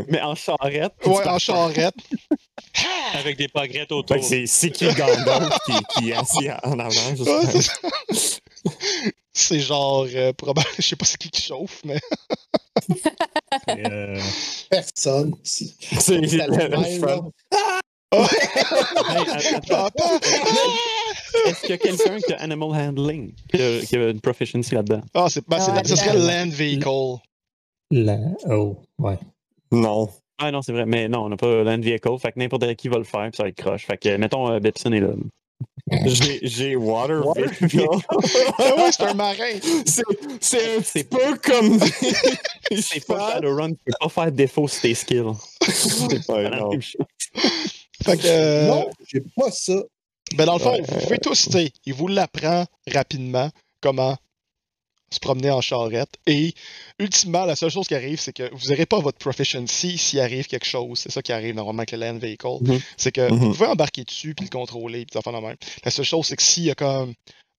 Mais en charrette. Ouais, en charrette. *laughs* Avec des pagrettes autour. c'est, qui Gandalf qui, qui est assis en avant, juste Ouais, c'est genre. euh, probable- *laughs* Je sais pas c'est qui qui chauffe, mais. Euh, Personne. C'est le, le. Oh! Hey, attends, Papa! Est-ce qu'il y a quelqu'un qui a Animal Handling, qui a, qui a une proficiency là-dedans? Ah, c'est bah, c'est- Ah, ce serait. Land Vehicle. La... Oh, ouais. Non. Ah non, c'est vrai, mais non, on n'a pas Land Vehicle, fait que n'importe qui va le faire, puis ça va être croche. Fait que, mettons, Bepson est là. J'ai j'ai Water Water Vehicle. *laughs* Ah ouais, c'est un marin. C'est- C'est un petit peu comme. *laughs* C'est pas Shadowrun, tu peux pas faire défaut sur tes skills. *laughs* C'est la même chose. Fait que, euh, Non, j'ai pas ça. Ben dans le fond, Ouais, vous pouvez tous, tu sais, il vous l'apprend rapidement comment se promener en charrette. Et ultimement, la seule chose qui arrive, c'est que vous n'aurez pas votre proficiency s'il arrive quelque chose. C'est ça qui arrive normalement avec le land vehicle. Mhm. C'est que vous pouvez embarquer dessus puis le contrôler puis des affaires de même. La seule chose, c'est que s'il y a comme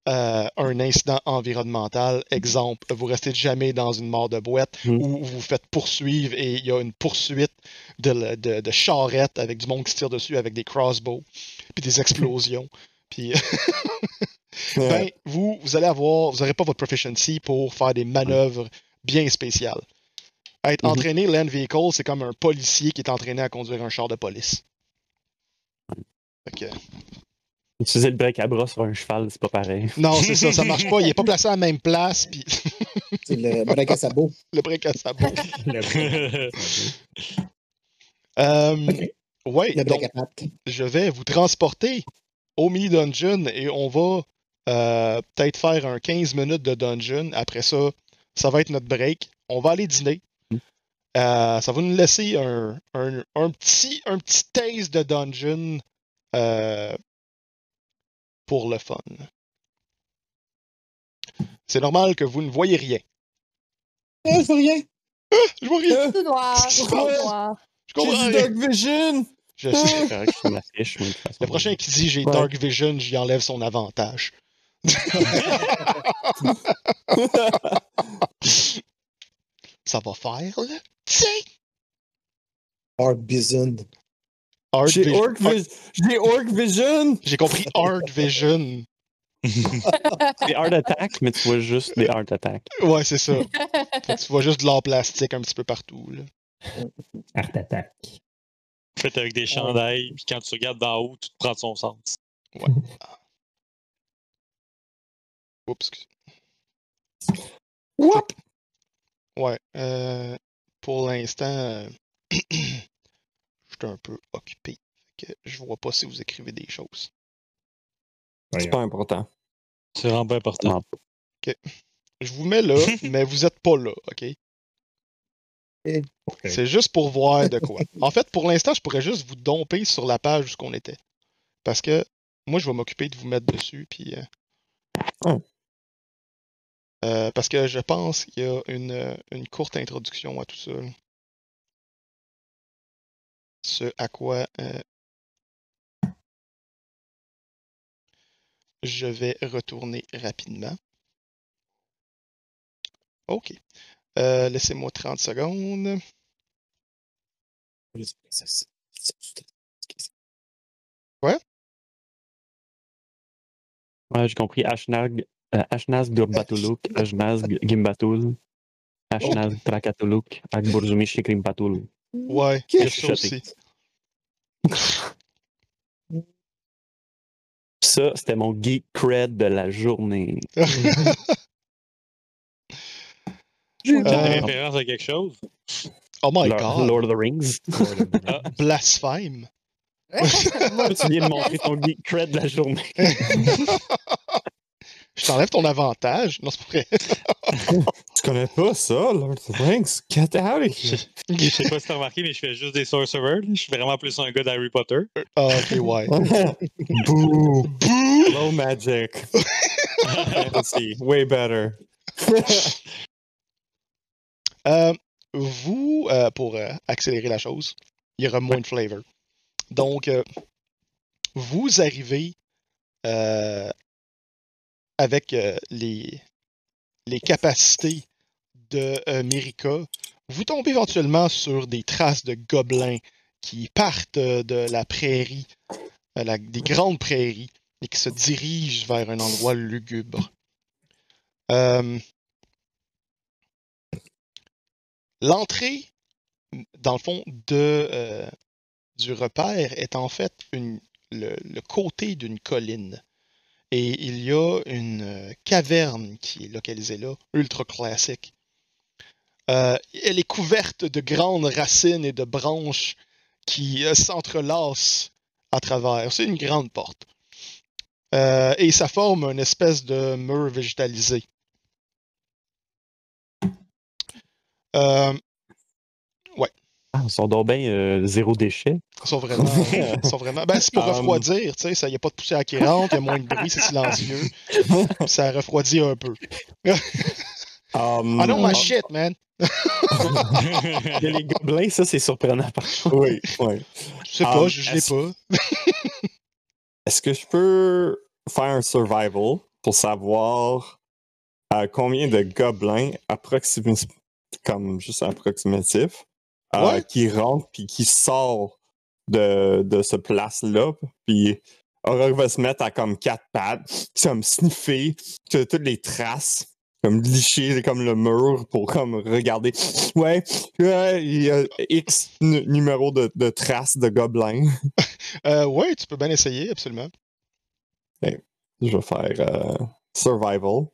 euh, un incident environnemental, exemple, vous restez jamais dans une mort de boîte Mhm. où vous vous faites poursuivre et il y a une poursuite de, le- de, de charrettes avec du monde qui se tire dessus avec des crossbows puis des explosions. Puis *laughs* ben, vous, vous allez avoir, vous n'aurez pas votre proficiency pour faire des manœuvres bien spéciales. Être Mhm. entraîné land vehicle, c'est comme un policier qui est entraîné à conduire un char de police. Fait que- Utiliser le break à bras sur un cheval, c'est pas pareil. *laughs* non, c'est ça, ça marche pas. Il est pas placé à la même place, puis C'est le break à sabot. *laughs* le break à sabot. Le- Euh, break donc je vais vous transporter au mini dungeon et on va euh, peut-être faire un 15 minutes de dungeon. Après ça, ça va être notre break. On va aller dîner. Mm. Euh, ça va nous laisser un, un- un petit, un petit taste de dungeon euh, pour le fun. C'est normal que vous ne voyez rien. Ah, je vois rien. Je vois rien. Tout noir, Qu'est-ce qui se tout passe? noir. Je comprends J'ai du rien. Dark Vision! Je sais. C'est correct façon. Le prochain qui dit j'ai Ouais. Dark Vision, j'y enlève son avantage. *laughs* Ça va faire, là. Tiens! Dark Vision. Orc, Vis- j'ai Orc Vision! J'ai compris *laughs* Hard Vision. *laughs* Des Hard Attack, mais tu vois juste des Hard Attack. Ouais, c'est ça. *laughs* Tu vois juste de l'or plastique un petit peu partout. Là. Art Attack. Fait avec des chandails, puis quand tu regardes d'en haut, tout prend son sens. Oups. excuse- Whoop! Ouais. euh, pour l'instant, euh, *clears throat* suis un peu occupé. Fait que je vois pas si vous écrivez des choses. C'est pas important. C'est vraiment pas important. Je vous mets là, *laughs* mais vous êtes pas là, OK? C'est juste pour voir de quoi. En fait, pour l'instant, je pourrais juste vous domper sur la page où on était. Parce que moi, je vais m'occuper de vous mettre dessus. Puis, euh, Oh. euh, parce que je pense qu'il y a une, euh, une courte introduction à tout ça. Ce à quoi euh, je vais retourner rapidement. OK. Euh, Laissez-moi 30 secondes. Ouais, j'ai compris. Ashnag, euh, Ashnaz *laughs* Gimbatul, Ashnaz Trakatuluk, Akburzumi Shikrimpatul. Ouais, J'ai a ça aussi. Ça, c'était mon geek cred de la journée. *laughs* T'as Euh, référence à quelque chose? oh my Lord, god, Lord of the Rings. Ah. *laughs* blasphème. *laughs* Tu viens de montrer ton geek cred de la journée. Je t'enlève ton avantage. Non, c'est pas vrai. *laughs* Tu connais pas ça, Lord of the Rings? Get out of Je here! je sais pas si t'as remarqué, mais je fais juste des sorcerers. Je suis vraiment plus un gars d'Harry Potter. Ah, ok, ouais. *laughs* Boo! Boo! Low magic. *laughs* Fantasy. Way better. Euh, vous, euh, pour euh, accélérer la chose, il y aura moins de flavor. Donc, euh, vous arrivez euh, avec euh, les, les capacités de euh, Mérika. Vous tombez éventuellement sur des traces de gobelins qui partent euh, de la prairie, euh, la- des grandes prairies, et qui se dirigent vers un endroit lugubre. Euh, L'entrée, dans le fond, de, euh, du repère est en fait une, le, le côté d'une colline. Et il y a une euh, caverne qui est localisée là, ultra classique. Euh, elle est couverte de grandes racines et de branches qui euh, s'entrelacent à travers. C'est une grande porte. Et ça forme une espèce de mur végétalisé. Euh, Ah, ils sont donc bien euh, zéro déchet. ils sont vraiment. *laughs* ils sont vraiment ben, c'est pour Um. refroidir, tu sais. Il n'y a pas de poussière qui rentre, il y a moins de bruit, c'est silencieux. *laughs* Ça refroidit un peu. *laughs* Um, Ah non, ma shit, man! Il y a les gobelins, ça, c'est surprenant. par contre. Oui, oui. Je sais pas, Um, je est-ce- pas. Est-ce que je peux faire un survival pour savoir euh, combien de gobelins approximatifs, comme juste approximatif, euh, qui rentrent puis qui sortent de, de ce place-là, puis Aurore va se mettre à comme quatre pattes, comme sniffer toutes les traces, comme licher comme le mur pour comme regarder. Ouais, ouais, il y a X nu- numéro de, de traces de gobelins. *laughs* Euh, ouais, tu peux bien essayer, absolument. Je vais faire euh, survival.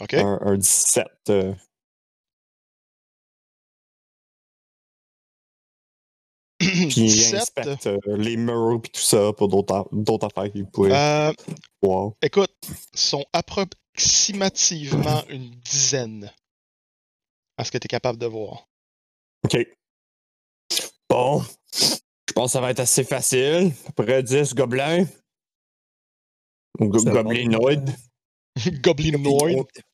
OK? Un, un 17. euh, Puis *clears throat* 17. inspecte euh, les murs et tout ça pour d'autres affaires qu'ils pourraient Euh, voir. écoute, sont approximativement une dizaine à ce que tu es capable de voir. OK. Bon. Je pense que ça va être assez facile. À peu près 10 gobelins. Go- va. *laughs*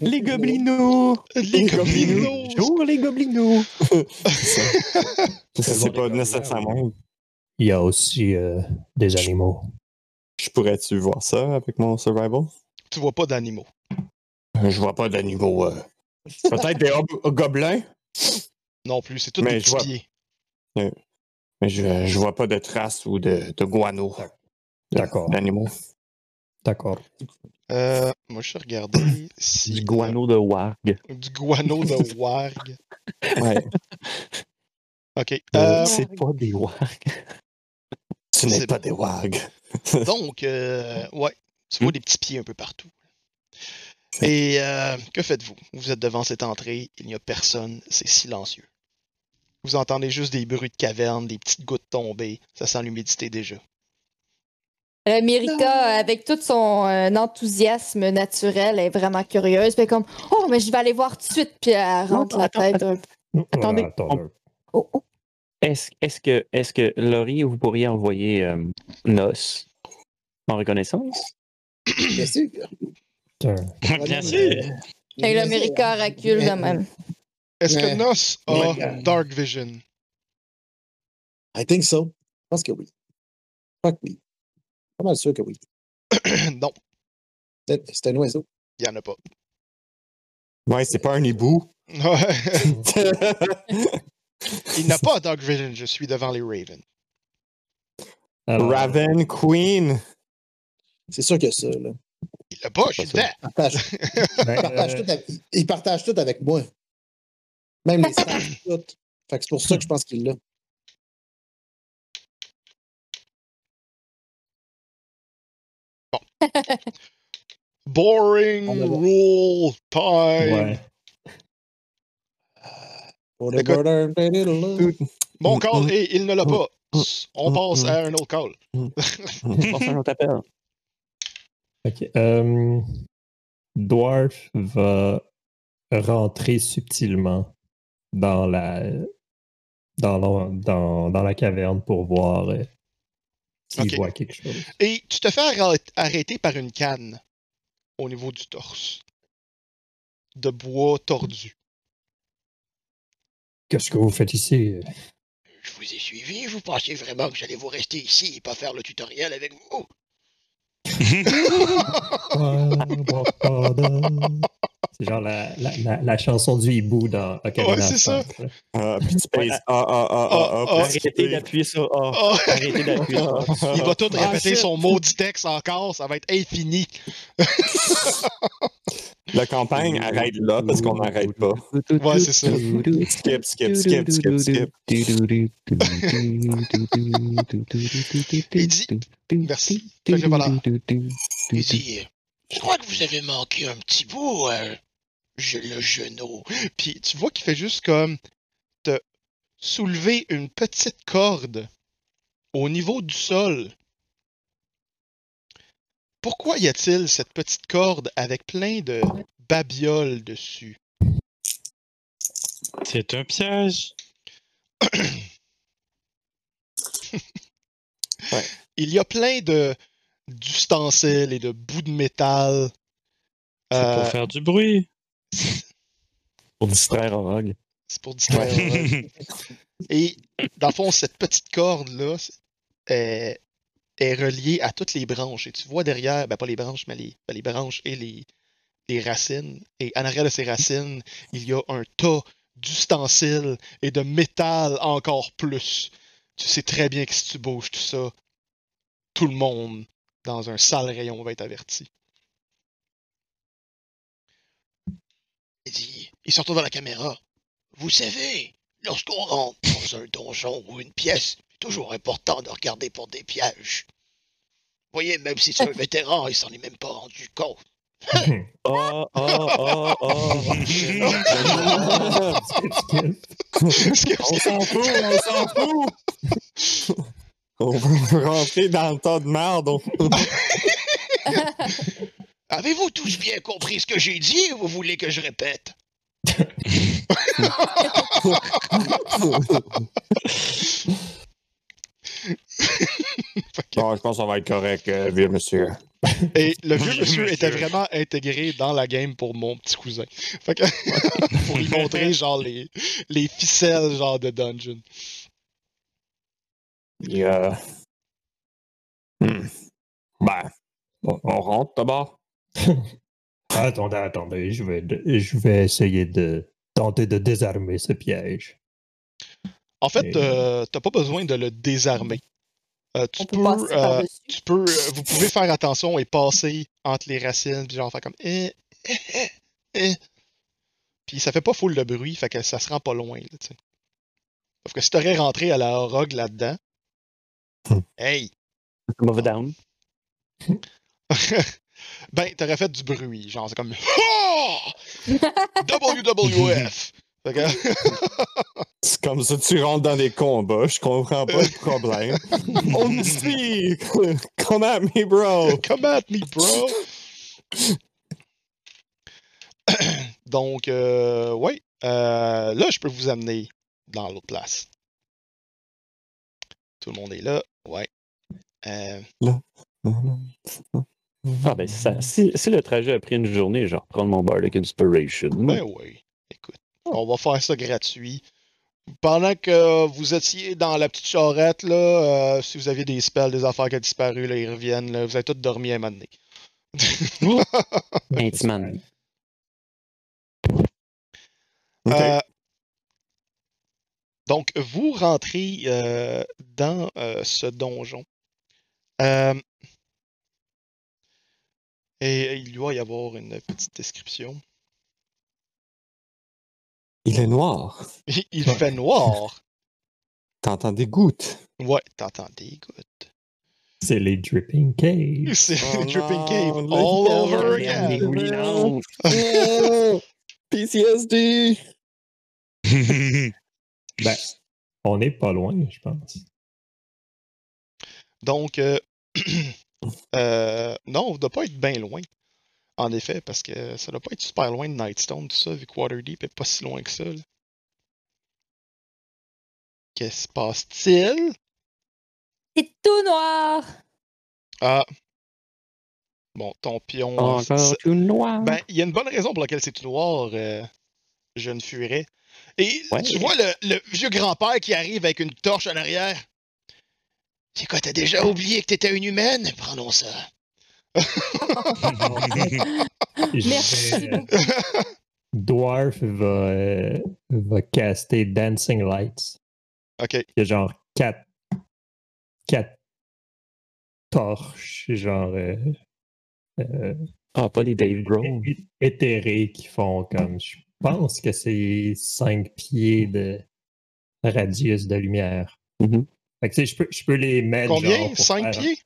Les gobelins! Les goblinos. Bonjour, les gobelins! C'est pas nécessairement. Il y a aussi euh, des animaux. Je pourrais-tu voir ça avec mon survival? Tu vois pas d'animaux. Je vois pas d'animaux. euh. Peut-être des gobelins, Non plus, c'est tout Mais des je vois- pieds. mais je, je vois pas de traces ou de, de guano. D'accord. D'animaux. D'accord. Euh, moi, je vais regarder si. Du guano de warg. Du guano de warg. *laughs* Ouais. OK. Euh, Euh, c'est pas des wargs. Ce n'est pas des wags. *laughs* donc, euh, ouais, tu Hmm? vois des petits pieds un peu partout. Et euh, que faites-vous? Vous êtes devant cette entrée, il n'y a personne, c'est silencieux. Vous entendez juste des bruits de caverne, des petites gouttes tombées. Ça sent l'humidité déjà. Euh, Mérika, avec tout son euh, enthousiasme naturel, est vraiment curieuse. Puis elle est comme Oh, mais je vais aller voir tout de suite. Puis elle rentre la attends, tête un. Attendez, on- euh, Oh, oh. Est-ce est que, est que, Laurie, vous pourriez envoyer euh, Nos en reconnaissance? Bien sûr. Bien sûr. Et là, Mérika recule de même. Est-ce que. Nos a. Dark Vision? I think so. Je pense que oui. Je crois que oui. Pas mal sûr que oui. *coughs* non, C'est un oiseau. il n'y en a pas. Ouais, c'est pas un hibou. *laughs* il n'a pas Dark Vision, je suis devant les Ravens. Alors, Raven Queen. C'est sûr que ça, là. Il l'a pas, je suis dedans. Partage- ben, il partage euh, tout avec- il partage tout avec moi. Même les *coughs* tout. Fait que c'est pour ça que je pense qu'il l'a. Boring On rule time. ouais. Écoute. Bon Mm, call, mm, et il ne l'a pas. On mm, passe mm. à un autre call. *laughs* On passe à un autre appel. Ok. euh, Dwarf va rentrer subtilement dans la dans la, dans, dans la caverne pour voir euh, s'il Ok. voit quelque chose. Et tu te fais arrê- arrêter par une canne au niveau du torse. De bois tordu. Qu'est-ce que vous faites ici? Je vous ai suivi, vous pensez vraiment que j'allais vous rester ici et pas faire le tutoriel avec vous? *laughs* *laughs* C'est genre la, la, la, la chanson du hibou dans Ocarina Ouais, c'est ça. Ah, puis tu pèses Ah, ah. Arrêtez d'appuyer sur A. Oh, Arrêtez d'appuyer sur A. il va tout Ah, répéter son maudit texte encore, ça va être infini. *laughs* La campagne arrête là parce qu'on n'arrête pas. Ouais, c'est ça. Skip, skip, skip, skip, skip. Il dit Merci. Fait que voilà. Il dit Je crois que vous avez manqué un petit bout, euh, je, le genou. Puis tu vois qu'il fait juste comme te soulever une petite corde au niveau du sol. Pourquoi y a-t-il cette petite corde avec plein de babioles dessus? C'est un piège. *coughs* Il y a plein de d'ustensiles et de bouts de métal. C'est Euh, pour faire du bruit. Pour distraire Orog. C'est pour distraire. Et dans le fond, cette petite corde-là est, est reliée à toutes les branches. Et tu vois derrière, ben pas les branches, mais les, ben, les branches et les, les racines. Et en arrière de ces racines, il y a un tas d'ustensiles et de métal encore plus. Tu sais très bien que si tu bouges tout ça, tout le monde dans un sale rayon va être averti. Dit Il se retourne dans la caméra. Vous savez, lorsqu'on rentre dans un donjon ou une pièce, c'est toujours important de regarder pour des pièges. Vous voyez, même si c'est un *laughs* vétéran, il s'en est même pas rendu compte. *laughs* Oh, oh, oh, oh. *laughs* On s'en fout, on s'en fout! On veut rentrer dans le tas de merde. Avez-vous tous bien compris ce que j'ai dit ou vous voulez que je répète? Bon, je pense qu'on va être correct, euh, vieux monsieur. Et le vieux Oui, *laughs* monsieur était vraiment intégré dans la game pour mon petit cousin. Fait que, *laughs* pour lui montrer genre les, les ficelles genre de dungeon. Il y a- Hmm. Ben, on rentre d'abord. Attendez, attendez, je vais, je vais essayer de tenter de désarmer ce piège. En fait, Et- euh, t'as pas besoin de le désarmer. Euh, tu On peut peux, euh, tu peux, euh, vous pouvez faire attention et passer entre les racines, puis genre faire comme eh, eh, eh, eh. Puis ça fait pas full de bruit, fait que ça se rend pas loin, là, tu sais. Sauf que si t'aurais rentré à la rogue là-dedans, Hmm. hey, Mauvais down. *laughs* ben, t'aurais fait du bruit. Genre, c'est comme! WWF! *laughs* C'est comme ça que tu rentres dans des combats, je comprends pas le problème. On me suit! *laughs* Come at me, bro! Come at me, bro! *coughs* Donc, euh, ouais. Euh, là, je peux vous amener dans l'autre place. Tout le monde est là. Ouais. Euh, Ah, ben, ça, si, si le trajet a pris une journée, je vais reprendre mon Bardic Inspiration. ben oui. Écoute, on va faire ça gratuit. Pendant que vous étiez dans la petite charrette, là, euh, si vous aviez des spells, des affaires qui ont disparu, là, ils reviennent. Là, vous avez tous dormi un moment donné. *laughs* Euh, donc, vous rentrez euh, dans euh, ce donjon. Euh, et il doit y avoir une petite description. Il est noir. Il Ouais. fait noir. *laughs* T'entends des gouttes. Ouais, t'entends des gouttes. C'est les Dripping Caves. *laughs* C'est Oh Dripping non, Cave le all over again. *laughs* PCSD! Ben, on n'est pas loin, je pense. Donc, euh, *clears throat* euh, non, on ne doit pas être bien loin. En effet, parce que ça doit pas être super loin de Nightstone, tout ça, vu que Waterdeep est pas si loin que ça. Qu'est-ce qui se passe-t-il? C'est tout noir. Ah. Bon, ton pion. Encore c'est- tout noir. Ben, il y a une bonne raison pour laquelle c'est tout noir, euh, jeune furet. Et Ouais. tu vois le, le vieux grand-père qui arrive avec une torche en arrière? C'est quoi, t'as déjà oublié que t'étais une humaine? Prenons ça. *laughs* Merci. Dwarf va, euh, va caster Dancing Lights. Ok. Il y a genre quatre, quatre torches, genre euh, euh, Ah, pas les Dave Grohl. éthérés qui font comme. Je pense que c'est 5 pieds de radius de lumière. Mhm. Fait que, tu sais, je peux, je peux les mettre. Combien? 5 pieds?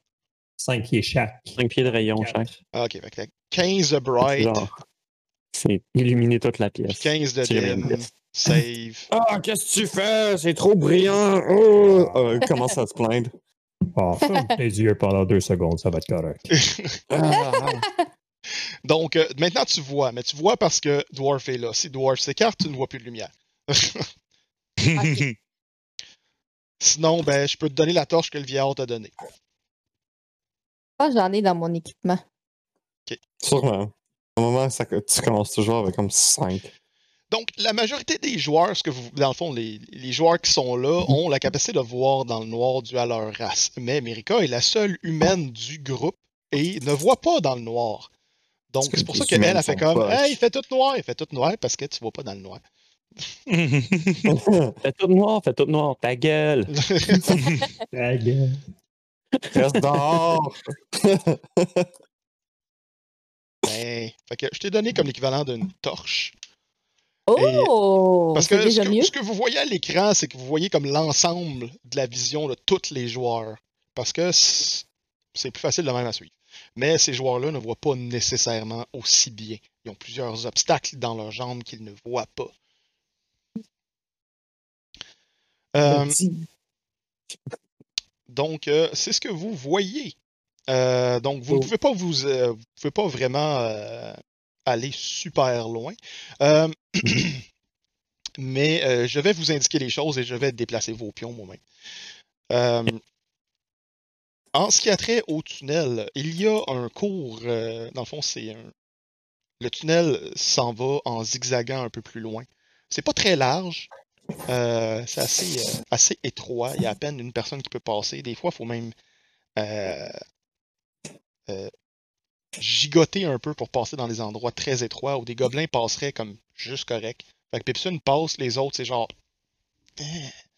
5 pieds chaque. 5 pieds de rayon Quatre. chaque. Ah, Ok, fait que 15 de bright, Genre, c'est illuminer toute la puis pièce. 15 de dim, save. *laughs* Ah, qu'est-ce que tu fais? C'est trop brillant! Oh! Euh, commence à se plaindre. Oh, ferme tes yeux pendant deux secondes, ça va être correct. Ah, *laughs* Donc, euh, maintenant tu vois, mais tu vois parce que Dwarf est là. Si Dwarf s'écarte, tu ne vois plus de lumière. *laughs* Sinon, ben, je peux te donner la torche que le vieillard t'a donnée. Ah, j'en ai dans mon équipement. sûrement. Au moment, ça, tu commences toujours avec comme 5. Donc, la majorité des joueurs, ce que vous, dans le fond, les, les joueurs qui sont là, ont la capacité de voir dans le noir dû à leur race. Mais Merika est la seule humaine du groupe et ne voit pas dans le noir. Donc, c'est pour ça qu'elle, elle fait comme poches. Hey, il fait tout noir, il fait tout noir parce que tu vois pas dans le noir. *laughs* Fais tout noir, fais tout noir, ta gueule. *laughs* Ta gueule. Reste dehors! *laughs* Ben, fait que je t'ai donné comme l'équivalent d'une torche. Oh! Parce que ce, que mieux. ce que vous voyez à l'écran, c'est que vous voyez comme l'ensemble de la vision de tous les joueurs. Parce que c'est plus facile de même à suivre. Mais ces joueurs-là ne voient pas nécessairement aussi bien. Ils ont plusieurs obstacles dans leurs jambes qu'ils ne voient pas. Euh, donc, euh, c'est ce que vous voyez. Euh, donc, vous ne Oh. pouvez pas vous, vous pouvez pas vraiment aller super loin. *clears throat* Mais je vais vous indiquer les choses et je vais déplacer vos pions moi-même. En ce qui a trait au tunnel, il y a un cours, dans le fond, c'est un. Le tunnel s'en va en zigzagant un peu plus loin. C'est pas très large. Euh, c'est assez, euh, assez étroit. Il y a à peine une personne qui peut passer. Des fois, il faut même euh, euh, gigoter un peu pour passer dans des endroits très étroits où des gobelins passeraient comme juste correct. Fait que Pipsun passe, les autres, c'est genre. Eh.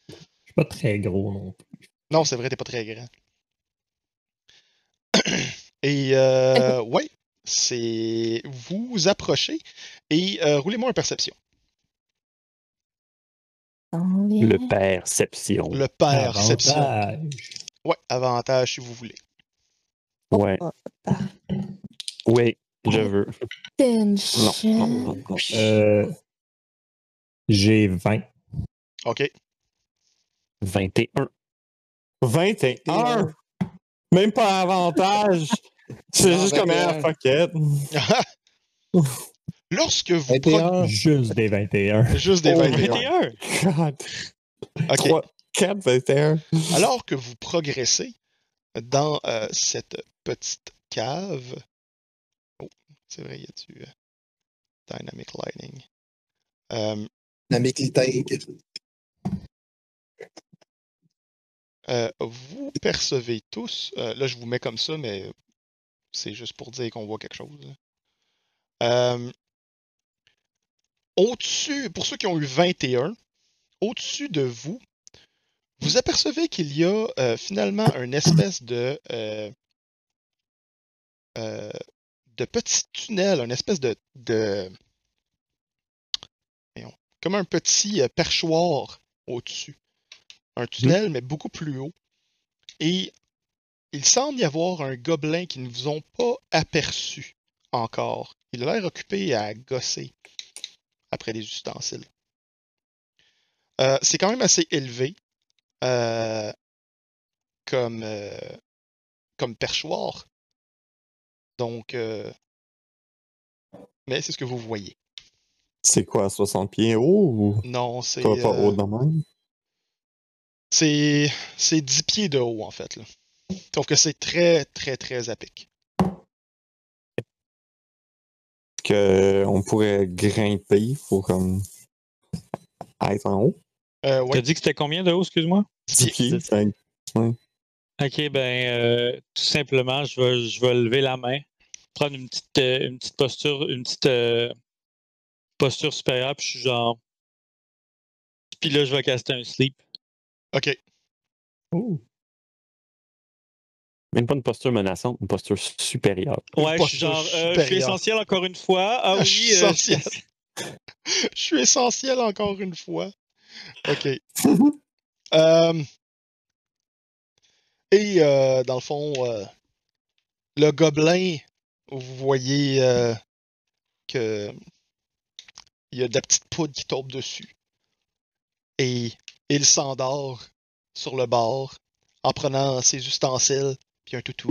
Je suis pas très gros non plus. Non, c'est vrai, t'es pas très grand. *coughs* Et euh, *laughs* ouais, c'est. Vous approchez et euh, roulez-moi une perception. Le perception. Le perception. Avantage. Ouais, avantage si vous voulez. Ouais. Oui, je veux. Non, non, non, non. Euh, J'ai 20. OK. 21. 21! Même pas avantage! *laughs* C'est juste comme un 21. fuck it. *laughs* Lorsque vous pro- 21. Juste des 21. Juste des Oh, 21. 21! God. OK. 3, 4, 21. Alors que vous progressez dans euh, cette petite cave. Oh, c'est vrai, il y a du euh, Dynamic Lighting. Euh, Dynamic Lighting. euh, vous percevez tous, euh, là je vous mets comme ça, mais c'est juste pour dire qu'on voit quelque chose. Euh, au-dessus, pour ceux qui ont eu 21, au-dessus de vous, vous apercevez qu'il y a euh, finalement une espèce de, euh, euh, de petit tunnel, une espèce de, de voyons, comme un petit perchoir au-dessus. Un tunnel, mais beaucoup plus haut. Et il semble y avoir un gobelin qui ne vous ont pas aperçu encore. Il a l'air occupé à gosser après les ustensiles. Euh, c'est quand même assez élevé euh, comme, euh, comme perchoir. Donc, mais c'est ce que vous voyez. C'est quoi, 60 pieds haut ou Non, c'est pas, pas haut de même? c'est c'est 10 pieds de haut en fait. Là. Sauf que c'est très très très à pic. Que on pourrait grimper pour comme être en haut? Euh, T'as ouais, dit que c'était combien de haut, excuse-moi? 10 10 pieds. Ok, ben, euh, tout simplement, je vais, je vais lever la main, prendre une petite, euh, une petite posture, une petite euh, posture supérieure, puis je suis genre. Puis là, je vais caster un sleep. Ok. Oh. Même pas une posture menaçante, une posture supérieure. Ouais, je suis genre, euh, je suis essentiel encore une fois. Ah *laughs* Je suis oui, euh, essentiel. *laughs* Je suis essentiel encore une fois. OK. *laughs* Euh, et euh, dans le fond, euh, le gobelin, vous voyez euh, que il y a de la petite poudre qui tombe dessus. Et il s'endort sur le bord en prenant ses ustensiles puis un toutou.